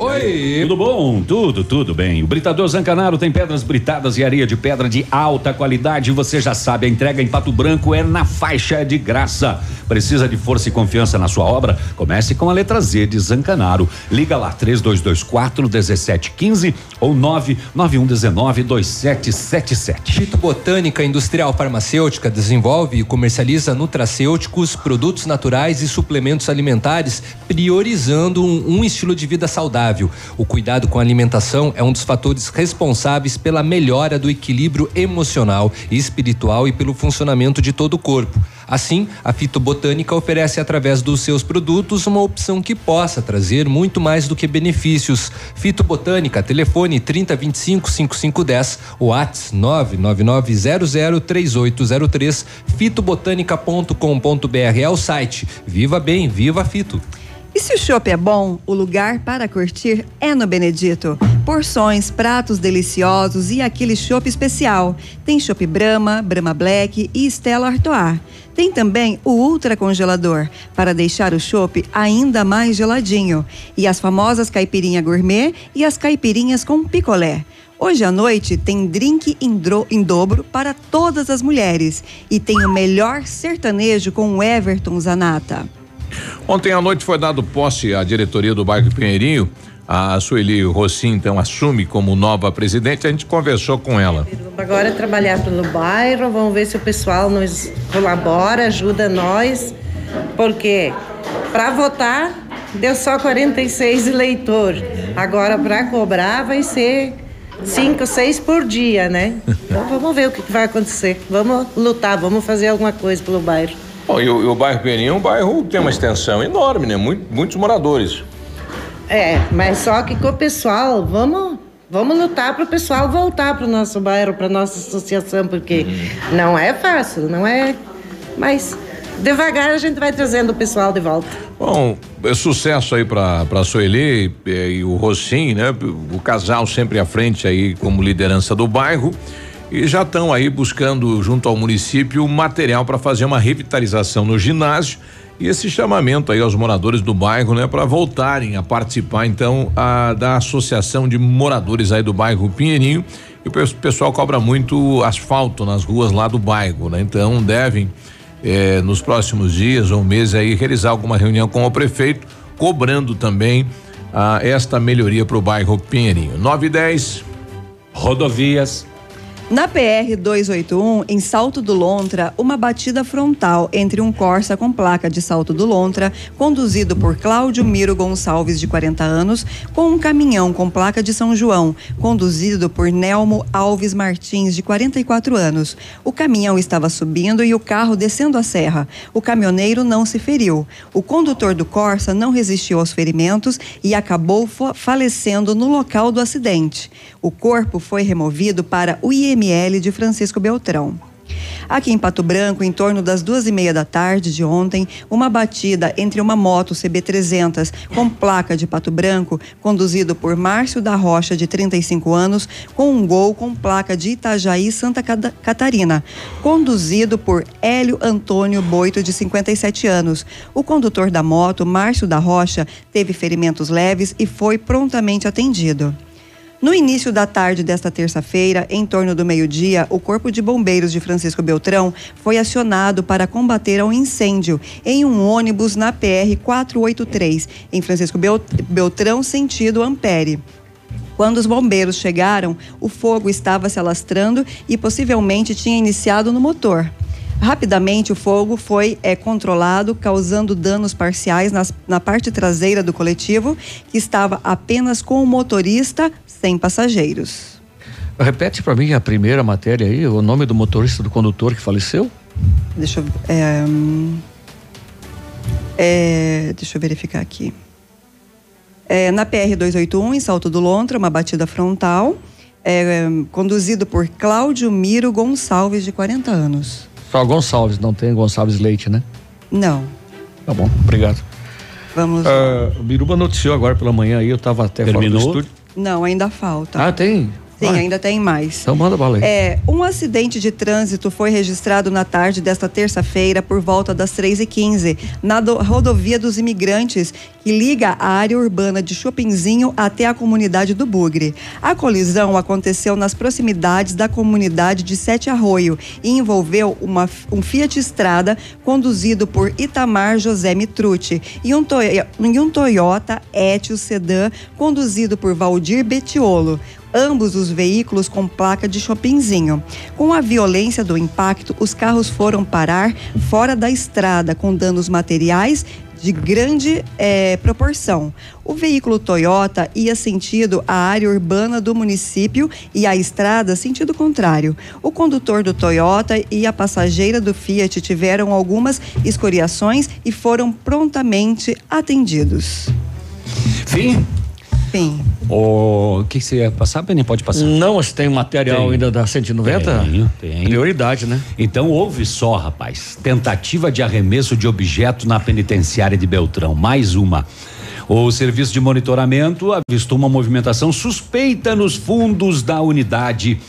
Oi! Tudo bom? Tudo, tudo bem. O Britador Zancanaro tem pedras britadas e areia de pedra de alta qualidade. Você já sabe, a entrega em Pato Branco é na faixa de graça. Precisa de força e confiança na sua obra? Comece com a letra Z de Zancanaro. Liga lá, 3224 1715 ou 99119 2777. Fitobotânica Industrial Farmacêutica desenvolve e comercializa nutracêuticos, produtos naturais e suplementos alimentares, priorizando um, um estilo de vida saudável. O cuidado com a alimentação é um dos fatores responsáveis pela melhora do equilíbrio emocional e espiritual e pelo funcionamento de todo o corpo. Assim, a fitobotânica oferece através dos seus produtos uma opção que possa trazer muito mais do que benefícios. Fitobotânica, telefone 3025 5510, WhatsApp 999003803, fitobotânica.com.br é o site. Viva bem, viva Fito. E se o chopp é bom, o lugar para curtir é no Benedito. Porções, pratos deliciosos e aquele chopp especial. Tem chopp Brahma, Brahma Black e Stella Artois. Tem também o ultra congelador para deixar o chopp ainda mais geladinho. E as famosas caipirinha gourmet e as caipirinhas com picolé. Hoje à noite tem drink em, dobro para todas as mulheres. E tem o melhor sertanejo com o Everton Zanata. Ontem à noite foi dado posse à diretoria do bairro Pinheirinho. A Sueli Rossim, então, assume como nova presidente. A gente conversou com ela. Agora é trabalhar pelo bairro, vamos ver se o pessoal nos colabora, ajuda nós, porque para votar deu só 46 eleitor. Agora para cobrar vai ser cinco, seis por dia, né? Então vamos ver o que vai acontecer. Vamos lutar, vamos fazer alguma coisa pelo bairro. Bom, e o, e o bairro Pinheirinho é um bairro que tem uma extensão enorme, né? Muito, muitos moradores. É, mas só que com o pessoal, vamos, vamos lutar para o pessoal voltar para o nosso bairro, para nossa associação, porque não é fácil, não é. Mas devagar a gente vai trazendo o pessoal de volta. Bom, é sucesso aí pra, pra Sueli eh, e o Rossim, né? O casal sempre à frente aí como liderança do bairro. E já estão aí buscando, junto ao município, material para fazer uma revitalização no ginásio e esse chamamento aí aos moradores do bairro, né, para voltarem a participar então a, da associação de moradores aí do bairro Pinheirinho. E o pes- pessoal cobra muito asfalto nas ruas lá do bairro, né? Então devem eh, nos próximos dias ou meses aí realizar alguma reunião com o prefeito, cobrando também ah, esta melhoria para o bairro Pinheirinho. 9 e 10. Rodovias. Na PR 281, em Salto do Lontra, uma batida frontal entre um Corsa com placa de Salto do Lontra, conduzido por Cláudio Miro Gonçalves, de 40 anos, com um caminhão com placa de São João, conduzido por Nelmo Alves Martins, de 44 anos. O caminhão estava subindo e o carro descendo a serra. O caminhoneiro não se feriu. O condutor do Corsa não resistiu aos ferimentos e acabou fa- falecendo no local do acidente. O corpo foi removido para o IML de Francisco Beltrão. Aqui em Pato Branco, em torno das duas e meia da tarde de ontem, uma batida entre uma moto CB300 com placa de Pato Branco, conduzido por Márcio da Rocha, de 35 anos, com um gol com placa de Itajaí, Santa Cata- Catarina, conduzido por Hélio Antônio Boito, de 57 anos. O condutor da moto, Márcio da Rocha, teve ferimentos leves e foi prontamente atendido. No início da tarde desta terça-feira, em torno do meio-dia, o Corpo de Bombeiros de Francisco Beltrão foi acionado para combater um incêndio em um ônibus na PR 483, em Francisco Bel- Beltrão, sentido Ampere. Quando os bombeiros chegaram, o fogo estava se alastrando e possivelmente tinha iniciado no motor. Rapidamente, o fogo foi eh, controlado, causando danos parciais nas- na parte traseira do coletivo, que estava apenas com o motorista, sem passageiros. Repete para mim a primeira matéria aí, o nome do motorista do condutor que faleceu? Deixa eu, é, hum, é, deixa eu verificar aqui. É, na PR 281, em Salto do Lontra, uma batida frontal, é, conduzido por Cláudio Miro Gonçalves, de 40 anos. Só Gonçalves, não tem Gonçalves Leite, né? Não. Tá bom, obrigado. Vamos. Ah, o Biruba noticiou agora pela manhã aí, eu tava até fora Terminou? do estúdio. Não, ainda falta. Ah, tem? Sim, ainda tem mais. Então manda bala aí. É, um acidente de trânsito foi registrado na tarde desta terça-feira por volta das 3h15 na do- rodovia dos imigrantes que liga a área urbana de Chopinzinho até a comunidade do Bugre. A colisão aconteceu nas proximidades da comunidade de Sete Arroio e envolveu uma, um Fiat Estrada conduzido por Itamar José Mitrucci e um, e um Toyota Etios Sedan conduzido por Valdir Betiolo ambos os veículos com placa de Chopinzinho. Com a violência do impacto, os carros foram parar fora da estrada, com danos materiais de grande eh, proporção. O veículo Toyota ia sentido a área urbana do município e a estrada sentido contrário. O condutor do Toyota e a passageira do Fiat tiveram algumas escoriações e foram prontamente atendidos. Fim? Fim. O que, que você ia passar, Peninha? Pode passar. Não, mas tem material Tem. ainda da 190? Tenho, tenho. Prioridade, né? Então ouve só, rapaz. Tentativa de arremesso de objeto na penitenciária de Beltrão. Mais uma. O serviço de monitoramento avistou uma movimentação suspeita nos fundos da unidade.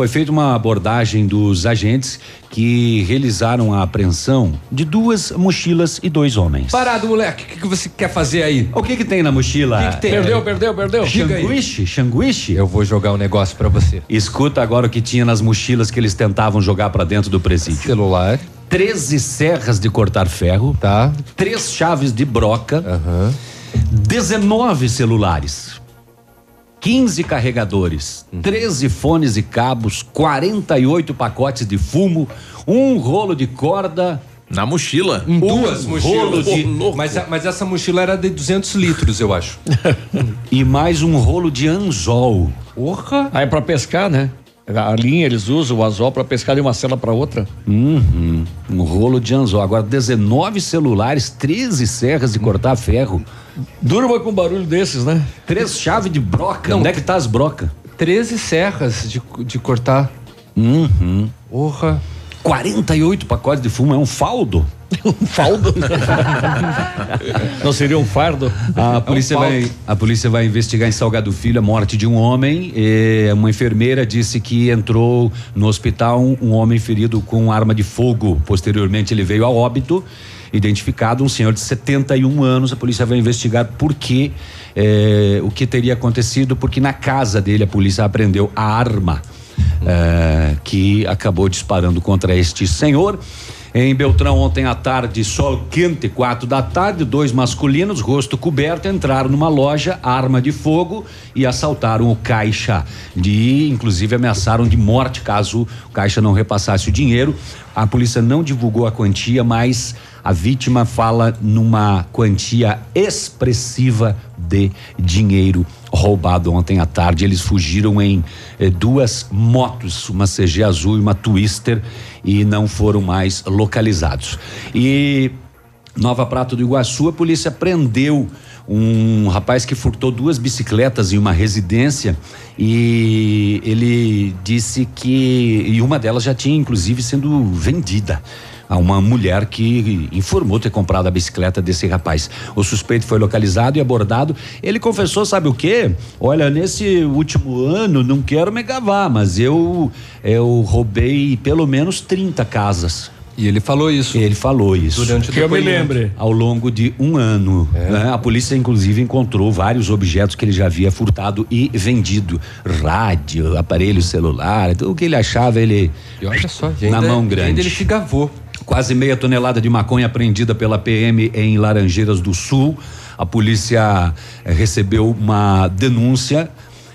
Foi feita uma abordagem dos agentes que realizaram a apreensão de duas mochilas e dois homens. Parado, moleque. O que, que você quer fazer aí? O que que tem na mochila? O que que tem? Perdeu, perdeu, perdeu. Aí. Xanguiche? Xanguiche? Eu vou jogar um negócio pra você. Escuta agora o que tinha nas mochilas que eles tentavam jogar pra dentro do presídio. Celular. 13 serras de cortar ferro. Tá. Três chaves de broca. Aham. 19 celulares. 15 carregadores, 13 fones e cabos, 48 pacotes de fumo, um rolo de corda. Na mochila. Em duas mochilas. de- Mas, a- mas essa mochila era de 200 litros, eu acho. e mais um rolo de anzol. Porra! Aí pra pescar, né? A linha eles usam o anzol pra pescar de uma cela pra outra. Uhum, um rolo de anzol. Agora 19 celulares, 13 serras de cortar ferro. Durma com barulho desses, né? Três chaves de broca. Não. Onde é que tá as brocas? 13 serras de, de cortar. Uhum. Porra. 48 pacotes de fumo, é um faldo. um faldo? Não seria um fardo? A polícia, faldo. vai, a polícia vai investigar em Salgado Filho a morte de um homem. Uma enfermeira disse que entrou no hospital um, um homem ferido com arma de fogo. Posteriormente, ele veio a óbito. Identificado um senhor de 71 anos. A polícia vai investigar por que, eh, o que teria acontecido, porque na casa dele a polícia apreendeu a arma eh, que acabou disparando contra este senhor. Em Beltrão, ontem à tarde, sol quente, quatro da tarde, dois masculinos, rosto coberto, entraram numa loja, arma de fogo e assaltaram o caixa. De, inclusive, ameaçaram de morte caso o caixa não repassasse o dinheiro. A polícia não divulgou a quantia, mas a vítima fala numa quantia expressiva de dinheiro roubado ontem à tarde. Eles fugiram em eh, duas motos, uma CG azul e uma Twister, e não foram mais localizados. E Nova Prata do Iguaçu, a polícia prendeu um rapaz que furtou duas bicicletas em uma residência e ele disse que e uma delas já tinha inclusive sendo vendida a uma mulher que informou ter comprado a bicicleta desse rapaz. O suspeito foi localizado e abordado. Ele confessou, sabe o quê? Olha, nesse último ano, não quero me gavar, mas eu eu roubei pelo menos 30 casas. E ele falou isso. Ele falou isso. Durante o Que eu me lembre. Ao longo de um ano. É. né? A polícia, inclusive, encontrou vários objetos que ele já havia furtado e vendido: rádio, aparelho celular, tudo o que ele achava, ele. E olha só, na ainda- mão grande. ainda ele se gavou. Quase meia tonelada de maconha apreendida pela PM em Laranjeiras do Sul. A polícia eh, recebeu uma denúncia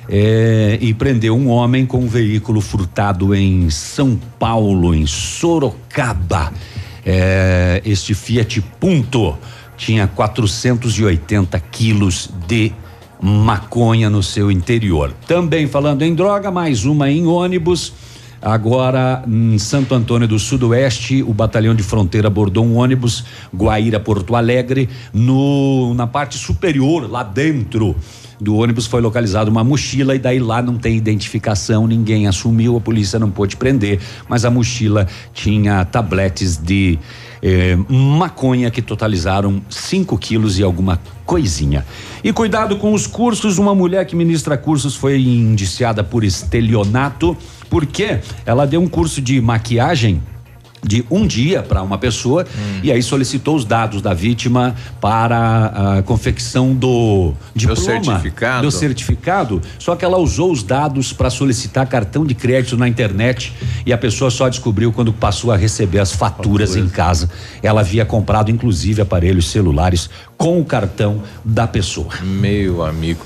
eh, e prendeu um homem com um veículo furtado em São Paulo, em Sorocaba. Eh, este Fiat Punto tinha 480 quilos de maconha no seu interior. Também falando em droga, mais uma em ônibus. Agora, em Santo Antônio do Sudoeste, o batalhão de fronteira abordou um ônibus Guaíra Porto Alegre no na parte superior, lá dentro do ônibus foi localizada uma mochila e daí lá não tem identificação, ninguém assumiu, a polícia não pôde prender, mas a mochila tinha tabletes de eh, maconha que totalizaram 5 quilos e alguma coisinha. E cuidado com os cursos, uma mulher que ministra cursos foi indiciada por estelionato, porque ela deu um curso de maquiagem de um dia para uma pessoa e aí solicitou os dados da vítima para a confecção do diploma, certificado. do certificado. Só que ela usou os dados para solicitar cartão de crédito na internet e a pessoa só descobriu quando passou a receber as faturas em casa. Ela havia comprado inclusive aparelhos celulares com o cartão da pessoa. Meu amigo.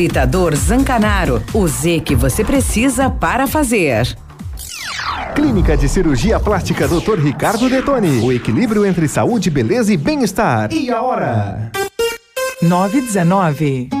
Hibridador Zancanaro. O Z que você precisa para fazer. Clínica de Cirurgia Plástica Dr. Ricardo Detoni. O equilíbrio entre saúde, beleza e bem-estar. E a hora? 919.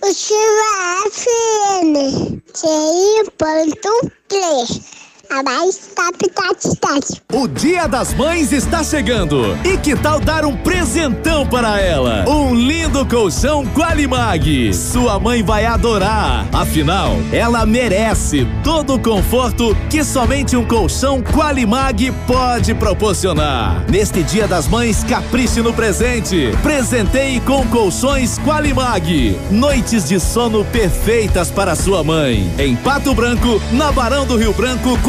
Ativa FM, TI.3. A mais top, top, top. O Dia das Mães está chegando. E que tal dar um presentão para ela? Um lindo colchão Qualimag. Sua mãe vai adorar. Afinal, ela merece todo o conforto que somente um colchão Qualimag pode proporcionar. Neste Dia das Mães, capriche no presente. Presenteie com colchões Qualimag. Noites de sono perfeitas para sua mãe. Em Pato Branco, na Barão do Rio Branco,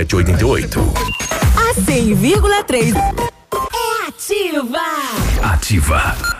88. A 100,3 é ativa. Ativa.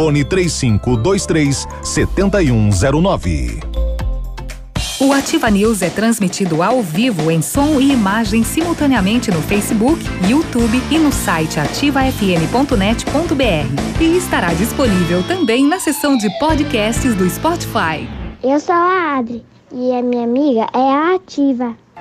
Fone 3523 7109. O Ativa News é transmitido ao vivo em som e imagem simultaneamente no Facebook, YouTube e no site ativafm.net.br. E estará disponível também na seção de podcasts do Spotify. Eu sou a Adri e a minha amiga é a Ativa.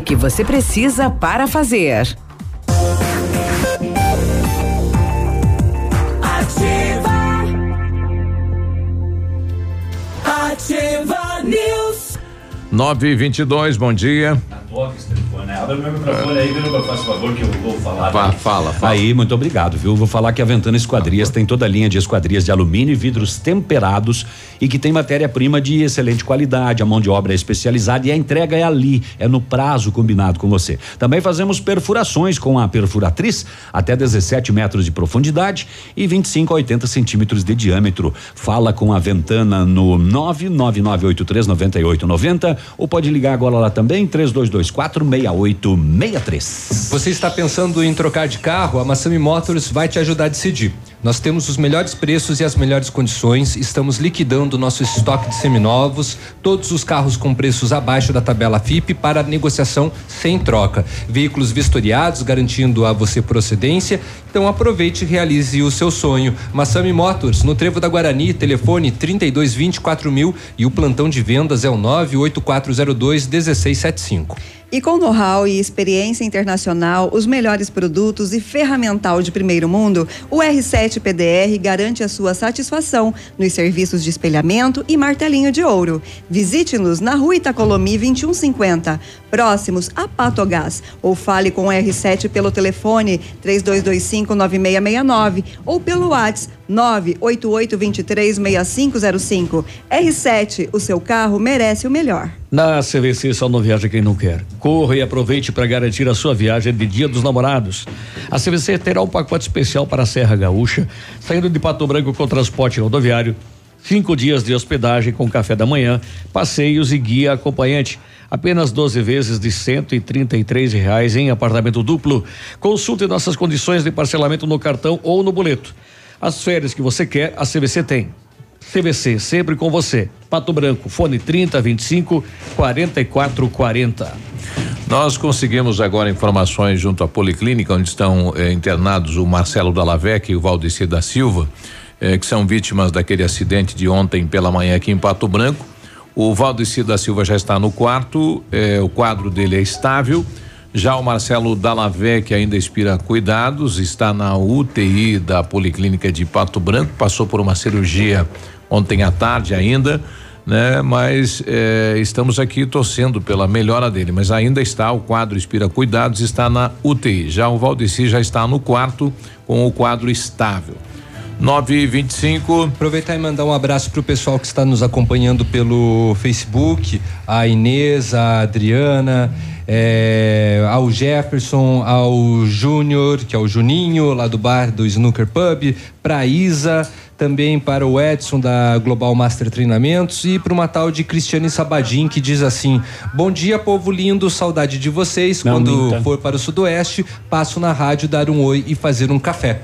que você precisa para fazer. Ativa. Ativa News. 9 e 22 bom dia. Toque esse telefone, né? Abre meu microfone aí, Biruba, faz favor que eu vou falar. Vá, fala, fala. Aí, muito obrigado, viu? Vou falar que a Ventana Esquadrias tem toda a linha de esquadrias de alumínio e vidros temperados e que tem matéria-prima de excelente qualidade, a mão de obra é especializada e a entrega é ali, é no prazo combinado com você. Também fazemos perfurações com a perfuratriz até 17 metros de profundidade e 25 a 80 centímetros de diâmetro. Fala com a Ventana no 999839890 ou pode ligar agora lá também 3224 6863. Você está pensando em trocar de carro? A Massami Motors vai te ajudar a decidir. Nós temos os melhores preços e as melhores condições. Estamos liquidando nosso estoque de seminovos, todos os carros com preços abaixo da tabela FIP para negociação sem troca. Veículos vistoriados, garantindo a você procedência. Então aproveite e realize o seu sonho. Massami Motors, no Trevo da Guarani, telefone 3224 mil e o plantão de vendas é o 98402 1675. E com know-how e experiência internacional, os melhores produtos e ferramental de primeiro mundo, o R7 PDR garante a sua satisfação nos serviços de espelhamento e martelinho de ouro. Visite-nos na Rua Itacolomi 2150, próximos a Patogás, ou fale com o R7 pelo telefone 32259669 ou pelo WhatsApp 988236505. R7, o seu carro merece o melhor. Na CVC só não viaja quem não quer. Corra e aproveite para garantir a sua viagem de Dia dos Namorados. A CVC terá um pacote especial para a Serra Gaúcha, saindo de Pato Branco com transporte rodoviário, cinco dias de hospedagem com café da manhã, passeios e guia acompanhante. Apenas 12 vezes de cento e trinta e três reais em apartamento duplo. Consulte nossas condições de parcelamento no cartão ou no boleto. As férias que você quer, a CVC tem. CVC, sempre com você. Pato Branco, fone 30 25 44 40. Nós conseguimos agora informações junto à Policlínica, onde estão eh, internados o Marcelo Dallavec e o Valdeci da Silva, eh, que são vítimas daquele acidente de ontem pela manhã aqui em Pato Branco. O Valdeci da Silva já está no quarto, eh, o quadro dele é estável. Já o Marcelo Dallavec ainda expira cuidados, está na UTI da Policlínica de Pato Branco, passou por uma cirurgia ontem à tarde ainda, né? Mas eh, estamos aqui torcendo pela melhora dele, mas ainda está, o quadro expira cuidados, está na UTI. Já o Valdeci já está no quarto com o quadro estável. 9 e 25 Aproveitar e mandar um abraço para o pessoal que está nos acompanhando pelo Facebook, a Inês, a Adriana, é, ao Jefferson, ao Júnior, que é o Juninho, lá do bar do Snooker Pub, para a Isa, também para o Edson da Global Master Treinamentos e para uma tal de Cristiane Sabadim que diz assim: Bom dia, povo lindo, saudade de vocês. Não Quando minta. for para o Sudoeste, passo na rádio dar um oi e fazer um café.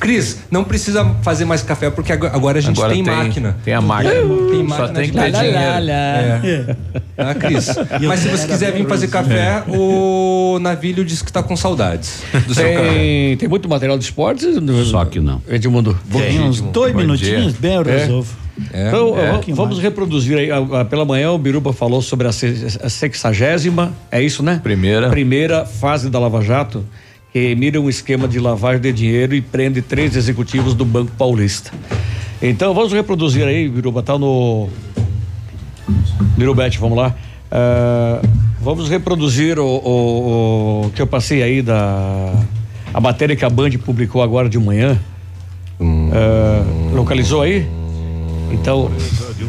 Cris, não precisa fazer mais café porque ag- agora a gente Agora tem, tem- máquina. tem a máquina. Tem Só máquina tem de que ter café. dinheiro. É. Ah, Cris. Mas se você quiser vir fazer café, o Navilho disse que tá com saudades do seu café. Tem, tem muito material de esportes? Só que não. Edmundo. Tem uns dois minutinhos, bem eu resolvo. Então, É. Um pouquinho vamos reproduzir aí. Pela manhã, o Biruba falou sobre a, se- a sexagésima, é isso, né? Primeira. Primeira fase da Lava Jato, que mira um esquema de lavagem de dinheiro e prende três executivos do Banco Paulista. Então, vamos reproduzir aí, Biruba, tá no. Birubete, vamos lá. Ah, vamos reproduzir o, o- o que eu passei aí da. A matéria que a Band publicou agora de manhã. Ah, localizou aí? Então.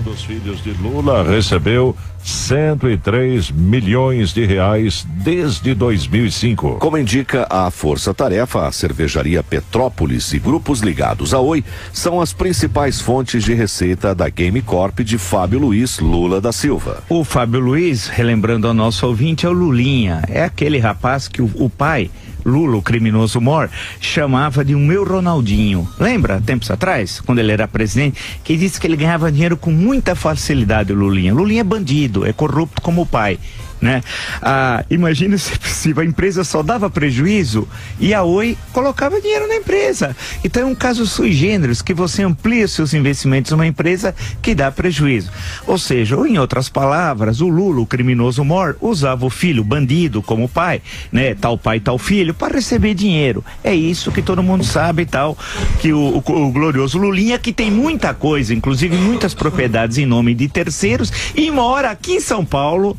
dos filhos de Lula recebeu 103 milhões de reais desde 2005. Como indica a Força Tarefa, a cervejaria Petrópolis e grupos ligados à Oi são as principais fontes de receita da Game Corp de Fábio Luiz Lula da Silva. O Fábio Luiz, relembrando ao nosso ouvinte, é o Lulinha. É aquele rapaz que o, o pai Lula, o criminoso Mor, chamava de o meu Ronaldinho. Lembra, tempos atrás, quando ele era presidente, que disse que ele ganhava dinheiro com muita facilidade, Lulinha. Lulinha é bandido, é corrupto como o pai né? Ah, imagina se possível, a empresa só dava prejuízo e a Oi colocava dinheiro na empresa. Então é um caso sui generis que você amplia seus investimentos numa empresa que dá prejuízo. Ou seja, ou em outras palavras, o Lula, o criminoso mor, usava o filho bandido como pai, né? Tal pai, tal filho, para receber dinheiro. É isso que todo mundo sabe e tal, que o, o, o glorioso Lulinha, que tem muita coisa, inclusive muitas propriedades em nome de terceiros, e mora aqui em São Paulo,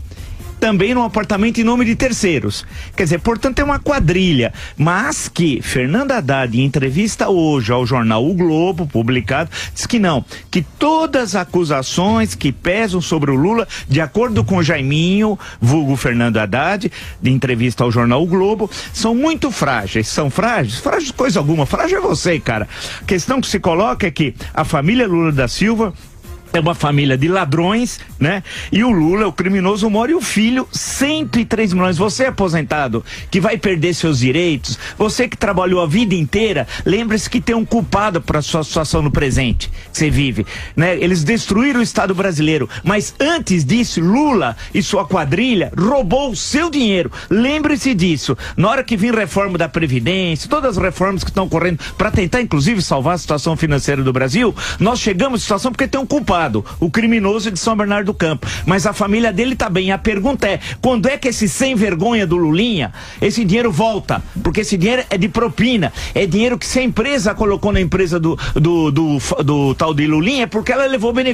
também num apartamento em nome de terceiros. Quer dizer, portanto, é uma quadrilha. Mas que Fernanda Haddad, em entrevista hoje ao jornal O Globo, publicado, diz que não, que todas as acusações que pesam sobre o Lula, de acordo com Jaiminho, vulgo Fernando Haddad, de entrevista ao jornal O Globo, são muito frágeis. São frágeis? Frágeis coisa alguma. Frágil é você, cara. A questão que se coloca é que a família Lula da Silva é uma família de ladrões, né? E o Lula, o criminoso, mora e o filho, 103 milhões. Você é aposentado, que vai perder seus direitos, você que trabalhou a vida inteira, lembre-se que tem um culpado para sua situação no presente que você vive, né? Eles destruíram o Estado brasileiro, mas antes disso, Lula e sua quadrilha roubou o seu dinheiro. Lembre-se disso. Na hora que vir reforma da Previdência, todas as reformas que estão correndo para tentar, inclusive, salvar a situação financeira do Brasil, nós chegamos à situação porque tem um culpado o criminoso de São Bernardo do Campo. Mas a família dele tá bem. A pergunta é: quando é que esse sem vergonha do Lulinha, esse dinheiro volta? Porque esse dinheiro é de propina. É dinheiro que se a empresa colocou na empresa do, do, do, do, do tal de Lulinha, é porque ela levou benefício.